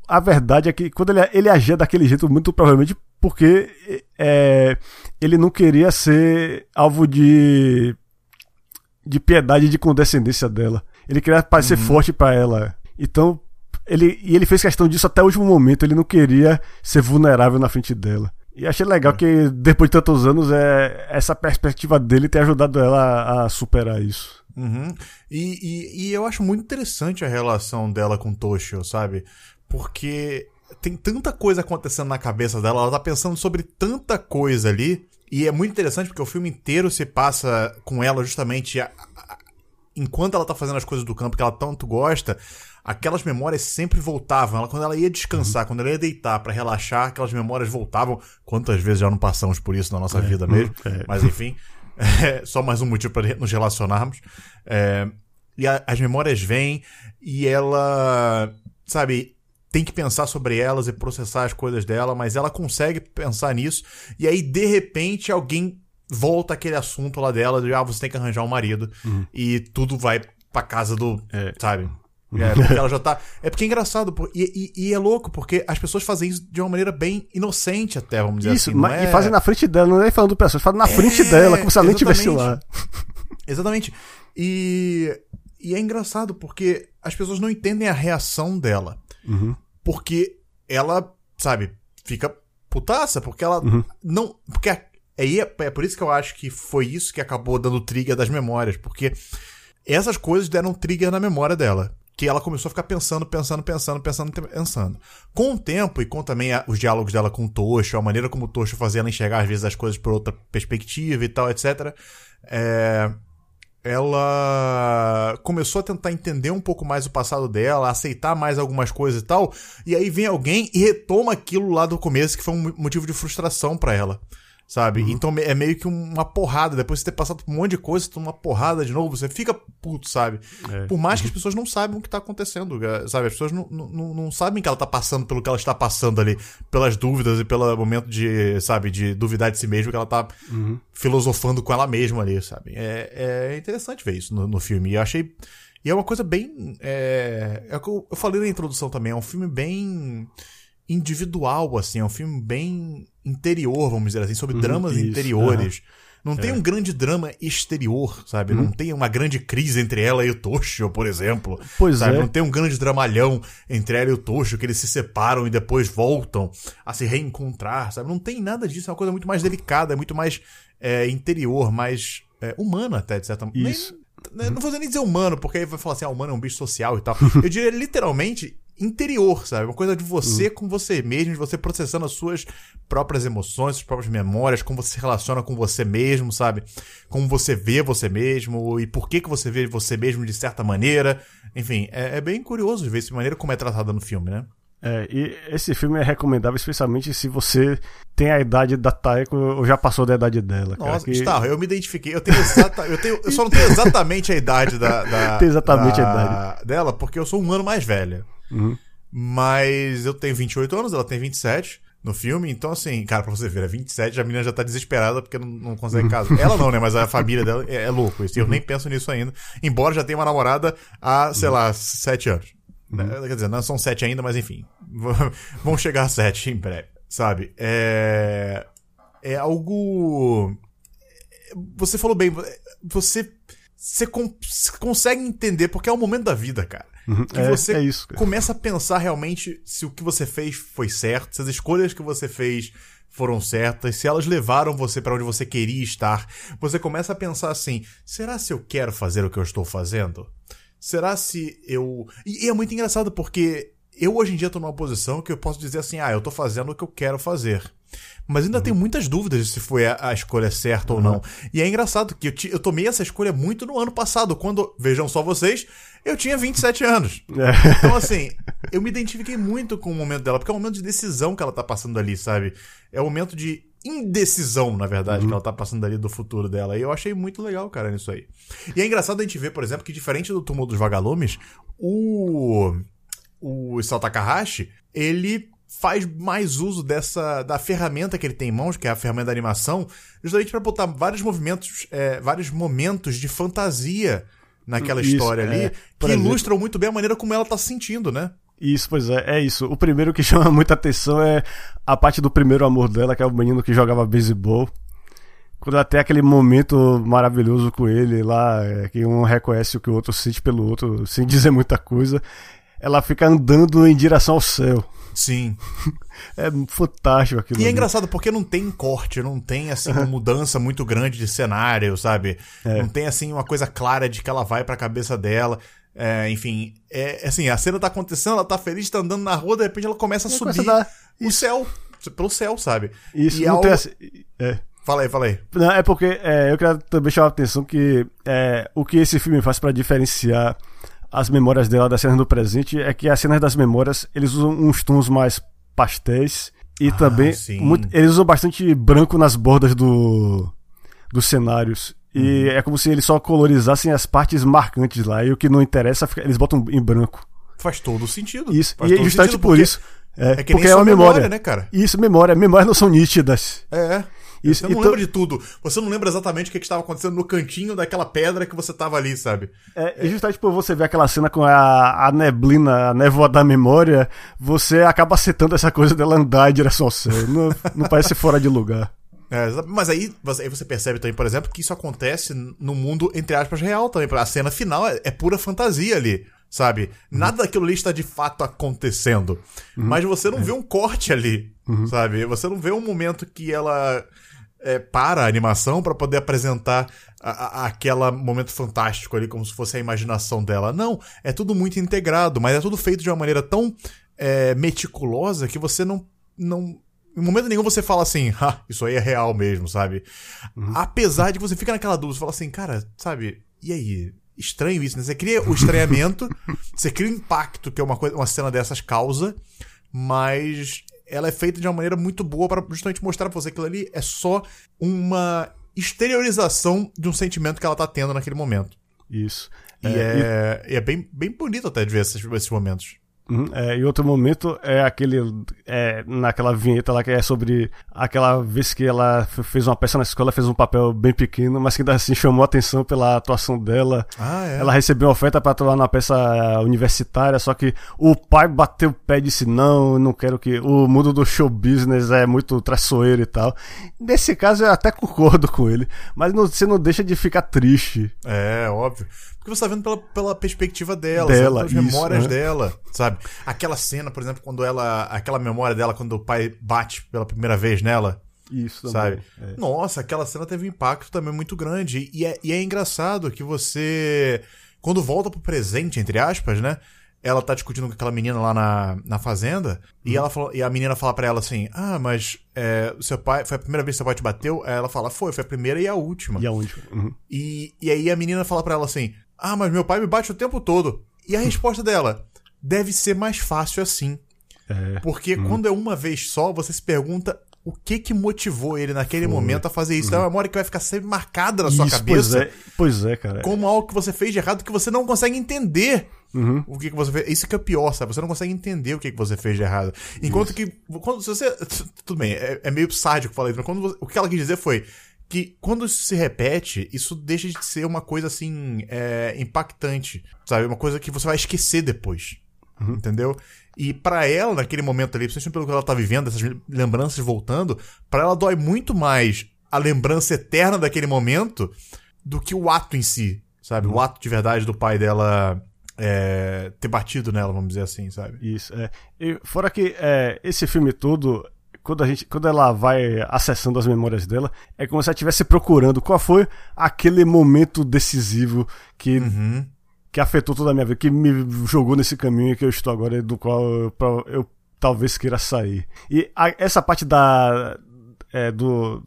a verdade é que quando ele, ele agia daquele jeito, muito provavelmente porque é, ele não queria ser alvo de, de piedade e de condescendência dela. Ele queria parecer forte para ela. Então, ele, e ele fez questão disso até o último momento. Ele não queria ser vulnerável na frente dela. E achei legal que, depois de tantos anos, é, essa perspectiva dele ter ajudado ela a superar isso. Uhum. E, e, e eu acho muito interessante a relação dela com Toshio, sabe? Porque tem tanta coisa acontecendo na cabeça dela, ela tá pensando sobre tanta coisa ali. E é muito interessante porque o filme inteiro se passa com ela justamente a- a- enquanto ela tá fazendo as coisas do campo que ela tanto gosta. Aquelas memórias sempre voltavam. Ela, quando ela ia descansar, quando ela ia deitar pra relaxar, aquelas memórias voltavam. Quantas vezes já não passamos por isso na nossa vida mesmo? é. Mas enfim, é só mais um motivo para nos relacionarmos. É, e a- as memórias vêm e ela, sabe, tem que pensar sobre elas e processar as coisas dela, mas ela consegue pensar nisso. E aí, de repente, alguém volta aquele assunto lá dela de, ah, você tem que arranjar um marido. E tudo vai pra casa do, É. sabe? É, porque ela já tá. É porque é engraçado, pô, e, e- e é louco, porque as pessoas fazem isso de uma maneira bem inocente, até, vamos dizer Isso, assim. mas- é- e fazem na frente dela, não é nem falando do pessoal, fazem na frente É, dela, como se ela nem estivesse lá. Exatamente. E, e é engraçado porque as pessoas não entendem a reação dela. Uhum. Porque ela, sabe, fica putaça, porque ela Uhum. não. Porque é, é, é por isso que eu acho que foi isso que acabou dando trigger das memórias. Porque essas coisas deram trigger na memória dela. Que ela começou a ficar pensando, pensando, pensando, pensando, pensando. Com o tempo, e com também a- os diálogos dela com o Tocho, a maneira como o Tocho fazia ela enxergar, às vezes, as coisas por outra perspectiva e tal, etc. É, ela começou a tentar entender um pouco mais o passado dela, aceitar mais algumas coisas e tal, e aí vem alguém e retoma aquilo lá do começo que foi um motivo de frustração pra ela. Sabe? Então é meio que uma porrada. Depois de ter passado por um monte de coisa, uma porrada de novo, você fica puto, sabe? É. Por mais que as pessoas não saibam o que tá acontecendo, sabe? As pessoas não, não, não sabem que ela tá passando pelo que ela está passando ali, pelas dúvidas e pelo momento de, sabe, de duvidar de si mesma, que ela tá filosofando com ela mesma ali, sabe? É, é interessante ver isso no, no filme. E eu achei. E é uma coisa bem. É, é o que eu falei na introdução também, é um filme bem individual, assim, é um filme bem interior, vamos dizer assim, sobre dramas isso, interiores. Não tem um grande drama exterior, sabe? Não tem uma grande crise entre ela e o Toshio, por exemplo. Pois sabe? é. Não tem um grande dramalhão entre ela e o Toshio, que eles se separam e depois voltam a se reencontrar, sabe? Não tem nada disso, é uma coisa muito mais delicada, é muito mais é, interior, mais é, humana até, de certa maneira. Nem- Não vou nem dizer humano, porque aí vai falar assim, ah, humano é um bicho social e tal. Eu diria literalmente interior, sabe? Uma coisa de você com você mesmo, de você processando as suas próprias emoções, suas próprias memórias, como você se relaciona com você mesmo, sabe? Como você vê você mesmo e por que, que você vê você mesmo de certa maneira. Enfim, é, é bem curioso ver essa maneira como é tratada no filme, né? É, e esse filme é recomendável especialmente se você tem a idade da Taeko ou já passou da idade dela. cara, Nossa, que- Starro, eu me identifiquei. Eu tenho exata, eu tenho, eu só não tenho exatamente a idade da, da- Tem exatamente a da- dela, porque eu sou um ano mais velha. Uhum. Mas eu tenho 28 anos, ela tem 27 no filme, então assim, cara, pra você ver, é 27, a menina já tá desesperada porque não, não consegue casar. Ela não, né, mas a família dela é, é louco isso, e eu nem penso nisso ainda, embora já tenha uma namorada há, sei lá, 7 anos. Né, Quer dizer, não são 7 ainda, mas enfim, vão chegar a 7 em breve, sabe? É... É algo você falou bem, você, você con- você consegue entender porque é o momento da vida, cara. Que é, você é isso, começa a pensar realmente se o que você fez foi certo, se as escolhas que você fez foram certas, se elas levaram você pra onde você queria estar. Você começa a pensar assim: será se eu quero fazer o que eu estou fazendo? Será se eu. E, é muito engraçado porque eu hoje em dia tô numa posição que eu posso dizer assim, ah, eu tô fazendo o que eu quero fazer. Mas ainda uhum. tenho muitas dúvidas se foi a, a escolha certa uhum. ou não. E é engraçado que eu, eu, tomei essa escolha muito no ano passado, quando, vejam só vocês, eu tinha 27 anos. É. Então, assim, eu me identifiquei muito com o momento dela, porque é um momento de decisão que ela tá passando ali, sabe? É um momento de indecisão, na verdade, uhum. que ela tá passando ali do futuro dela. E eu achei muito legal, cara, nisso aí. E é engraçado a gente ver, por exemplo, que diferente do túmulo dos vagalumes, o. O Takahashi, ele faz mais uso dessa da ferramenta que ele tem em mãos, que é a ferramenta da animação, justamente para botar vários movimentos, é, vários momentos de fantasia naquela isso, história ali, é, que exemplo, ilustram muito bem a maneira como ela tá se sentindo, né? Isso, pois é, é isso. O primeiro que chama muita atenção é a parte do primeiro amor dela, que é o menino que jogava beisebol. Quando tem aquele momento maravilhoso com ele lá, é, que um reconhece o que o outro sente pelo outro, sem dizer muita coisa, ela fica andando em direção ao céu. Sim. É fantástico aquilo. E é ali. é engraçado porque não tem corte, não tem assim uma mudança muito grande de cenário, sabe? É. Não tem assim uma coisa clara de que ela vai pra cabeça dela. É, enfim, é assim, a cena tá acontecendo, ela tá feliz, tá andando na rua, de repente ela começa a subir começa a o céu, pelo céu, sabe? Isso, e não algo... tem assim, é. Fala aí, fala aí. Não, é porque é, eu quero também chamar a atenção que é, o que esse filme faz para diferenciar as memórias dela das cenas do presente é que as cenas das memórias eles usam uns tons mais pastéis e ah, também muito, eles usam bastante branco nas bordas do, dos cenários. E uhum. é como se eles só colorizassem as partes marcantes lá. E o que não interessa, eles botam em branco. Faz todo sentido. Isso, Faz e é justamente por isso. É, é porque é uma memória, memória, né, cara? Isso, memória. Memórias não são nítidas. É. Isso, você não então... lembra de tudo. Você não lembra exatamente o que estava acontecendo no cantinho daquela pedra que você estava ali, sabe? É, é. justamente por você ver aquela cena com a, a neblina, a névoa da memória, você acaba citando essa coisa dela andar em direção ao céu. não, não parece fora de lugar. É, mas aí, aí você percebe também, por exemplo, que isso acontece no mundo, entre aspas, real também. A cena final é, é pura fantasia ali sabe? Uhum. Nada daquilo ali está de fato acontecendo. Uhum. Mas você não é. vê um corte ali, uhum. sabe? Você não vê um momento que ela é, para a animação para poder apresentar a, a, aquela momento fantástico ali, como se fosse a imaginação dela. Não, é tudo muito integrado, mas é tudo feito de uma maneira tão é, meticulosa que você não, não. Em momento nenhum você fala assim, ah, isso aí é real mesmo, sabe? Uhum. Apesar de que você fica naquela dúvida, você fala assim, cara, sabe, e aí? Estranho isso, né? Você cria o estranhamento, você cria o impacto que é uma, coisa, uma cena dessas causa, mas ela é feita de uma maneira muito boa para justamente mostrar pra você que aquilo ali é só uma exteriorização de um sentimento que ela tá tendo naquele momento. Isso. E é, é, e... é bem, bem bonito até de ver esses, esses momentos. Uhum, é, e outro momento é aquele. É, naquela vinheta lá que é sobre aquela vez que ela fez uma peça na escola, fez um papel bem pequeno, mas que ainda assim chamou a atenção pela atuação dela. Ah, é? Ela recebeu uma oferta para atuar na peça é, universitária, só que o pai bateu o pé e disse: Não, não quero que. O mundo do show business é muito traiçoeiro e tal. Nesse caso eu até concordo com ele, mas não, você não deixa de ficar triste. É, óbvio. Porque você tá vendo pela, pela perspectiva dela, dela pelas memórias né? dela, sabe? Aquela cena, por exemplo, quando ela. Aquela memória dela quando o pai bate pela primeira vez nela. Isso sabe? É. Nossa, aquela cena teve um impacto também muito grande. E é, e é engraçado que você. Quando volta pro presente, entre aspas, né? ela tá discutindo com aquela menina lá na, na fazenda, uhum. e, ela fala, e a menina fala para ela assim: Ah, mas é, seu pai. Foi a primeira vez que seu pai te bateu? Aí ela fala, foi, foi a primeira e a última. E a última. Uhum. E, e aí a menina fala para ela assim: Ah, mas meu pai me bate o tempo todo. E a resposta dela: Deve ser mais fácil assim. É. Porque uhum. quando é uma vez só, você se pergunta o que que motivou ele naquele Foi. momento a fazer isso. Uhum. É uma memória que vai ficar sempre marcada na sua isso, cabeça. Pois é, pois é, cara. Como algo que você fez de errado que você não consegue entender. Uhum. O que, que você fez. Isso que é pior, sabe? Você não consegue entender o que, que você fez de errado. Enquanto isso. que. Quando, se você. Tudo bem, é, é meio sádico falar isso, mas quando você, o que ela quis dizer foi que quando isso se repete, isso deixa de ser uma coisa assim. É, impactante. Sabe? Uma coisa que você vai esquecer depois. Uhum. Entendeu? E para ela, naquele momento ali, principalmente pelo que ela tá vivendo, essas lembranças voltando, para ela dói muito mais a lembrança eterna daquele momento do que o ato em si, sabe? Uhum. O ato de verdade do pai dela é, ter batido nela, vamos dizer assim, sabe? Isso, é. E fora que é, esse filme todo, quando, a gente, quando ela vai acessando as memórias dela, é como se ela estivesse procurando qual foi aquele momento decisivo que. Uhum que afetou toda a minha vida, que me jogou nesse caminho que eu estou agora, do qual eu, eu talvez queira sair. E a, essa parte da, é, do,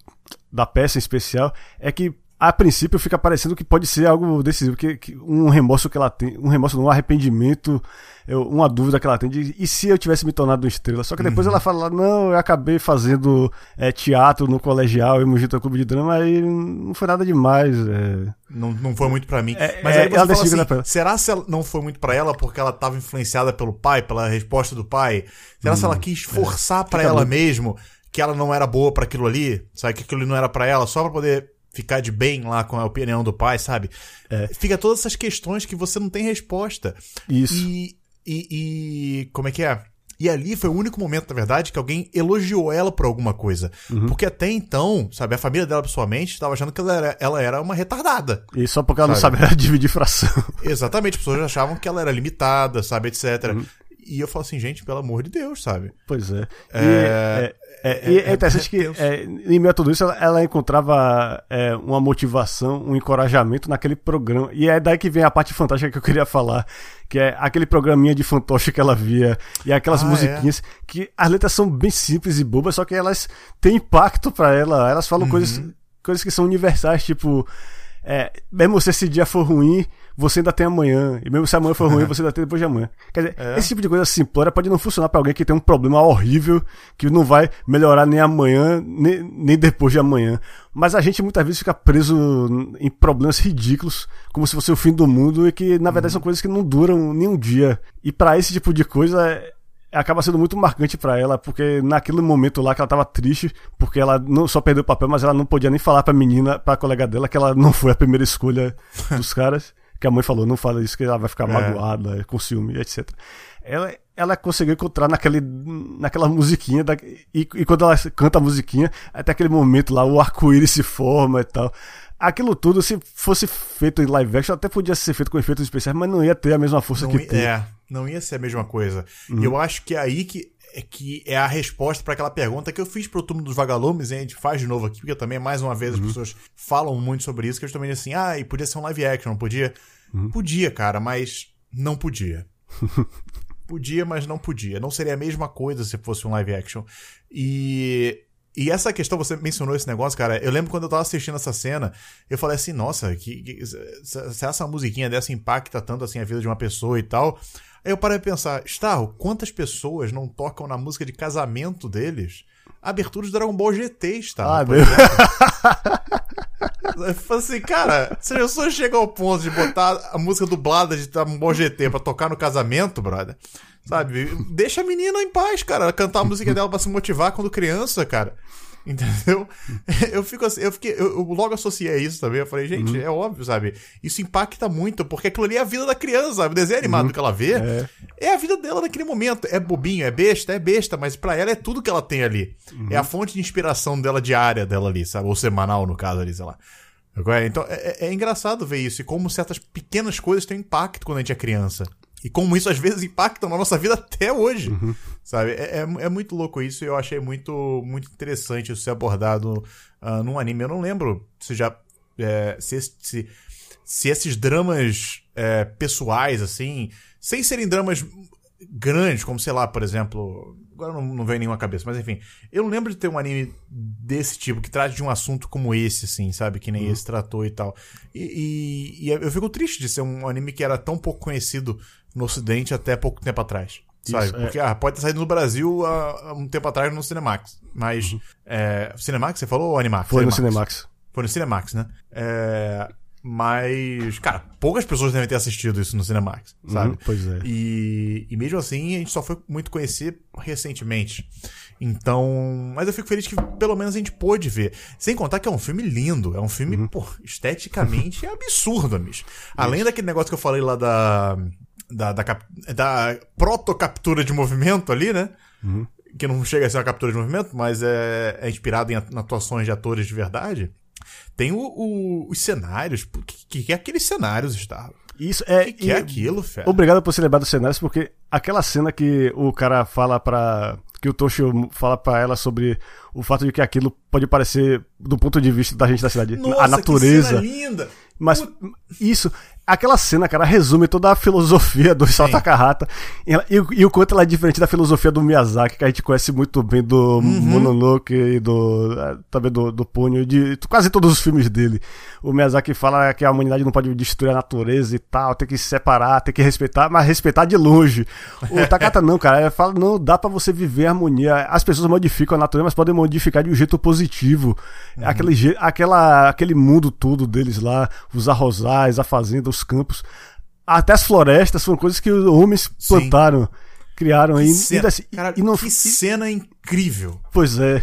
da peça em especial é que a princípio fica parecendo que pode ser algo decisivo, que, que um remorso que ela tem, um remorso, um arrependimento, eu, uma dúvida que ela tem de e se eu tivesse me tornado uma estrela? Só que depois uhum. ela fala, não, eu acabei fazendo é, teatro no colegial, em Mugito Clube de Drama, e não foi nada demais. É... Não, não foi muito para mim. É, Mas aí você ela fala assim, será se ela não foi muito para ela porque ela estava influenciada pelo pai, pela resposta do pai? Será hum, se ela uhum. quis forçar é. para ela muito... mesmo que ela não era boa para aquilo ali? Sabe, que aquilo não era para ela, só para poder ficar de bem lá com a opinião do pai, sabe? É. Fica todas essas questões que você não tem resposta. Isso. E, e, e como é que é? E ali foi o único momento, na verdade, que alguém elogiou ela por alguma coisa. Uhum. Porque até então, sabe, a família dela pessoalmente estava achando que ela era, ela era uma retardada. E só porque ela sabe? não sabia dividir fração. Exatamente, as pessoas achavam que ela era limitada, sabe, etc. Uhum. E eu falo assim, gente, pelo amor de Deus, sabe? Pois é. é... é é, é, é interessante que, é, em meio a tudo isso, ela, ela encontrava é, uma motivação, um encorajamento naquele programa. E é daí que vem a parte fantástica que eu queria falar, que é aquele programinha de fantoche que ela via, e aquelas ah, é? musiquinhas, que as letras são bem simples e bobas, só que elas têm impacto para ela. Elas falam uhum. coisas, coisas que são universais, tipo. É, mesmo se esse dia for ruim, você ainda tem amanhã. E mesmo se amanhã for ruim, você ainda tem depois de amanhã. Quer dizer, é. esse tipo de coisa simplória pode não funcionar para alguém que tem um problema horrível, que não vai melhorar nem amanhã, nem, nem depois de amanhã. Mas a gente muitas vezes fica preso em problemas ridículos, como se fosse o fim do mundo, e que na verdade uhum. são coisas que não duram nem um dia. E para esse tipo de coisa, acaba sendo muito marcante para ela, porque naquele momento lá que ela tava triste, porque ela não só perdeu o papel, mas ela não podia nem falar pra menina, pra colega dela, que ela não foi a primeira escolha dos caras que a mãe falou, não fala isso que ela vai ficar é. magoada, com ciúme, etc. Ela, ela conseguiu encontrar naquele, naquela musiquinha, da, e, e, quando ela canta a musiquinha, até aquele momento lá, o arco-íris se forma e tal. Aquilo tudo, se fosse feito em live action, até podia ser feito com efeitos especiais, mas não ia ter a mesma força não que tem. É, não ia ser a mesma coisa. Uhum. E eu acho que é aí que é que é a resposta para aquela pergunta que eu fiz pro túmulo dos vagalumes, e a gente faz de novo aqui, porque também, mais uma vez, uhum. as pessoas falam muito sobre isso, que eu também assim, ah, e podia ser um live action, não podia? Uhum. Podia, cara, mas não podia. podia, mas não podia. Não seria a mesma coisa se fosse um live action. E e essa questão, você mencionou esse negócio, cara. Eu lembro quando eu tava assistindo essa cena, eu falei assim, nossa, que, que, se essa musiquinha dessa impacta tanto assim a vida de uma pessoa e tal. Aí eu parei pra pensar, Starro, quantas pessoas não tocam na música de casamento deles? Abertura de Dragon Ball GT, Starro. Ah, meu. Eu falei assim, cara, se a pessoa chega ao ponto de botar a música dublada de Dragon Ball GT pra tocar no casamento, brother, sabe? Deixa a menina em paz, cara. Cantar a música dela pra se motivar quando criança, cara. Entendeu? Eu fico assim, eu fiquei, eu, eu logo associei a isso também. Eu falei, gente, uhum. é óbvio, sabe? Isso impacta muito, porque aquilo ali é a vida da criança, sabe? O desenho animado uhum. que ela vê é. é. a vida dela naquele momento. É bobinho, é besta, é besta, mas para ela é tudo que ela tem ali. Uhum. É a fonte de inspiração dela diária dela ali, sabe? Ou semanal, no caso ali, sei lá. Então é, é, é engraçado ver isso e como certas pequenas coisas têm impacto quando a gente é criança. E como isso às vezes impacta na nossa vida até hoje. Uhum. Sabe? É, é, é, muito louco isso e eu achei muito, muito interessante isso ser abordado uh, num anime. Eu não lembro se já. É, se, se, se, esses dramas é, pessoais, assim, sem serem dramas grandes, como sei lá, por exemplo. Agora não, não vem nenhuma cabeça, mas enfim. Eu não lembro de ter um anime desse tipo, que trate de um assunto como esse, assim, sabe? Que nem uhum. esse tratou e tal. E, e, e eu fico triste de ser um anime que era tão pouco conhecido no Ocidente até pouco tempo atrás. Sabe? Isso, é. Porque ah, pode ter saído no Brasil há, um tempo atrás no Cinemax. Mas. Uhum. É, Cinemax, você falou ou Animax? Foi Cinemax. no Cinemax. Foi no Cinemax, né? É, mas, cara, poucas pessoas devem ter assistido isso no Cinemax, uhum, sabe? Uhum, pois é. E, e mesmo assim, a gente só foi muito conhecer recentemente. Então, mas eu fico feliz que pelo menos a gente pôde ver. Sem contar que é um filme lindo, é um filme, uhum. pô, esteticamente é absurdo, amigo. Além daquele negócio que eu falei lá da da, da, da proto-captura de movimento ali, né? Uhum. Que não chega a ser uma captura de movimento, mas é, é inspirado em atuações de atores de verdade. Tem o, o, os cenários. O que, que é aqueles cenários, Star? Isso é. Que, que é aquilo, Fé? Obrigado por se lembrar dos cenários, porque aquela cena que o cara fala pra. Que o Toshio fala pra ela sobre o fato de que aquilo pode parecer, do ponto de vista da gente da cidade, Nossa, a natureza. Que cena linda! Mas isso aquela cena, cara, resume toda a filosofia do Isao Takahata e, e, o quanto ela é diferente da filosofia do Miyazaki, que a gente conhece muito bem do uhum. Mononoke e do, é, também do, do Punho, de quase todos os filmes dele. O Miyazaki fala que a humanidade não pode destruir a natureza e tal, tem que se separar, tem que respeitar, mas respeitar de longe. O Takahata não, cara, ele fala, não, dá para você viver em harmonia. As pessoas modificam a natureza, mas podem modificar de um jeito positivo. Uhum. Aquele, aquela, aquele mundo todo deles lá, os arrozais, a fazenda, os campos, até as florestas foram coisas que os homens plantaram, Sim. criaram aí. Cena, e, cara, e não, que cena incrível. Pois é.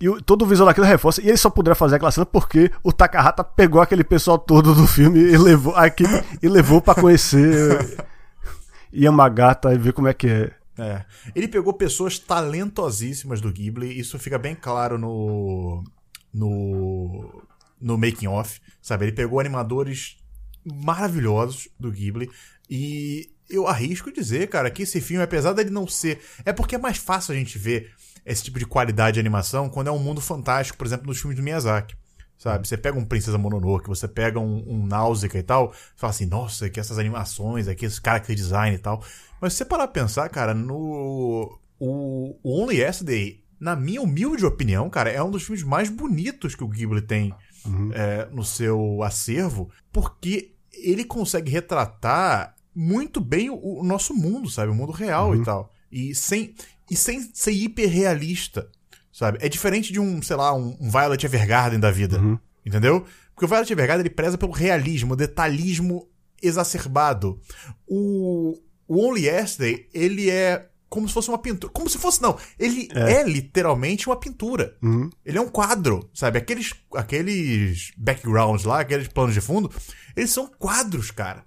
E todo o visual daquilo reforça. E ele só poderia fazer aquela cena porque o Takahata pegou aquele pessoal todo do filme e levou aqui e levou para conhecer Yamagata e ver como é que é. É. Ele pegou pessoas talentosíssimas do Ghibli, isso fica bem claro no no no making off, sabe? Ele pegou animadores maravilhosos do Ghibli. E eu arrisco dizer, cara, que esse filme, apesar dele não ser. É porque é mais fácil a gente ver esse tipo de qualidade de animação quando é um mundo fantástico, por exemplo, nos filmes do Miyazaki. Sabe? Você pega um Princesa Mononoke, você pega um, um Náusea e tal, fala assim, nossa, que essas animações, aqui, esse character design e tal. Mas se você parar pra pensar, cara, no. O, o Only Yesterday, na minha humilde opinião, cara, é um dos filmes mais bonitos que o Ghibli tem uhum. é, no seu acervo, porque ele consegue retratar muito bem o, o nosso mundo, sabe? O mundo real uhum. e tal. E sem, e sem ser hiperrealista, sabe? É diferente de um, sei lá, um, um Violet Evergarden da vida, uhum. entendeu? Porque o Violet Evergarden ele preza pelo realismo, detalhismo exacerbado. O, o Only Yesterday, ele é como se fosse uma pintura. Como se fosse, não. Ele é, é literalmente uma pintura. Uhum. Ele é um quadro, sabe? Aqueles, aqueles backgrounds lá, aqueles planos de fundo, eles são quadros, cara.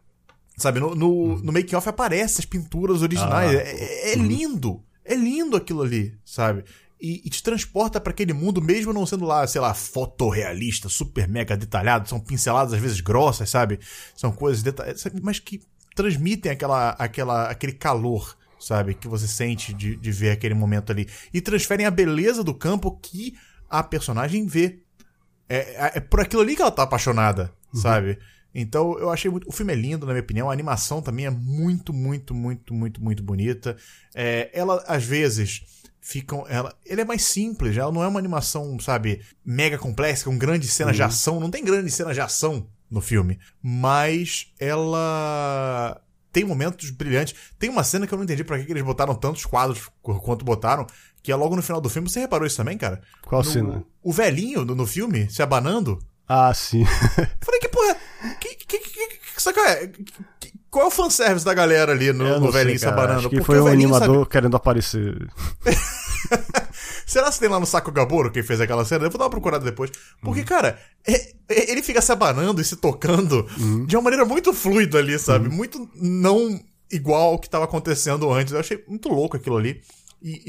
Sabe? No, no, uhum. no make-off aparecem as pinturas originais. Ah. É, é, uhum. lindo. É lindo aquilo ali, sabe? E, e te transporta para aquele mundo, mesmo não sendo lá, sei lá, fotorrealista, super mega detalhado. São pinceladas às vezes grossas, sabe? São coisas detalhadas, mas que transmitem aquela, aquela, aquele calor sabe? Que você sente de, de ver aquele momento ali. E transferem a beleza do campo que a personagem vê. É, é, é por aquilo ali que ela tá apaixonada, uhum. sabe? Então eu achei muito. O filme é lindo, na minha opinião. A animação também é muito, muito, muito, muito, muito bonita. É, ela, às vezes, ficam. Ela, ele é mais simples, ela não é uma animação, sabe, mega complexa, com grandes cenas uhum. de ação. Não tem grandes cenas de ação no filme. Mas ela tem momentos brilhantes. Tem uma cena que eu não entendi pra que, que eles botaram tantos quadros quanto botaram, que é logo no final do filme. Você reparou isso também, cara? Qual no, cena? O velhinho no, no, filme se abanando. Ah, sim. Falei, que porra. Que, que, que, que, saca, é? qual é o fanservice da galera ali no, no velhinho se abanando? Acho que Porque foi um animador sabe... querendo aparecer. Será que tem lá no Saco Gaboro quem fez aquela cena? Eu vou dar uma procurada depois. Porque, uhum. cara, é, é, ele fica se abanando e se tocando uhum. de uma maneira muito fluida ali, sabe? Uhum. Muito não igual ao que estava acontecendo antes. Eu achei muito louco aquilo ali. E,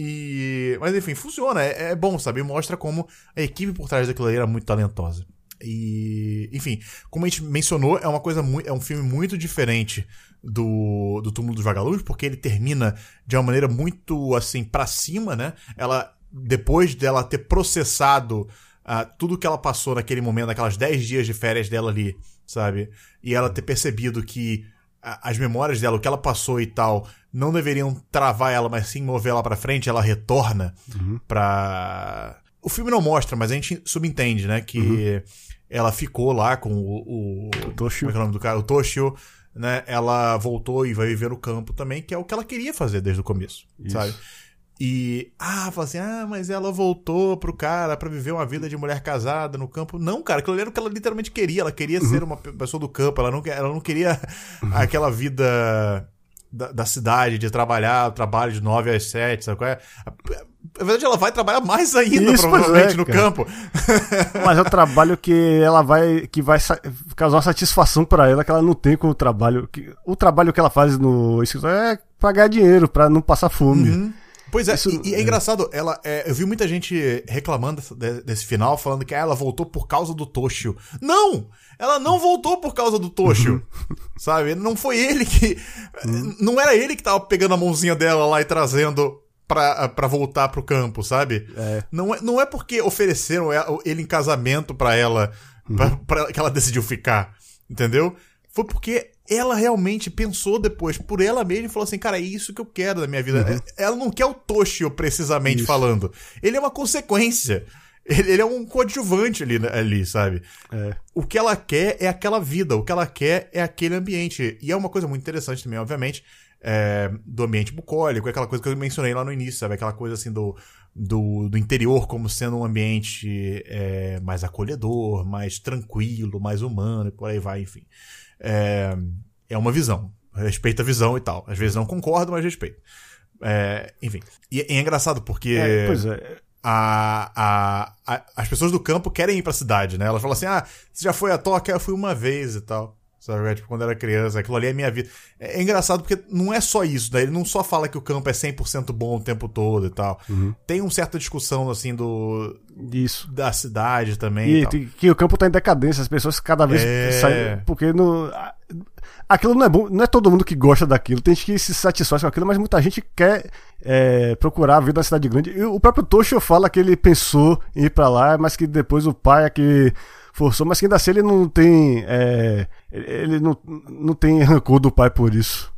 e... Mas enfim, funciona. É, é, bom, sabe? Mostra como a equipe por trás daquilo ali era muito talentosa. E, enfim, como a gente mencionou, é uma coisa muito, é um filme muito diferente do, do Túmulo dos Vagalumes, porque ele termina de uma maneira muito assim para cima, né? Ela depois dela ter processado uh, tudo que ela passou naquele momento, naquelas 10 dias de férias dela ali, sabe? E ela ter percebido que as memórias dela, o que ela passou e tal, não deveriam travar ela, mas sim mover ela para frente, ela retorna uhum. pra. O filme não mostra, mas a gente subentende, né? Que uhum. ela ficou lá com o. o, o Toshio. Como é, é o nome do cara? O Toshio. Né, ela voltou e vai viver no campo também, que é o que ela queria fazer desde o começo, Isso. sabe? E, ah, fala assim, ah, mas ela voltou pro cara para viver uma vida de mulher casada no campo. Não, cara, aquilo era o que ela literalmente queria. Ela queria uhum. ser uma pessoa do campo, ela não, ela não queria uhum. aquela vida da, da, cidade, de trabalhar, trabalho de 9 às 7, sabe qual é? Na verdade, ela vai trabalhar mais ainda, Isso, provavelmente, é, no campo. Mas é um trabalho que ela vai. que vai causar satisfação para ela que ela não tem com o trabalho. Que, o trabalho que ela faz no escritório é pagar dinheiro para não passar fome. Uhum. Pois é, Isso, e, e é, é, engraçado, ela, é, eu vi muita gente reclamando desse, desse final, falando que ah, ela voltou por causa do Toshio. Não! Ela não voltou por causa do Toshio. sabe? Não foi ele que. Uhum. Não era ele que tava pegando a mãozinha dela lá e trazendo pra, pra voltar pro campo, sabe? É. Não, é, não é porque ofereceram ele em casamento pra ela, uhum. pra, pra, que ela decidiu ficar. Entendeu? foi porque ela realmente pensou depois por ela mesma e falou assim, cara, é isso que eu quero da minha vida. Uhum. Ela não quer o Toshio, precisamente isso. falando. Ele é uma consequência. Ele, ele é um coadjuvante ali, ali sabe? É. O que ela quer é aquela vida, o que ela quer é aquele ambiente. E é uma coisa muito interessante também, obviamente, é, do ambiente bucólico, é aquela coisa que eu mencionei lá no início, sabe? Aquela coisa assim do, do, do interior como sendo um ambiente é, mais acolhedor, mais tranquilo, mais humano e por aí vai, enfim. É, é uma visão. Respeita a visão e tal. Às vezes não concordo, mas respeito. É, enfim. E é engraçado porque. É, pois é. A, a, a, as pessoas do campo querem ir pra cidade, né? Elas falam assim: ah, você já foi a Tóquio? Eu fui uma vez e tal. Sabe? É, tipo, quando era criança, aquilo ali é minha vida. É, é, engraçado porque não é só isso, né? Ele não só fala que o campo é 100% bom o tempo todo e tal. Uhum. Tem uma certa discussão, assim, do... Isso. Da cidade também. E, e que o campo tá em decadência, as pessoas cada vez é... saem... Porque no... Aquilo não é bom, não é todo mundo que gosta daquilo, tem gente que se satisfaz com aquilo, mas muita gente quer é, procurar a vida na cidade grande. E o próprio Toshio fala que ele pensou em ir para lá, mas que depois o pai é que forçou, mas que ainda assim ele não tem. É, ele não, não tem rancor do pai por isso.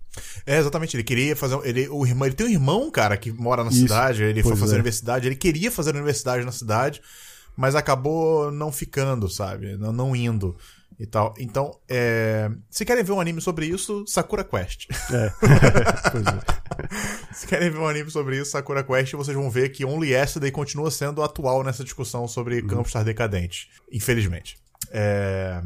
É, exatamente. Ele queria fazer. Ele, o irmão, ele tem um irmão, cara, que mora na isso, cidade. Ele foi fazer é. universidade. Ele queria fazer universidade na cidade, mas acabou não ficando, sabe? Não, não indo e tal. Então, é... se querem ver um anime sobre isso, Sakura Quest. É. pois é. se querem ver um anime sobre isso, Sakura Quest, vocês vão ver que Only Yesterday continua sendo atual nessa discussão sobre uhum. Campos estar decadente. Infelizmente. É...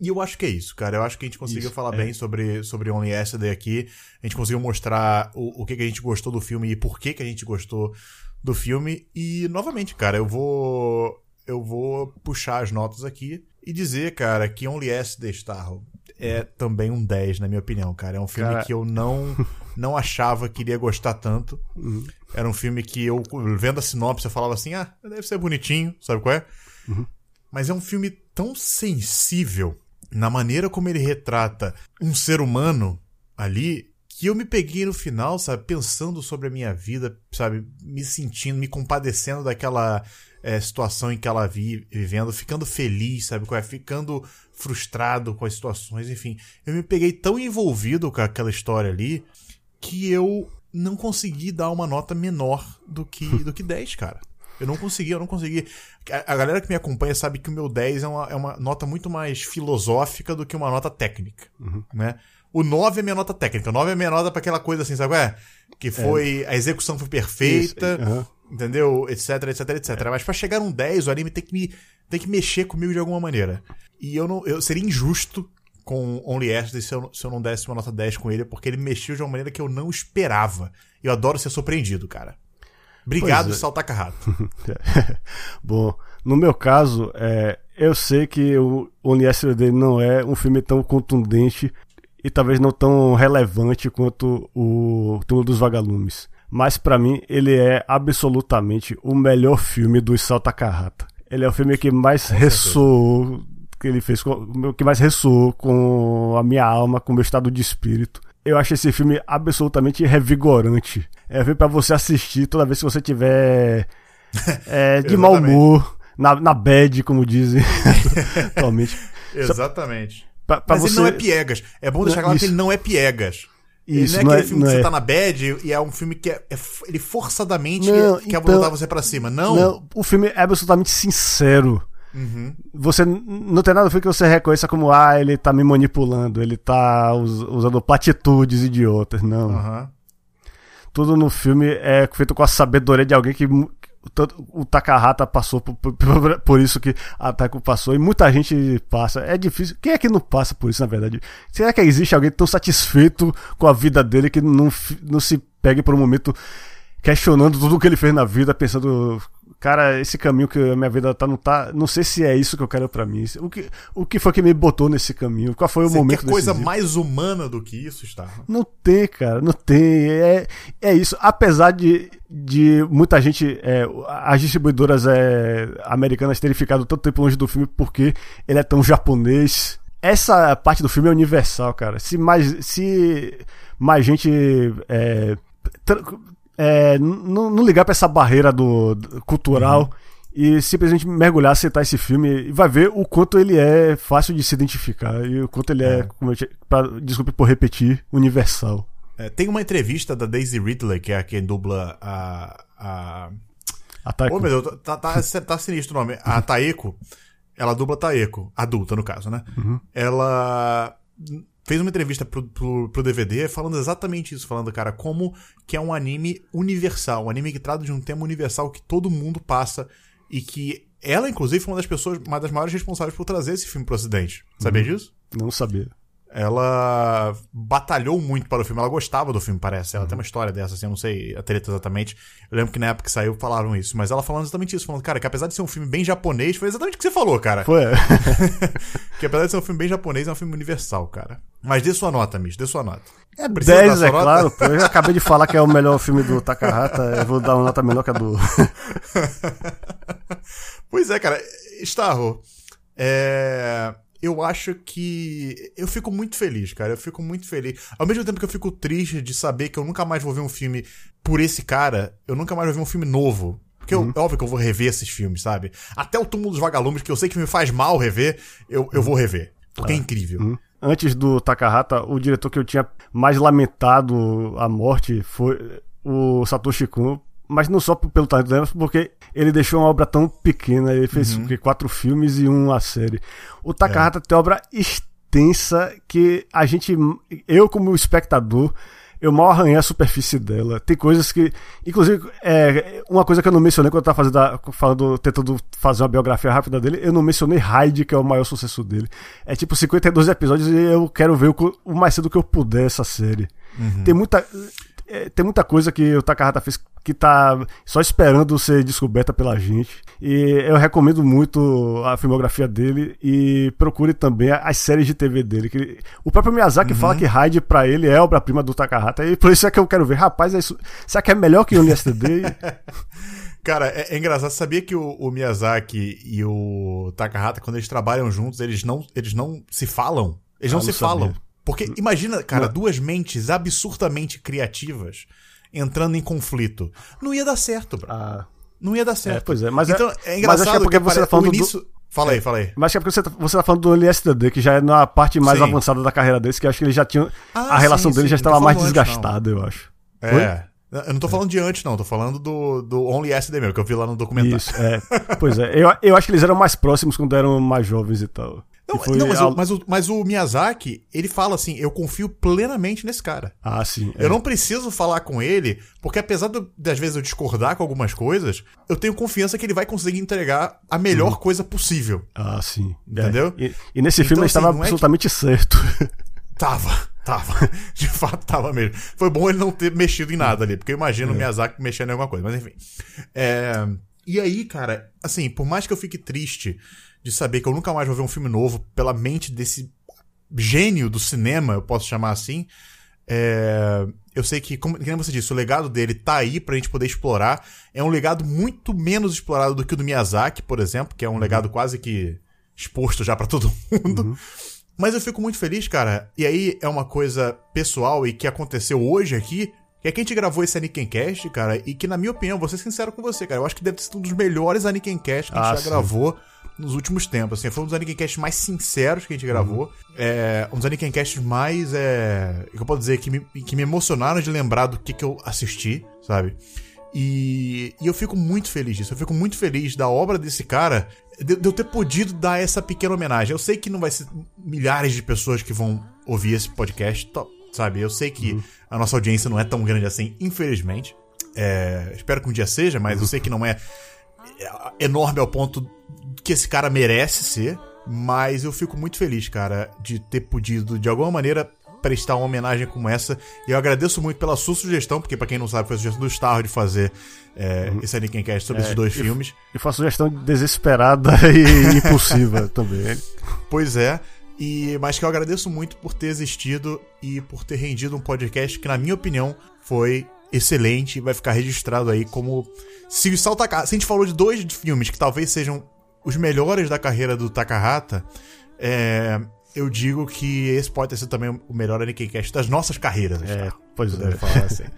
E eu acho que é isso, cara. Eu acho que a gente conseguiu isso, falar é. bem sobre, sobre Only Yesterday aqui. A gente conseguiu mostrar o, o que, que a gente gostou do filme e por que, que a gente gostou do filme. E, novamente, cara, eu vou. Eu vou puxar as notas aqui e dizer, cara, que Only Yesterday Starro é também um 10, na minha opinião, cara. É um filme cara... que eu não não achava que iria gostar tanto. Uhum. Era um filme que eu, vendo a sinopse, eu falava assim, ah, deve ser bonitinho, sabe qual é? Uhum. Mas é um filme tão sensível na maneira como ele retrata um ser humano ali que eu me peguei no final, sabe, pensando sobre a minha vida, sabe, me sentindo, me compadecendo daquela é, situação em que ela vive, vivendo, ficando feliz, sabe? É? Ficando frustrado com as situações, enfim. Eu me peguei tão envolvido com aquela história ali que eu não consegui dar uma nota menor do que, do que 10, cara. Eu não consegui, eu não consegui. A, galera que me acompanha sabe que o meu 10 é uma, é uma nota muito mais filosófica do que uma nota técnica, uhum. né? O 9 é minha nota técnica. O 9 é minha nota pra aquela coisa assim, sabe? É, que foi. É. A execução foi perfeita. Isso, uhum entendeu? Etc, etc, etc. É. Mas para chegar num 10, o anime tem que, me, tem que mexer comigo de alguma maneira. E eu não. Eu seria injusto com Only Yesterday se eu, se eu não desse uma nota 10 com ele, porque ele mexeu de uma maneira que eu não esperava. Eu adoro ser surpreendido, cara. Obrigado, é. Saltaca Rato. Bom, no meu caso, é, eu sei que o Only Yesterday não é um filme tão contundente e talvez não tão relevante quanto o Túmulo dos Vagalumes mas para mim ele é absolutamente o melhor filme do Isao Takahata. Ele é o filme que mais com ressoou, certeza. que ele fez, que mais ressoou com a minha alma, com o meu estado de espírito. Eu acho esse filme absolutamente revigorante. É um filme pra você assistir toda vez que você tiver é, de mau humor, na, na bad, como dizem atualmente. Exatamente. Pra, pra Mas você... ele não é piegas. É bom deixar claro que ele não é piegas. Isso, não é aquele não filme não que é. você tá na bad e é um filme que é, é ele forçadamente não, quer então, botar você para cima. Não. não. O filme é absolutamente sincero. Uhum. Você não tem nada a ver que você reconheça como, ah, ele tá me manipulando, ele tá usando platitudes idiotas. Não. Uhum. Tudo no filme é feito com a sabedoria de alguém que, o Takahata passou por, por, por, isso que a Taiko passou e muita gente passa. É difícil. Quem é que não passa por isso, na verdade? Será que existe alguém tão satisfeito com a vida dele que não, não se pegue por um momento questionando tudo o que ele fez na vida, pensando cara, esse caminho que a minha vida tá não tá, não sei se é isso que eu quero para mim. O que, o que foi que me botou nesse caminho? Qual foi o Você momento quer coisa decisivo? mais humana do que isso, está? Não tem, cara, não tem. É, é isso. Apesar de, de muita gente, é, as distribuidoras é, americanas terem ficado tanto tempo longe do filme porque ele é tão japonês. Essa parte do filme é universal, cara. Se mais, se mais gente é, é, não, não ligar para essa barreira do, do cultural uhum. e simplesmente mergulhar, aceitar esse filme e vai ver o quanto ele é fácil de se identificar e o quanto ele é, é eu, pra, desculpe por repetir, universal. É, tem uma entrevista da Daisy Ridley, que é quem dubla a. a... A Taeko. Oh, meu Deus, tá, tá, tá sinistro o nome. A Taeko, ela dubla Taeko, adulta no caso, né? Uhum. Ela fez uma entrevista pro, pro, pro, DVD falando exatamente isso, falando, cara, como que é um anime universal, um anime que trata de um tema universal que todo mundo passa e que ela, inclusive, foi uma das pessoas, uma das maiores responsáveis por trazer esse filme pro ocidente. Sabia uhum. disso? Não sabia ela batalhou muito para o filme. Ela gostava do filme, parece. Ela uhum. tem uma história dessa, assim, eu não sei a treta exatamente. Eu lembro que na época que saiu falaram isso. Mas ela falando exatamente isso, falando, cara, que apesar de ser um filme bem japonês, foi exatamente o que você falou, cara. Foi. que apesar de ser um filme bem japonês, é um filme universal, cara. Mas dê sua nota, Mish, dê sua nota. É 10, é nota? claro. Pô. Eu acabei de falar que é o melhor filme do Takahata, eu vou dar uma nota menor que a do. pois é, cara. Starro, é eu acho que. Eu fico muito feliz, cara. Eu fico muito feliz. Ao mesmo tempo que eu fico triste de saber que eu nunca mais vou ver um filme por esse cara, eu nunca mais vou ver um filme novo. Porque uhum. eu, é óbvio que eu vou rever esses filmes, sabe? Até o Túmulo dos Vagalumes, que eu sei que me faz mal rever, eu, eu vou rever. Porque é, é incrível. Uhum. Antes do Takahata, o diretor que eu tinha mais lamentado a morte foi o Satoshi Kon, mas não só pelo talento dela, porque ele deixou uma obra tão pequena. Ele fez uhum. quatro filmes e uma série. O Takahata é. tem obra extensa que a gente, eu como espectador, eu mal arranhei a superfície dela. Tem coisas que. Inclusive, é, uma coisa que eu não mencionei quando eu tava fazendo, falando, tentando fazer uma biografia rápida dele, eu não mencionei Hyde, que é o maior sucesso dele. É tipo 52 episódios e eu quero ver o, o mais cedo que eu puder essa série. Uhum. Tem muita é, tem muita coisa que o Takahata fez que tá só esperando ser descoberta pela gente. E eu recomendo muito a filmografia dele e procure também as séries de TV dele. Que o próprio Miyazaki uhum. fala que Hyde pra ele é obra-prima do Takahata. E por isso é que eu quero ver. Rapaz, é isso, será que é melhor que o Yesterday? Cara, é, é, engraçado. Sabia que o, o, Miyazaki e o Takahata, quando eles trabalham juntos, eles não, eles não se falam? Eles ah, não, não, se sabia. falam. Porque imagina, cara, não. duas mentes absurdamente criativas entrando em conflito. Não ia dar certo, bro. Ah. Não ia dar certo. É, pois é, mas é- então, é, é engraçado mas acho que é porque que, você tá falando início... do... Fala aí, fala aí. Mas acho que é porque você tá, você tá falando do LSD, que já é na parte mais sim. avançada da carreira deles, que acho que ele já tinha. Ah, a relação sim, dele sim. já estava mais desgastada, eu acho. É. Foi? Eu não tô falando de antes, não. Tô falando do, do Only SD mesmo, que eu vi lá no documentário. Isso, é. pois é. Eu, eu acho que eles eram mais próximos quando eram mais jovens e tal. Não, não mas, o, mas, o, mas, o, Miyazaki, ele fala assim: eu confio plenamente nesse cara. Ah, sim. É. Eu não preciso falar com ele, porque apesar de, às vezes eu discordar com algumas coisas, eu tenho confiança que ele vai conseguir entregar a melhor uhum. coisa possível. Ah, sim. Entendeu? É. E, e, nesse então, filme ele estava assim, absolutamente é que... certo. Tava, tava. De fato, tava mesmo. Foi bom ele não ter mexido em nada ali, porque eu imagino é. o Miyazaki mexendo em alguma coisa, mas enfim. É... E aí, cara, assim, por mais que eu fique triste de saber que eu nunca mais vou ver um filme novo pela mente desse gênio do cinema, eu posso chamar assim. É, eu sei que, como, como você disse, o legado dele tá aí pra gente poder explorar. É um legado muito menos explorado do que o do Miyazaki, por exemplo, que é um uhum. legado quase que exposto já para todo mundo. Uhum. Mas eu fico muito feliz, cara. E aí é uma coisa pessoal e que aconteceu hoje aqui. Que é que a gente gravou esse Cast, cara, e que, na minha opinião, vou ser sincero com você, cara, eu acho que deve ser um dos melhores Cast que a gente ah, já sim. gravou nos últimos tempos. Assim, foi um dos Anikencasts mais sinceros que a gente gravou. Uhum. É, um dos Anikencasts mais. É, que eu posso dizer que me, que me emocionaram de lembrar do que, que eu assisti, sabe? E, e eu fico muito feliz disso. Eu fico muito feliz da obra desse cara, de, de eu ter podido dar essa pequena homenagem. Eu sei que não vai ser milhares de pessoas que vão ouvir esse podcast, sabe? Eu sei que uhum. a nossa audiência não é tão grande assim, infelizmente. É, espero que um dia seja, mas eu sei que não é enorme ao ponto que esse cara merece ser, mas eu fico muito feliz, cara, de ter podido, de alguma maneira, prestar uma homenagem como essa. E eu agradeço muito pela sua sugestão, porque para quem não sabe, foi a sugestão do Star de fazer é, uhum. esse Anikincast sobre é, esses dois e, filmes. E foi uma sugestão desesperada e impulsiva também. Pois é. E, mas que eu agradeço muito por ter existido e por ter rendido um podcast que, na minha opinião, foi excelente vai ficar registrado aí como. Se o Sal Se a gente falou de dois filmes que talvez sejam os melhores da carreira do Takahata, é, eu digo que esse pode ter sido também o melhor Anikincast das nossas carreiras. É, pois Deve é. falar assim.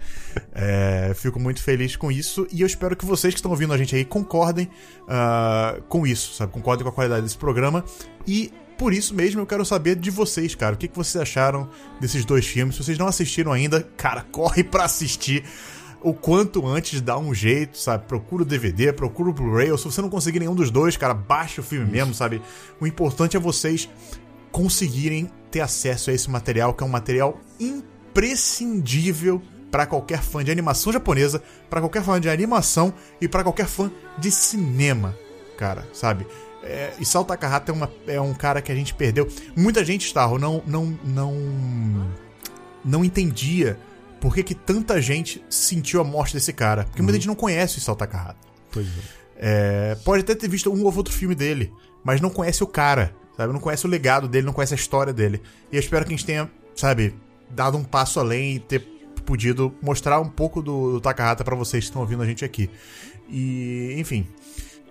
É, fico muito feliz com isso e eu espero que vocês que estão ouvindo a gente aí concordem ah, com isso, sabe? Concordem com a qualidade desse programa e por isso mesmo eu quero saber de vocês, cara. O que, que vocês acharam desses dois filmes? Se vocês não assistiram ainda, cara, corre pra assistir o quanto antes dá um jeito, sabe? Procura o DVD, procura o Blu-ray, ou se você não conseguir nenhum dos dois, cara, baixa o filme mesmo, sabe? O importante é vocês conseguirem ter acesso a esse material, que é um material imprescindível para qualquer fã de animação japonesa, para qualquer fã de animação e para qualquer fã de cinema, cara, sabe? É, Isao Takahata é, uma, é um cara que a gente perdeu. Muita gente, Starro, não, não, não, não entendia por que, que tanta gente sentiu a morte desse cara. Porque muita gente não conhece o Isao Takahata. Pois é. É, pode até ter visto um ou outro filme dele, mas não conhece o cara, sabe? Não conhece o legado dele, não conhece a história dele. E eu espero que a gente tenha, sabe, dado um passo além e ter podido mostrar um pouco do, do Takahata pra vocês que estão ouvindo a gente aqui. E, enfim,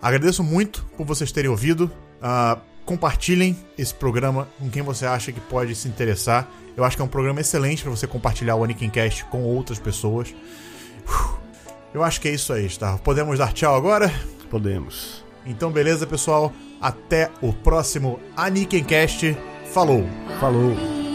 agradeço muito por vocês terem ouvido. Ah, compartilhem esse programa com quem você acha que pode se interessar. Eu acho que é um programa excelente para você compartilhar o Anikincast com outras pessoas. Uf, Eu acho que é isso aí, tá? Podemos dar tchau agora? Podemos. Então, beleza, pessoal? Até o próximo Anikencast. Falou! Falou.